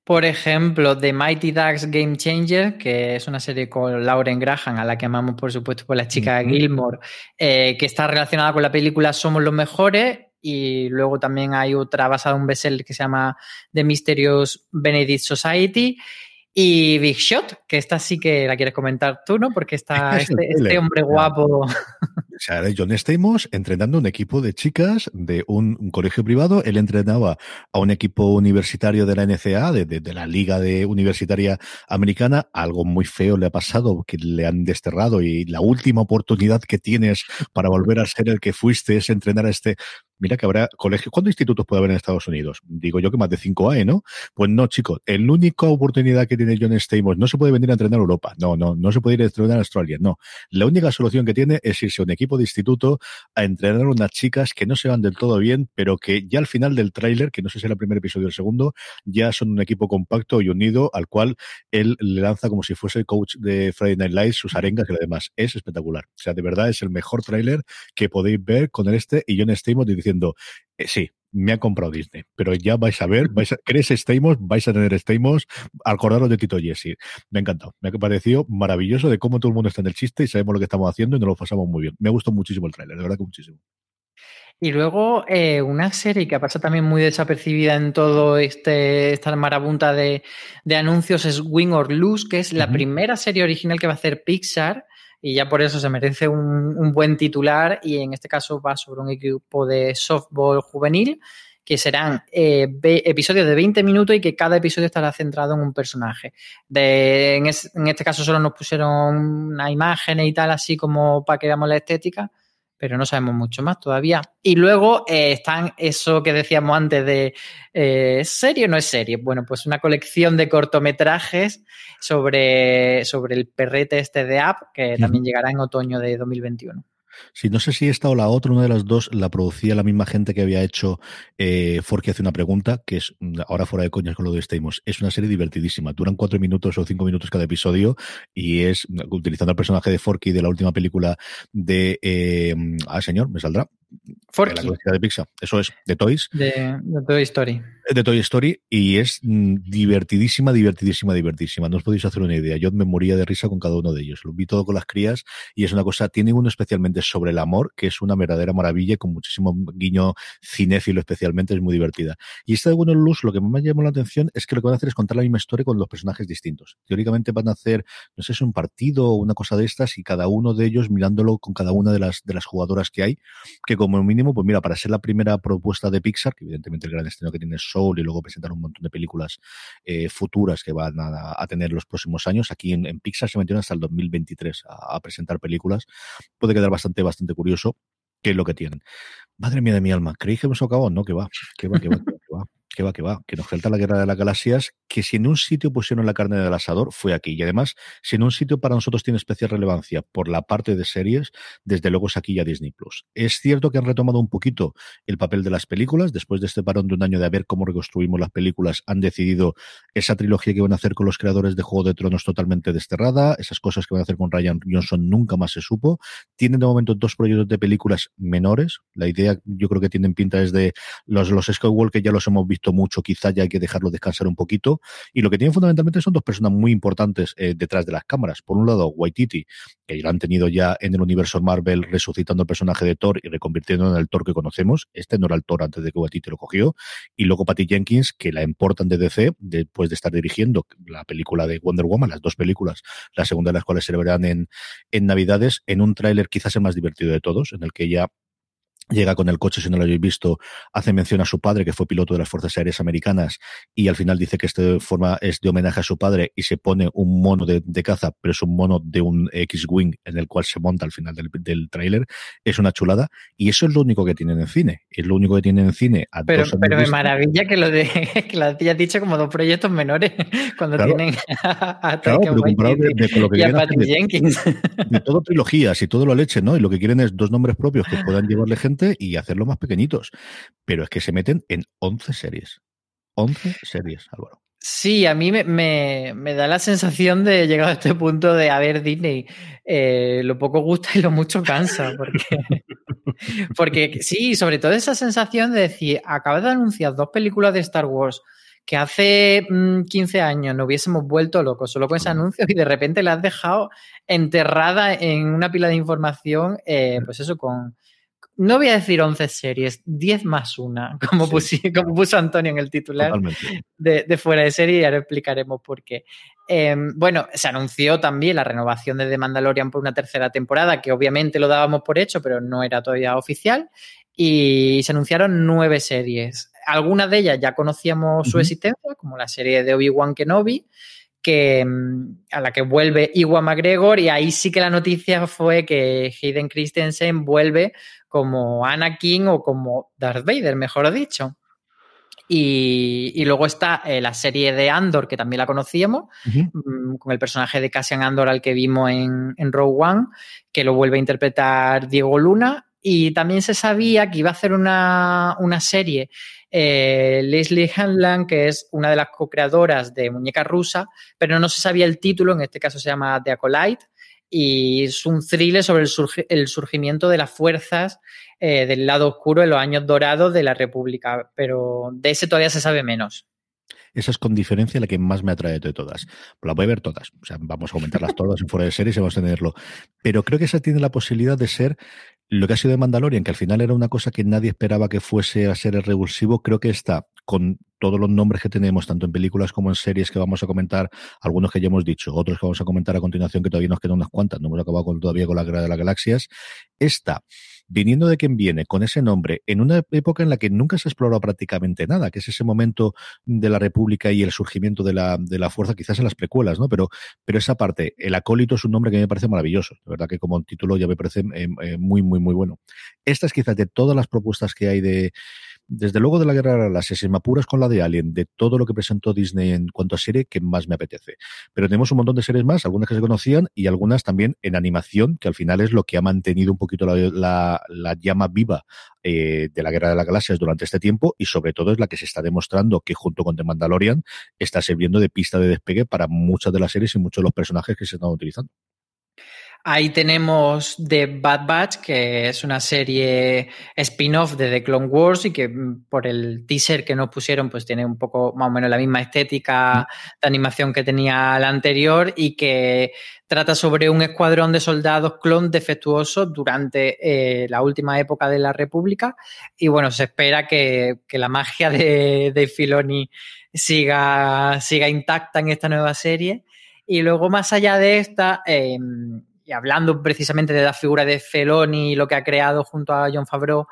Por ejemplo, The Mighty Ducks Game Changer, que es una serie con Lauren Graham, a la que amamos, por supuesto, por la chica Gilmore, eh, que está relacionada con la película Somos los Mejores. Y luego también hay otra basada en un bestseller que se llama The Mysterious Benedict Society. Y Big Shot, que esta sí que la quieres comentar tú, ¿no? Porque está [LAUGHS] este, este hombre guapo. John Stamos entrenando un equipo de chicas de un, colegio privado. Él entrenaba a un equipo universitario de la NCA, de, de, la Liga de Universitaria Americana. Algo muy feo le ha pasado, que le han desterrado y la última oportunidad que tienes para volver a ser el que fuiste es entrenar a este Mira que habrá colegios. ¿Cuántos institutos puede haber en Estados Unidos? Digo yo que más de 5 hay, ¿no? Pues no, chicos. La única oportunidad que tiene John Stamos no se puede venir a entrenar a Europa. No, no, no se puede ir a entrenar a Australia. No. La única solución que tiene es irse a un equipo de instituto a entrenar unas chicas que no se van del todo bien, pero que ya al final del tráiler, que no sé si es el primer episodio o el segundo, ya son un equipo compacto y unido al cual él le lanza como si fuese el coach de Friday Night Lights sus arengas y lo demás. Es espectacular. O sea, de verdad es el mejor tráiler que podéis ver con este y John Stamos diciendo, eh, sí, me ha comprado Disney, pero ya vais a ver, vais a, [LAUGHS] ¿queréis Stamos? Vais a tener Stamos, acordaros de Tito Jesse. Me ha encantado, me ha parecido maravilloso de cómo todo el mundo está en el chiste y sabemos lo que estamos haciendo y nos lo pasamos muy bien. Me ha gustado muchísimo el tráiler, de verdad que muchísimo. Y luego eh, una serie que ha pasado también muy desapercibida en todo este esta marabunta de, anuncios es Win or Lose, que es la primera serie original que va a hacer Pixar y ya por eso se merece un, buen titular y en este caso va sobre un equipo de softball juvenil que serán eh, episodios de 20 minutos y que cada episodio estará centrado en un personaje. en, en, este caso solo nos pusieron una imagen y tal, así como para que la estética, pero no sabemos mucho más todavía. Y luego eh, están eso que decíamos antes de eh, ¿serie o no es serie? Bueno, pues una colección de cortometrajes sobre, sobre el perrete este de App, que también llegará en otoño de 2021. Sí, no sé si esta o la otra, una de las dos, la producía la misma gente que había hecho eh, Forky hace una pregunta, que es, ahora fuera de coñas con lo de Stamos, es una serie divertidísima. Duran cuatro minutos o cinco minutos cada episodio y es, utilizando el personaje de Forky de la última película de, ah, señor, me saldrá, la clásica de Pixar. Eso es, de Toys. De, de Toy Story de Toy Story y es mm, divertidísima, divertidísima, divertidísima. No os podéis hacer una idea. Yo me moría de risa con cada uno de ellos. Lo vi todo con las crías y es una cosa, tiene uno especialmente sobre el amor, que es una verdadera maravilla con muchísimo guiño cinéfilo especialmente, es muy divertida. Y esta de Bueno Luz, lo que más me llamó la atención es que lo que van a hacer es contar la misma historia con los personajes distintos. Teóricamente van a hacer, no sé es un partido o una cosa de estas y cada uno de ellos mirándolo con cada una de las, de las jugadoras que hay, que como mínimo, pues mira, para ser la primera propuesta de Pixar, que evidentemente el gran estreno que tiene es y luego presentar un montón de películas eh, futuras que van a, tener los próximos años. Aquí en, Pixar se metieron hasta el 2023 a, a, presentar películas. Puede quedar bastante, bastante curioso qué es lo que tienen. Madre mía de mi alma, ¿creéis que hemos acabado? No, que va, que va, que va, que va que va, que va, que nos falta la guerra de las galaxias, que si en un sitio pusieron la carne del asador, fue aquí. Y además, si en un sitio para nosotros tiene especial relevancia por la parte de series, desde luego es aquí ya Disney Plus. Es cierto que han retomado un poquito el papel de las películas, después de este parón de un año de a ver cómo reconstruimos las películas, han decidido esa trilogía que van a hacer con los creadores de Juego de Tronos totalmente desterrada, esas cosas que van a hacer con Ryan Johnson nunca más se supo. Tienen de momento dos proyectos de películas menores. La idea, yo creo que tienen pinta es de los, los Skywalker ya los hemos visto mucho, quizá ya hay que dejarlo descansar un poquito. Y lo que tienen fundamentalmente son dos personas muy importantes eh, detrás de las cámaras. Por un lado, Waititi, que lo han tenido ya en el universo Marvel resucitando el personaje de Thor y reconvirtiendo en el Thor que conocemos. Este no era el Thor antes de que Waititi lo cogió. Y luego Patty Jenkins, que la importan de DC después de estar dirigiendo la película de Wonder Woman, las dos películas, la segunda de las cuales se verán en, en Navidades, en un tráiler quizás el más divertido de todos, en el que ella llega con el coche, si no lo habéis visto, hace mención a su padre, que fue piloto de las Fuerzas Aéreas Americanas, y al final dice que este forma es de homenaje a su padre y se pone un mono de, caza, pero es un mono de un X-Wing en el cual se monta al final del, del tráiler. Es una chulada, y eso es lo único que tienen en cine. Es lo único que tienen en cine. pero pero me maravilla que lo, de, [LAUGHS] que lo hayas dicho como dos proyectos menores, [LAUGHS] cuando tienen [LAUGHS] a, claro, pero de, con lo que y a Jenkins. De todo trilogías y todo lo leche, ¿no? Y lo que quieren es dos nombres propios que puedan llevarle gente y hacerlo más pequeñitos. Pero es que se meten en 11 series. 11 series, Álvaro. Sí, a mí me, me, da la sensación de llegar a este punto de, haber Disney, eh, lo poco gusta y lo mucho cansa, porque, [LAUGHS] porque sí, sobre todo esa sensación de decir, acabas de anunciar dos películas de Star Wars que hace 15 mm, años no hubiésemos vuelto locos solo con ese anuncio y de repente la has dejado enterrada en una pila de información, eh, pues eso, con, no voy a decir 11 series, 10 más una, [LAUGHS] como, como puso Antonio en el titular de, fuera de serie y ahora explicaremos por qué. Em, bueno, se anunció también la renovación de The Mandalorian por una tercera temporada, que obviamente lo dábamos por hecho, pero no era todavía oficial. Y se anunciaron nueve series. Algunas de ellas ya conocíamos su existencia, como la serie de Obi-Wan Kenobi, que, mm, a la que vuelve Iwan McGregor, y ahí sí que la noticia fue que Hayden Christensen vuelve como Anakin o como Darth Vader, mejor dicho. Y, luego está eh, la serie de Andor, que también la conocíamos, mm, con el personaje de Cassian Andor al que vimos en, en Rogue One, que lo vuelve a interpretar Diego Luna. Y también se sabía que iba a hacer una, serie eh, Leslie Hanlan, que es una de las co-creadoras de Muñeca Rusa, pero no se sabía el título, en este caso se llama The Acolyte, y es un thriller sobre el, surgimiento de las fuerzas eh, del lado oscuro en los años dorados de la República, pero de ese todavía se sabe menos. Esa es con diferencia la que más me atrae de todas. La voy a ver todas. Vamos a comentarlas todas en fuera de series y vamos a tenerlo. Pero creo que esa tiene la posibilidad de ser lo que ha sido de Mandalorian, que al final era una cosa que nadie esperaba que fuese a ser el revulsivo. Creo que está con todos los nombres que tenemos, tanto en películas como en series que vamos a comentar, algunos que ya hemos dicho, otros que vamos a comentar a continuación, que todavía nos quedan unas cuantas, no hemos acabado todavía con la guerra de las galaxias. Esta viniendo de quien viene, con ese nombre, en una época en la que nunca se ha explorado prácticamente nada, que es ese momento de la República y el surgimiento de la, de la fuerza, quizás en las precuelas, ¿no? Pero, pero esa parte, el acólito es un nombre que me parece maravilloso, de verdad que como título ya me parece eh, eh, muy, muy, muy bueno. Esta es quizás de todas las propuestas que hay de, desde luego de la Guerra de las Galaxias, apuras con la de Alien, de todo lo que presentó Disney en cuanto a serie, que más me apetece. Pero tenemos un montón de series más, algunas que se conocían y algunas también en animación, que al final es lo que ha mantenido un poquito la, llama viva eh, de la Guerra de las Galaxias durante este tiempo y sobre todo es la que se está demostrando que junto con The Mandalorian está sirviendo de pista de despegue para muchas de las series y muchos de los personajes que se están utilizando. Ahí tenemos The Bad Batch, que es una serie spin-off de The Clone Wars y que mm, por el teaser que nos pusieron, pues tiene un poco más o menos la misma estética de animación que tenía la anterior y que trata sobre un escuadrón de soldados clon defectuosos durante eh, la última época de la República. Y bueno, se espera que, la magia de, Filoni siga, intacta en esta nueva serie. Y luego, más allá de esta, eh, y hablando precisamente de la figura de Feloni y lo que ha creado junto a John Favreau,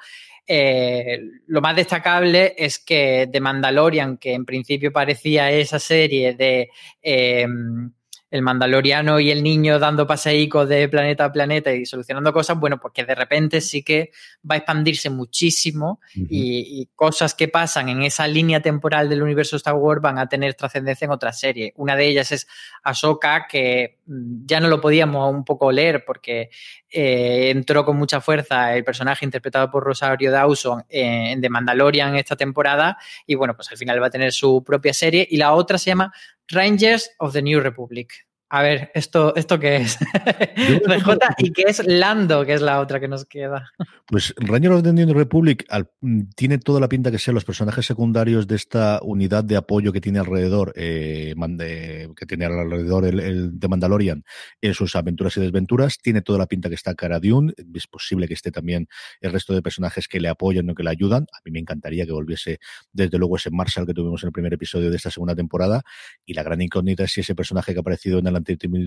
eh, lo más destacable es que The Mandalorian, que en principio parecía esa serie de eh, el mandaloriano y el niño dando paseicos de planeta a planeta y solucionando cosas, bueno, porque de repente sí que va a expandirse muchísimo y, cosas que pasan en esa línea temporal del universo Star Wars van a tener trascendencia en otras series. Una de ellas es Ahsoka, que mm, ya no lo podíamos un poco leer porque eh, entró con mucha fuerza el personaje interpretado por Rosario Dawson en The Mandalorian esta temporada y bueno, pues al final va a tener su propia serie y la otra se llama Rangers of the New Republic. A ver, ¿esto, esto qué es? [LAUGHS] RJ y qué es Lando, que es la otra que nos queda. [LAUGHS] Pues Ranger of the New Republic mm, tiene toda la pinta que sean los personajes secundarios de esta unidad de apoyo que tiene alrededor, eh, que tiene alrededor el, de Mandalorian en sus aventuras y desventuras. Tiene toda la pinta que está Cara Dune. Es posible que esté también el resto de personajes que le apoyan o que le ayudan. A mí me encantaría que volviese, desde luego, ese Marshall que tuvimos en el primer episodio de esta segunda temporada. Y la gran incógnita es si ese personaje que ha aparecido en el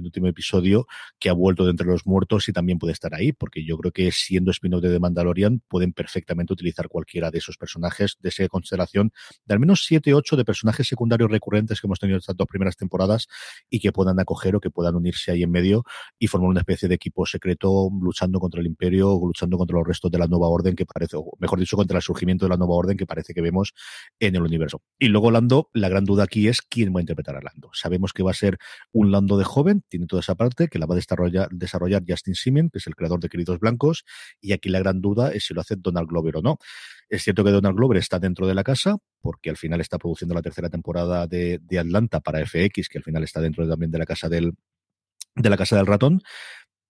último episodio que ha vuelto de entre los muertos y también puede estar ahí, porque yo creo que siendo spin-off de The Mandalorian pueden perfectamente utilizar cualquiera de esos personajes de esa constelación de al menos 7, 8 de personajes secundarios recurrentes que hemos tenido estas dos primeras temporadas y que puedan acoger o que puedan unirse ahí en medio y formar una especie de equipo secreto luchando contra el imperio o luchando contra los restos de la nueva orden que parece, o mejor dicho, contra el surgimiento de la nueva orden que parece que vemos en el universo. Y luego Lando, la gran duda aquí es quién va a interpretar a Lando. Sabemos que va a ser un Lando de joven, tiene toda esa parte, que la va a desarrollar, Justin Simen, que es el creador de Queridos Blancos, y aquí la gran duda es si lo hace Donald Glover o no. Es cierto que Donald Glover está dentro de la casa, porque al final está produciendo la tercera temporada de, de Atlanta para FX, que al final está dentro también de la casa del, de la casa del ratón,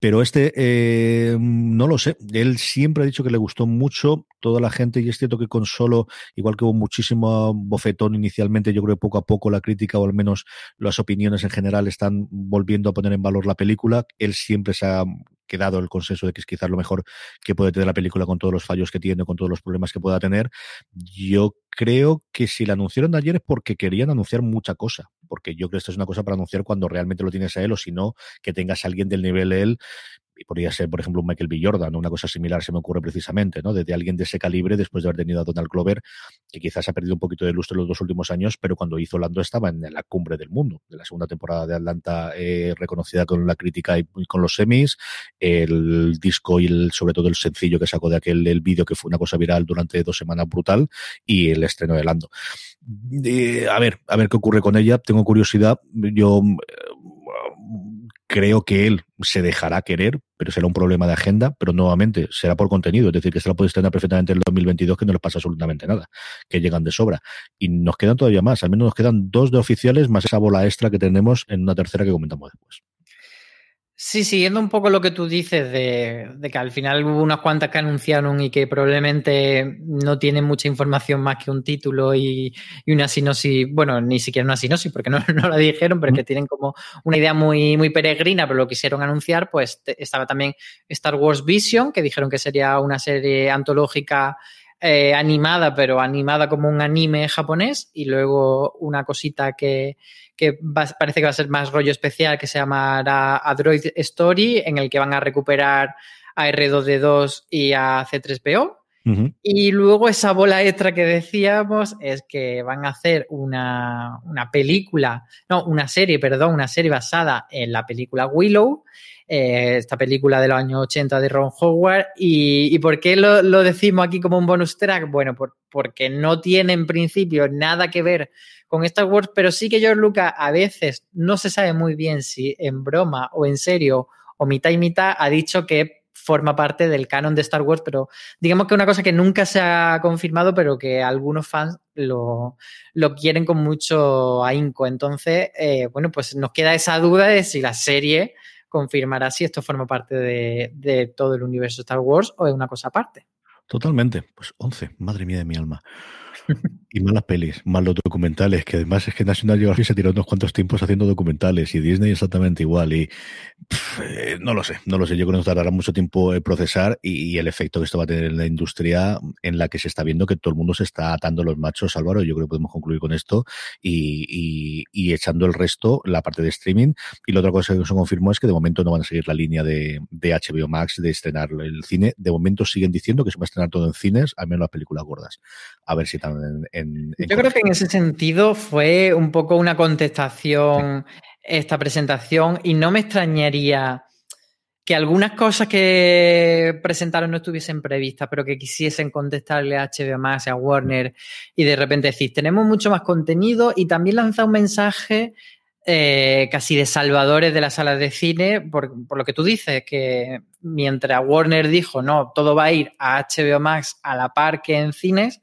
pero este, eh, no lo sé. Él siempre ha dicho que le gustó mucho toda la gente y es cierto que con solo, igual que hubo muchísimo bofetón inicialmente, yo creo que poco a poco la crítica o al menos las opiniones en general están volviendo a poner en valor la película. Él siempre se ha quedado el consenso de que es quizás lo mejor que puede tener la película con todos los fallos que tiene, con todos los problemas que pueda tener. Yo creo que si la anunciaron ayer es porque querían anunciar mucha cosa, porque yo creo que esto es una cosa para anunciar cuando realmente lo tienes a él o si no, que tengas a alguien del nivel de él y podría ser, por ejemplo, un Michael B. Jordan, una cosa similar se me ocurre precisamente, ¿no? Desde alguien de ese calibre, después de haber tenido a Donald Glover, que quizás ha perdido un poquito de lustre en los dos últimos años, pero cuando hizo Lando estaba en la cumbre del mundo, de la segunda temporada de Atlanta, eh, reconocida con la crítica y, con los semis, el disco y el, sobre todo el sencillo que sacó de aquel el vídeo que fue una cosa viral durante dos semanas brutal, y el estreno de Lando. A ver, a ver qué ocurre con ella. Tengo curiosidad. Yo creo que él se dejará querer, pero será un problema de agenda, pero nuevamente será por contenido, es decir, que se la puede estrenar perfectamente en el 2022 que no le pasa absolutamente nada, que llegan de sobra. Y nos quedan todavía más, al menos nos quedan dos de oficiales más esa bola extra que tenemos en una tercera que comentamos después. Sí, siguiendo un poco lo que tú dices de, que al final hubo unas cuantas que anunciaron y que probablemente no tienen mucha información más que un título y, una sinopsis, bueno, ni siquiera una sinopsis porque no, [LAUGHS] no la dijeron, pero que tienen como una idea muy, muy peregrina, pero lo quisieron anunciar, pues estaba también Star Wars Vision, que dijeron que sería una serie antológica eh, animada, pero animada como un anime japonés, y luego una cosita que, parece que va a ser más rollo especial, que se llamará Android Story, en el que van a recuperar a R2D2 y a C3PO. Y luego esa bola extra que decíamos es que van a hacer una, una película, no, una serie, perdón, una serie basada en la película Willow, eh, esta película de los años 80 de Ron Howard. ¿Y, por qué lo, decimos aquí como un bonus track? Bueno, porque no tiene en principio nada que ver con Star Wars, pero sí que George Lucas a veces no se sabe muy bien si en broma o en serio o mitad y mitad ha dicho que forma parte del canon de Star Wars, pero digamos que una cosa que nunca se ha confirmado, pero que algunos fans lo, quieren con mucho ahínco. Entonces, eh, bueno, pues nos queda esa duda de si la serie confirmará si esto forma parte de, de todo el universo Star Wars o es una cosa aparte. Totalmente. Pues 11, madre mía de mi alma. [LAUGHS] Y malas pelis, malos documentales, que además es que National Geographic se tiró unos cuantos tiempos haciendo documentales y Disney exactamente igual. Y eh, no lo sé, no lo sé. Yo creo que nos dará mucho tiempo eh, procesar y, el efecto que esto va a tener en la industria en la que se está viendo que todo el mundo se está atando los machos, Álvaro. Yo creo que podemos concluir con esto y, echando el resto, la parte de streaming. Y la otra cosa que se confirmó es que de momento no van a seguir la línea de, de HBO Max de estrenar el cine. De momento siguen diciendo que se va a estrenar todo en cines, al menos las películas gordas. A ver si también yo creo que en ese sentido fue un poco una contestación esta presentación y no me extrañaría que algunas cosas que presentaron no estuviesen previstas, pero que quisiesen contestarle a HBO Max, a Warner y de repente decir, tenemos mucho más contenido y también lanzar un mensaje eh, casi de salvadores de las salas de cine, por, por, lo que tú dices, que mientras Warner dijo, no, todo va a ir a HBO Max a la par que en cines,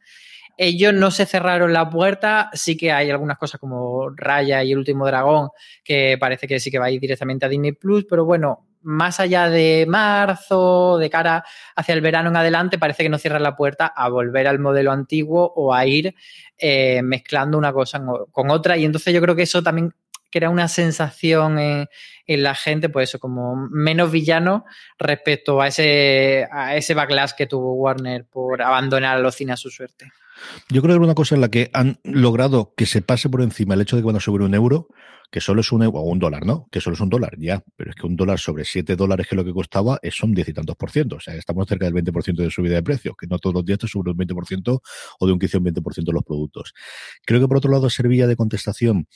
ellos no se cerraron la puerta, sí que hay algunas cosas como Raya y el último dragón, que parece que sí que va a ir directamente a Disney Plus, pero bueno, más allá de marzo, de cara hacia el verano en adelante, parece que no cierran la puerta a volver al modelo antiguo o a ir eh, mezclando una cosa con otra. Y entonces yo creo que eso también crea una sensación en, la gente, pues eso, como menos villano respecto a ese, a ese backlash que tuvo Warner por abandonar a los cines a su suerte. Yo creo que una cosa en la que han logrado que se pase por encima el hecho de que cuando sube un euro, que solo es un euro, o un dólar, ¿no? Que solo es un dólar, ya. Pero es que un dólar sobre siete dólares, que es lo que costaba, es, son diez y tantos por ciento. O sea, estamos cerca del 20% de subida de precio, que no todos los días te suben un 20% o de un 15 o un 20% los productos. Creo que por otro lado servía de contestación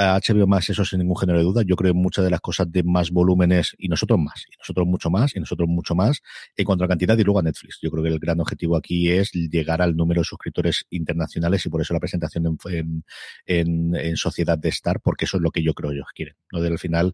a HBO más, eso sin ningún género de duda. Yo creo que muchas de las cosas de más volúmenes y nosotros más, y nosotros mucho más, y nosotros mucho más en cuanto a cantidad y luego a Netflix. Yo creo que el gran objetivo aquí es llegar al número de suscriptores internacionales y por eso la presentación en, sociedad de Star, porque eso es lo que yo creo ellos quieren. ¿no? Del final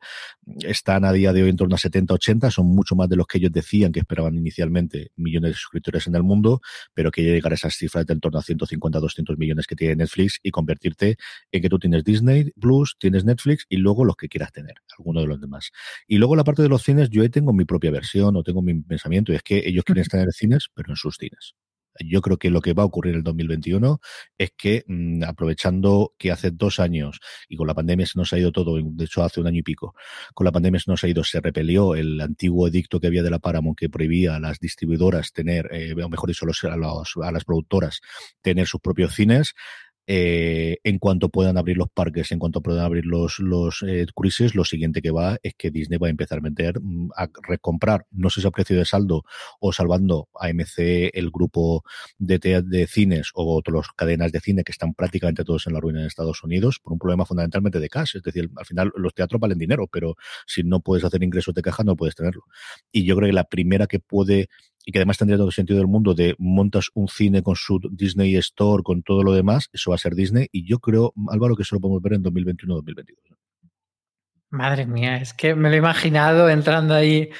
están a día de hoy en torno a 70, 80, son mucho más de los que ellos decían que esperaban inicialmente millones de suscriptores en el mundo, pero que llegar a esas cifras de en torno a 150, 200 millones que tiene Netflix y convertirte en que tú tienes Disney, Plus, tienes Netflix y luego los que quieras tener, alguno de los demás. Y luego la parte de los cines, yo ahí tengo mi propia versión o tengo mi pensamiento, y es que ellos quieren tener cines, pero en sus cines. Yo creo que lo que va a ocurrir en el 2021 es que, mm, aprovechando que hace dos años y con la pandemia se nos ha ido todo, de hecho hace un año y pico, con la pandemia se nos ha ido, se repelió el antiguo edicto que había de la Paramount que prohibía a las distribuidoras tener, eh, o mejor dicho, a, a las productoras tener sus propios cines eh, en cuanto puedan abrir los parques, en cuanto puedan abrir los, los eh, cruises, lo siguiente que va es que Disney va a empezar a meter, mm, a recomprar, no sé si a precio de saldo o salvando a MC el grupo de, de cines o otras cadenas de cine que están prácticamente todos en la ruina en Estados Unidos por un problema fundamentalmente de cash. Es decir, al final los teatros valen dinero, pero si no puedes hacer ingresos de caja no puedes tenerlo. Y yo creo que la primera que puede y que además tendría todo el sentido del mundo de montas un cine con su Disney Store, con todo lo demás, eso va a ser Disney y yo creo, Álvaro, que eso lo podemos ver en 2021-2022. Madre mía, es que me lo he imaginado entrando ahí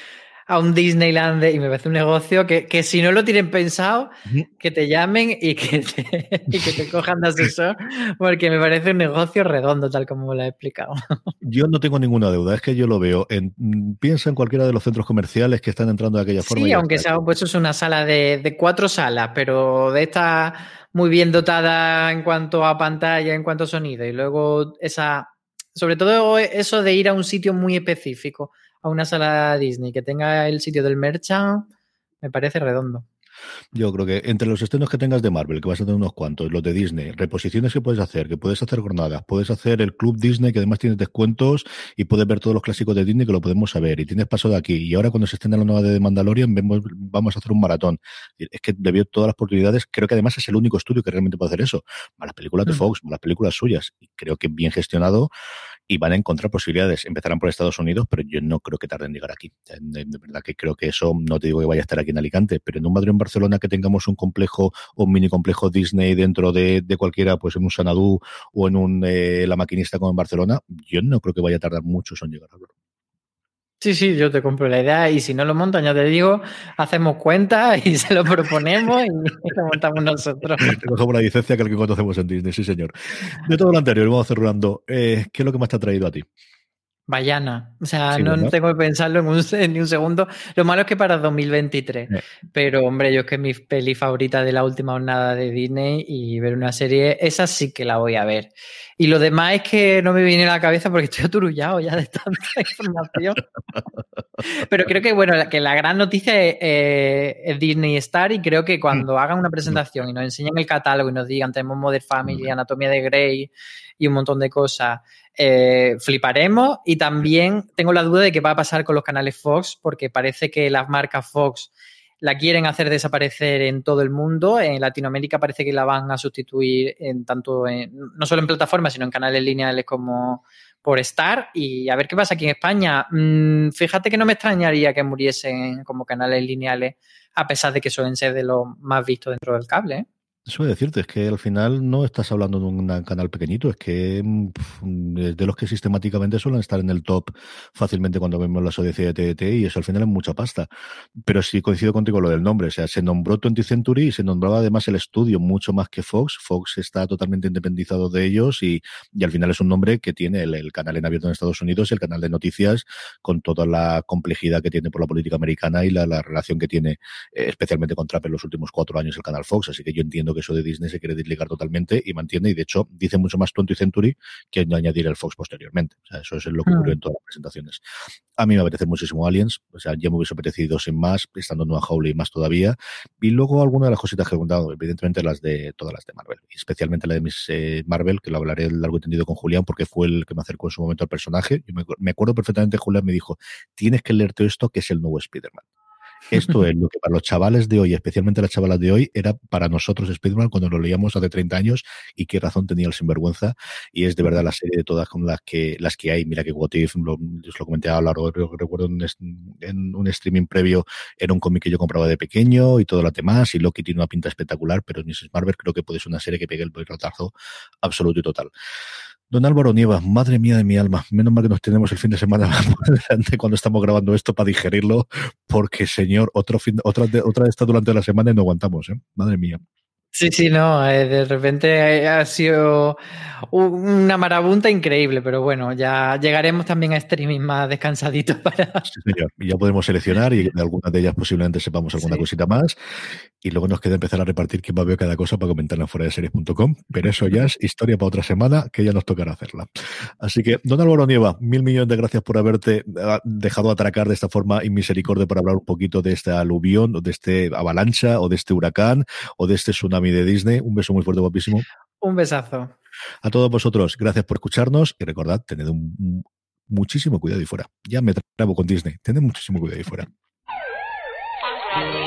a un Disneyland y me parece un negocio que, que si no lo tienen pensado, que te llamen y que te, [LAUGHS] y que te cojan de asesor, porque me parece un negocio redondo, tal como lo he explicado. Yo no tengo ninguna deuda, es que yo lo veo. En, piensa en cualquiera de los centros comerciales que están entrando de aquella forma. Sí, aunque sea pues es una sala de, de cuatro salas, pero de esta muy bien dotada en cuanto a pantalla, en cuanto a sonido, y luego esa, sobre todo eso de ir a un sitio muy específico a una sala Disney que tenga el sitio del merchant, me parece redondo. Yo creo que entre los estrenos que tengas de Marvel, que vas a tener unos cuantos, los de Disney, reposiciones que puedes hacer, que puedes hacer jornadas, puedes hacer el Club Disney, que además tienes descuentos y puedes ver todos los clásicos de Disney que lo podemos saber. Y tienes paso de aquí. Y ahora cuando se estrena la nueva de Mandalorian, vemos, vamos a hacer un maratón. Es que debido todas las oportunidades, creo que además es el único estudio que realmente puede hacer eso. Las películas de mm. Fox, las películas suyas. Y creo que bien gestionado y van a encontrar posibilidades. Empezarán por Estados Unidos, pero yo no creo que tarden en llegar aquí. De, verdad que creo que eso, no te digo que vaya a estar aquí en Alicante, pero en un Madrid en Barcelona que tengamos un complejo o un mini complejo Disney dentro de, cualquiera, pues en un Sanadú o en un eh, La Maquinista como en Barcelona, yo no creo que vaya a tardar mucho en llegar a verlo. Sí, sí, yo te compro la idea y si no lo montan, ya te digo, hacemos cuenta [LAUGHS] y se lo proponemos y [LAUGHS] lo montamos nosotros. [LAUGHS] Te cogemos la licencia que el que conocemos en Disney, sí señor. De todo lo anterior, vamos cerrando. Eh, ¿Qué es lo que más te ha traído a ti? Vayana. O sea, no, tengo que pensarlo en un, ni un segundo. Lo malo es que para 2023. Pero, hombre, yo es que es mi peli favorita de la última jornada de Disney y ver una serie, esa sí que la voy a ver. Y lo demás es que no me viene a la cabeza porque [LAUGHS] estoy aturullado ya de tanta [LAUGHS] información. Pero creo que, bueno, que la gran noticia es, eh, Disney Star y creo que cuando mm. hagan una presentación y nos enseñen el catálogo y nos digan tenemos Modern Family, Anatomía de Grey y un montón de cosas, eh, fliparemos. Y también tengo la duda de qué va a pasar con los canales Fox, porque parece que las marcas Fox la quieren hacer desaparecer en todo el mundo. En Latinoamérica parece que la van a sustituir en tanto no solo en plataformas, sino en canales lineales como por Star. Y a ver qué pasa aquí en España. Mm, fíjate que no me extrañaría que muriesen como canales lineales, a pesar de que suelen ser de los más vistos dentro del cable. ¿eh? Eso de decirte, es que al final no estás hablando de un canal pequeñito, es que mm, de los que sistemáticamente suelen estar en el top fácilmente cuando vemos la audiencia de TDT y eso al final es mucha pasta. Pero sí coincido contigo lo del nombre, o sea, se nombró 20th Century y se nombraba además el estudio mucho más que Fox. Fox está totalmente independizado de ellos y, y al final es un nombre que tiene el, canal en abierto en Estados Unidos y el canal de noticias con toda la complejidad que tiene por la política americana y la, relación que tiene eh, especialmente con Trump en los últimos cuatro años el canal Fox. Así que yo entiendo eso de Disney se quiere desligar totalmente y mantiene, y de hecho dice mucho más 20 Century que añadir el Fox posteriormente. O sea, eso es lo que ocurrió en todas las presentaciones. A mí me apetece muchísimo Aliens, o sea, ya me hubiese apetecido sin más, estando en Nueva Howley más todavía. Y luego algunas de las cositas que he contado, evidentemente las de todas las de Marvel, y especialmente la de mis eh, Marvel, que lo hablaré largo entendido con Julián, porque fue el que me acercó en su momento al personaje. Yo me, me acuerdo perfectamente, Julián me dijo, tienes que leerte esto, que es el nuevo Spider-Man. Esto es lo que para los chavales de hoy, especialmente las chavalas de hoy, era para nosotros Spider-Man cuando lo leíamos hace 30 años y qué razón tenía el sinvergüenza. Y es de verdad la serie de todas con las que, las que hay. Mira que What If, lo, os lo comenté a lo largo, recuerdo en, un streaming previo, era un cómic que yo compraba de pequeño y todo lo demás. Y Loki tiene una pinta espectacular, pero Mrs. Marvel creo que puede ser una serie que pegue el rotazo absoluto y total. Don Álvaro Nieva, madre mía de mi alma, menos mal que nos tenemos el fin de semana [LAUGHS] cuando estamos grabando esto para digerirlo, porque señor, otro fin, otra, otra de esta durante la semana y no aguantamos, ¿eh? Madre mía. Sí, sí, no, eh, de repente ha sido una marabunta increíble, pero bueno, ya llegaremos también a streaming más descansaditos [LAUGHS] para... Sí, señor, ya podemos seleccionar y de algunas de ellas posiblemente sepamos alguna cosita más. Y luego nos queda empezar a repartir quién va a ver cada cosa para comentarla en fuera de series.com, pero eso ya es historia para otra semana que ya nos tocará hacerla. Así que, don Álvaro Nieva, mil millones de gracias por haberte ah, dejado atracar de esta forma y misericordia para hablar un poquito de este aluvión, o de este avalancha, o de este huracán, o de este tsunami de Disney. Un beso muy fuerte, guapísimo. Un besazo. A todos vosotros, gracias por escucharnos y recordad, tened muchísimo cuidado ahí fuera. Ya me trabo con Disney, tened muchísimo cuidado ahí fuera. [LAUGHS]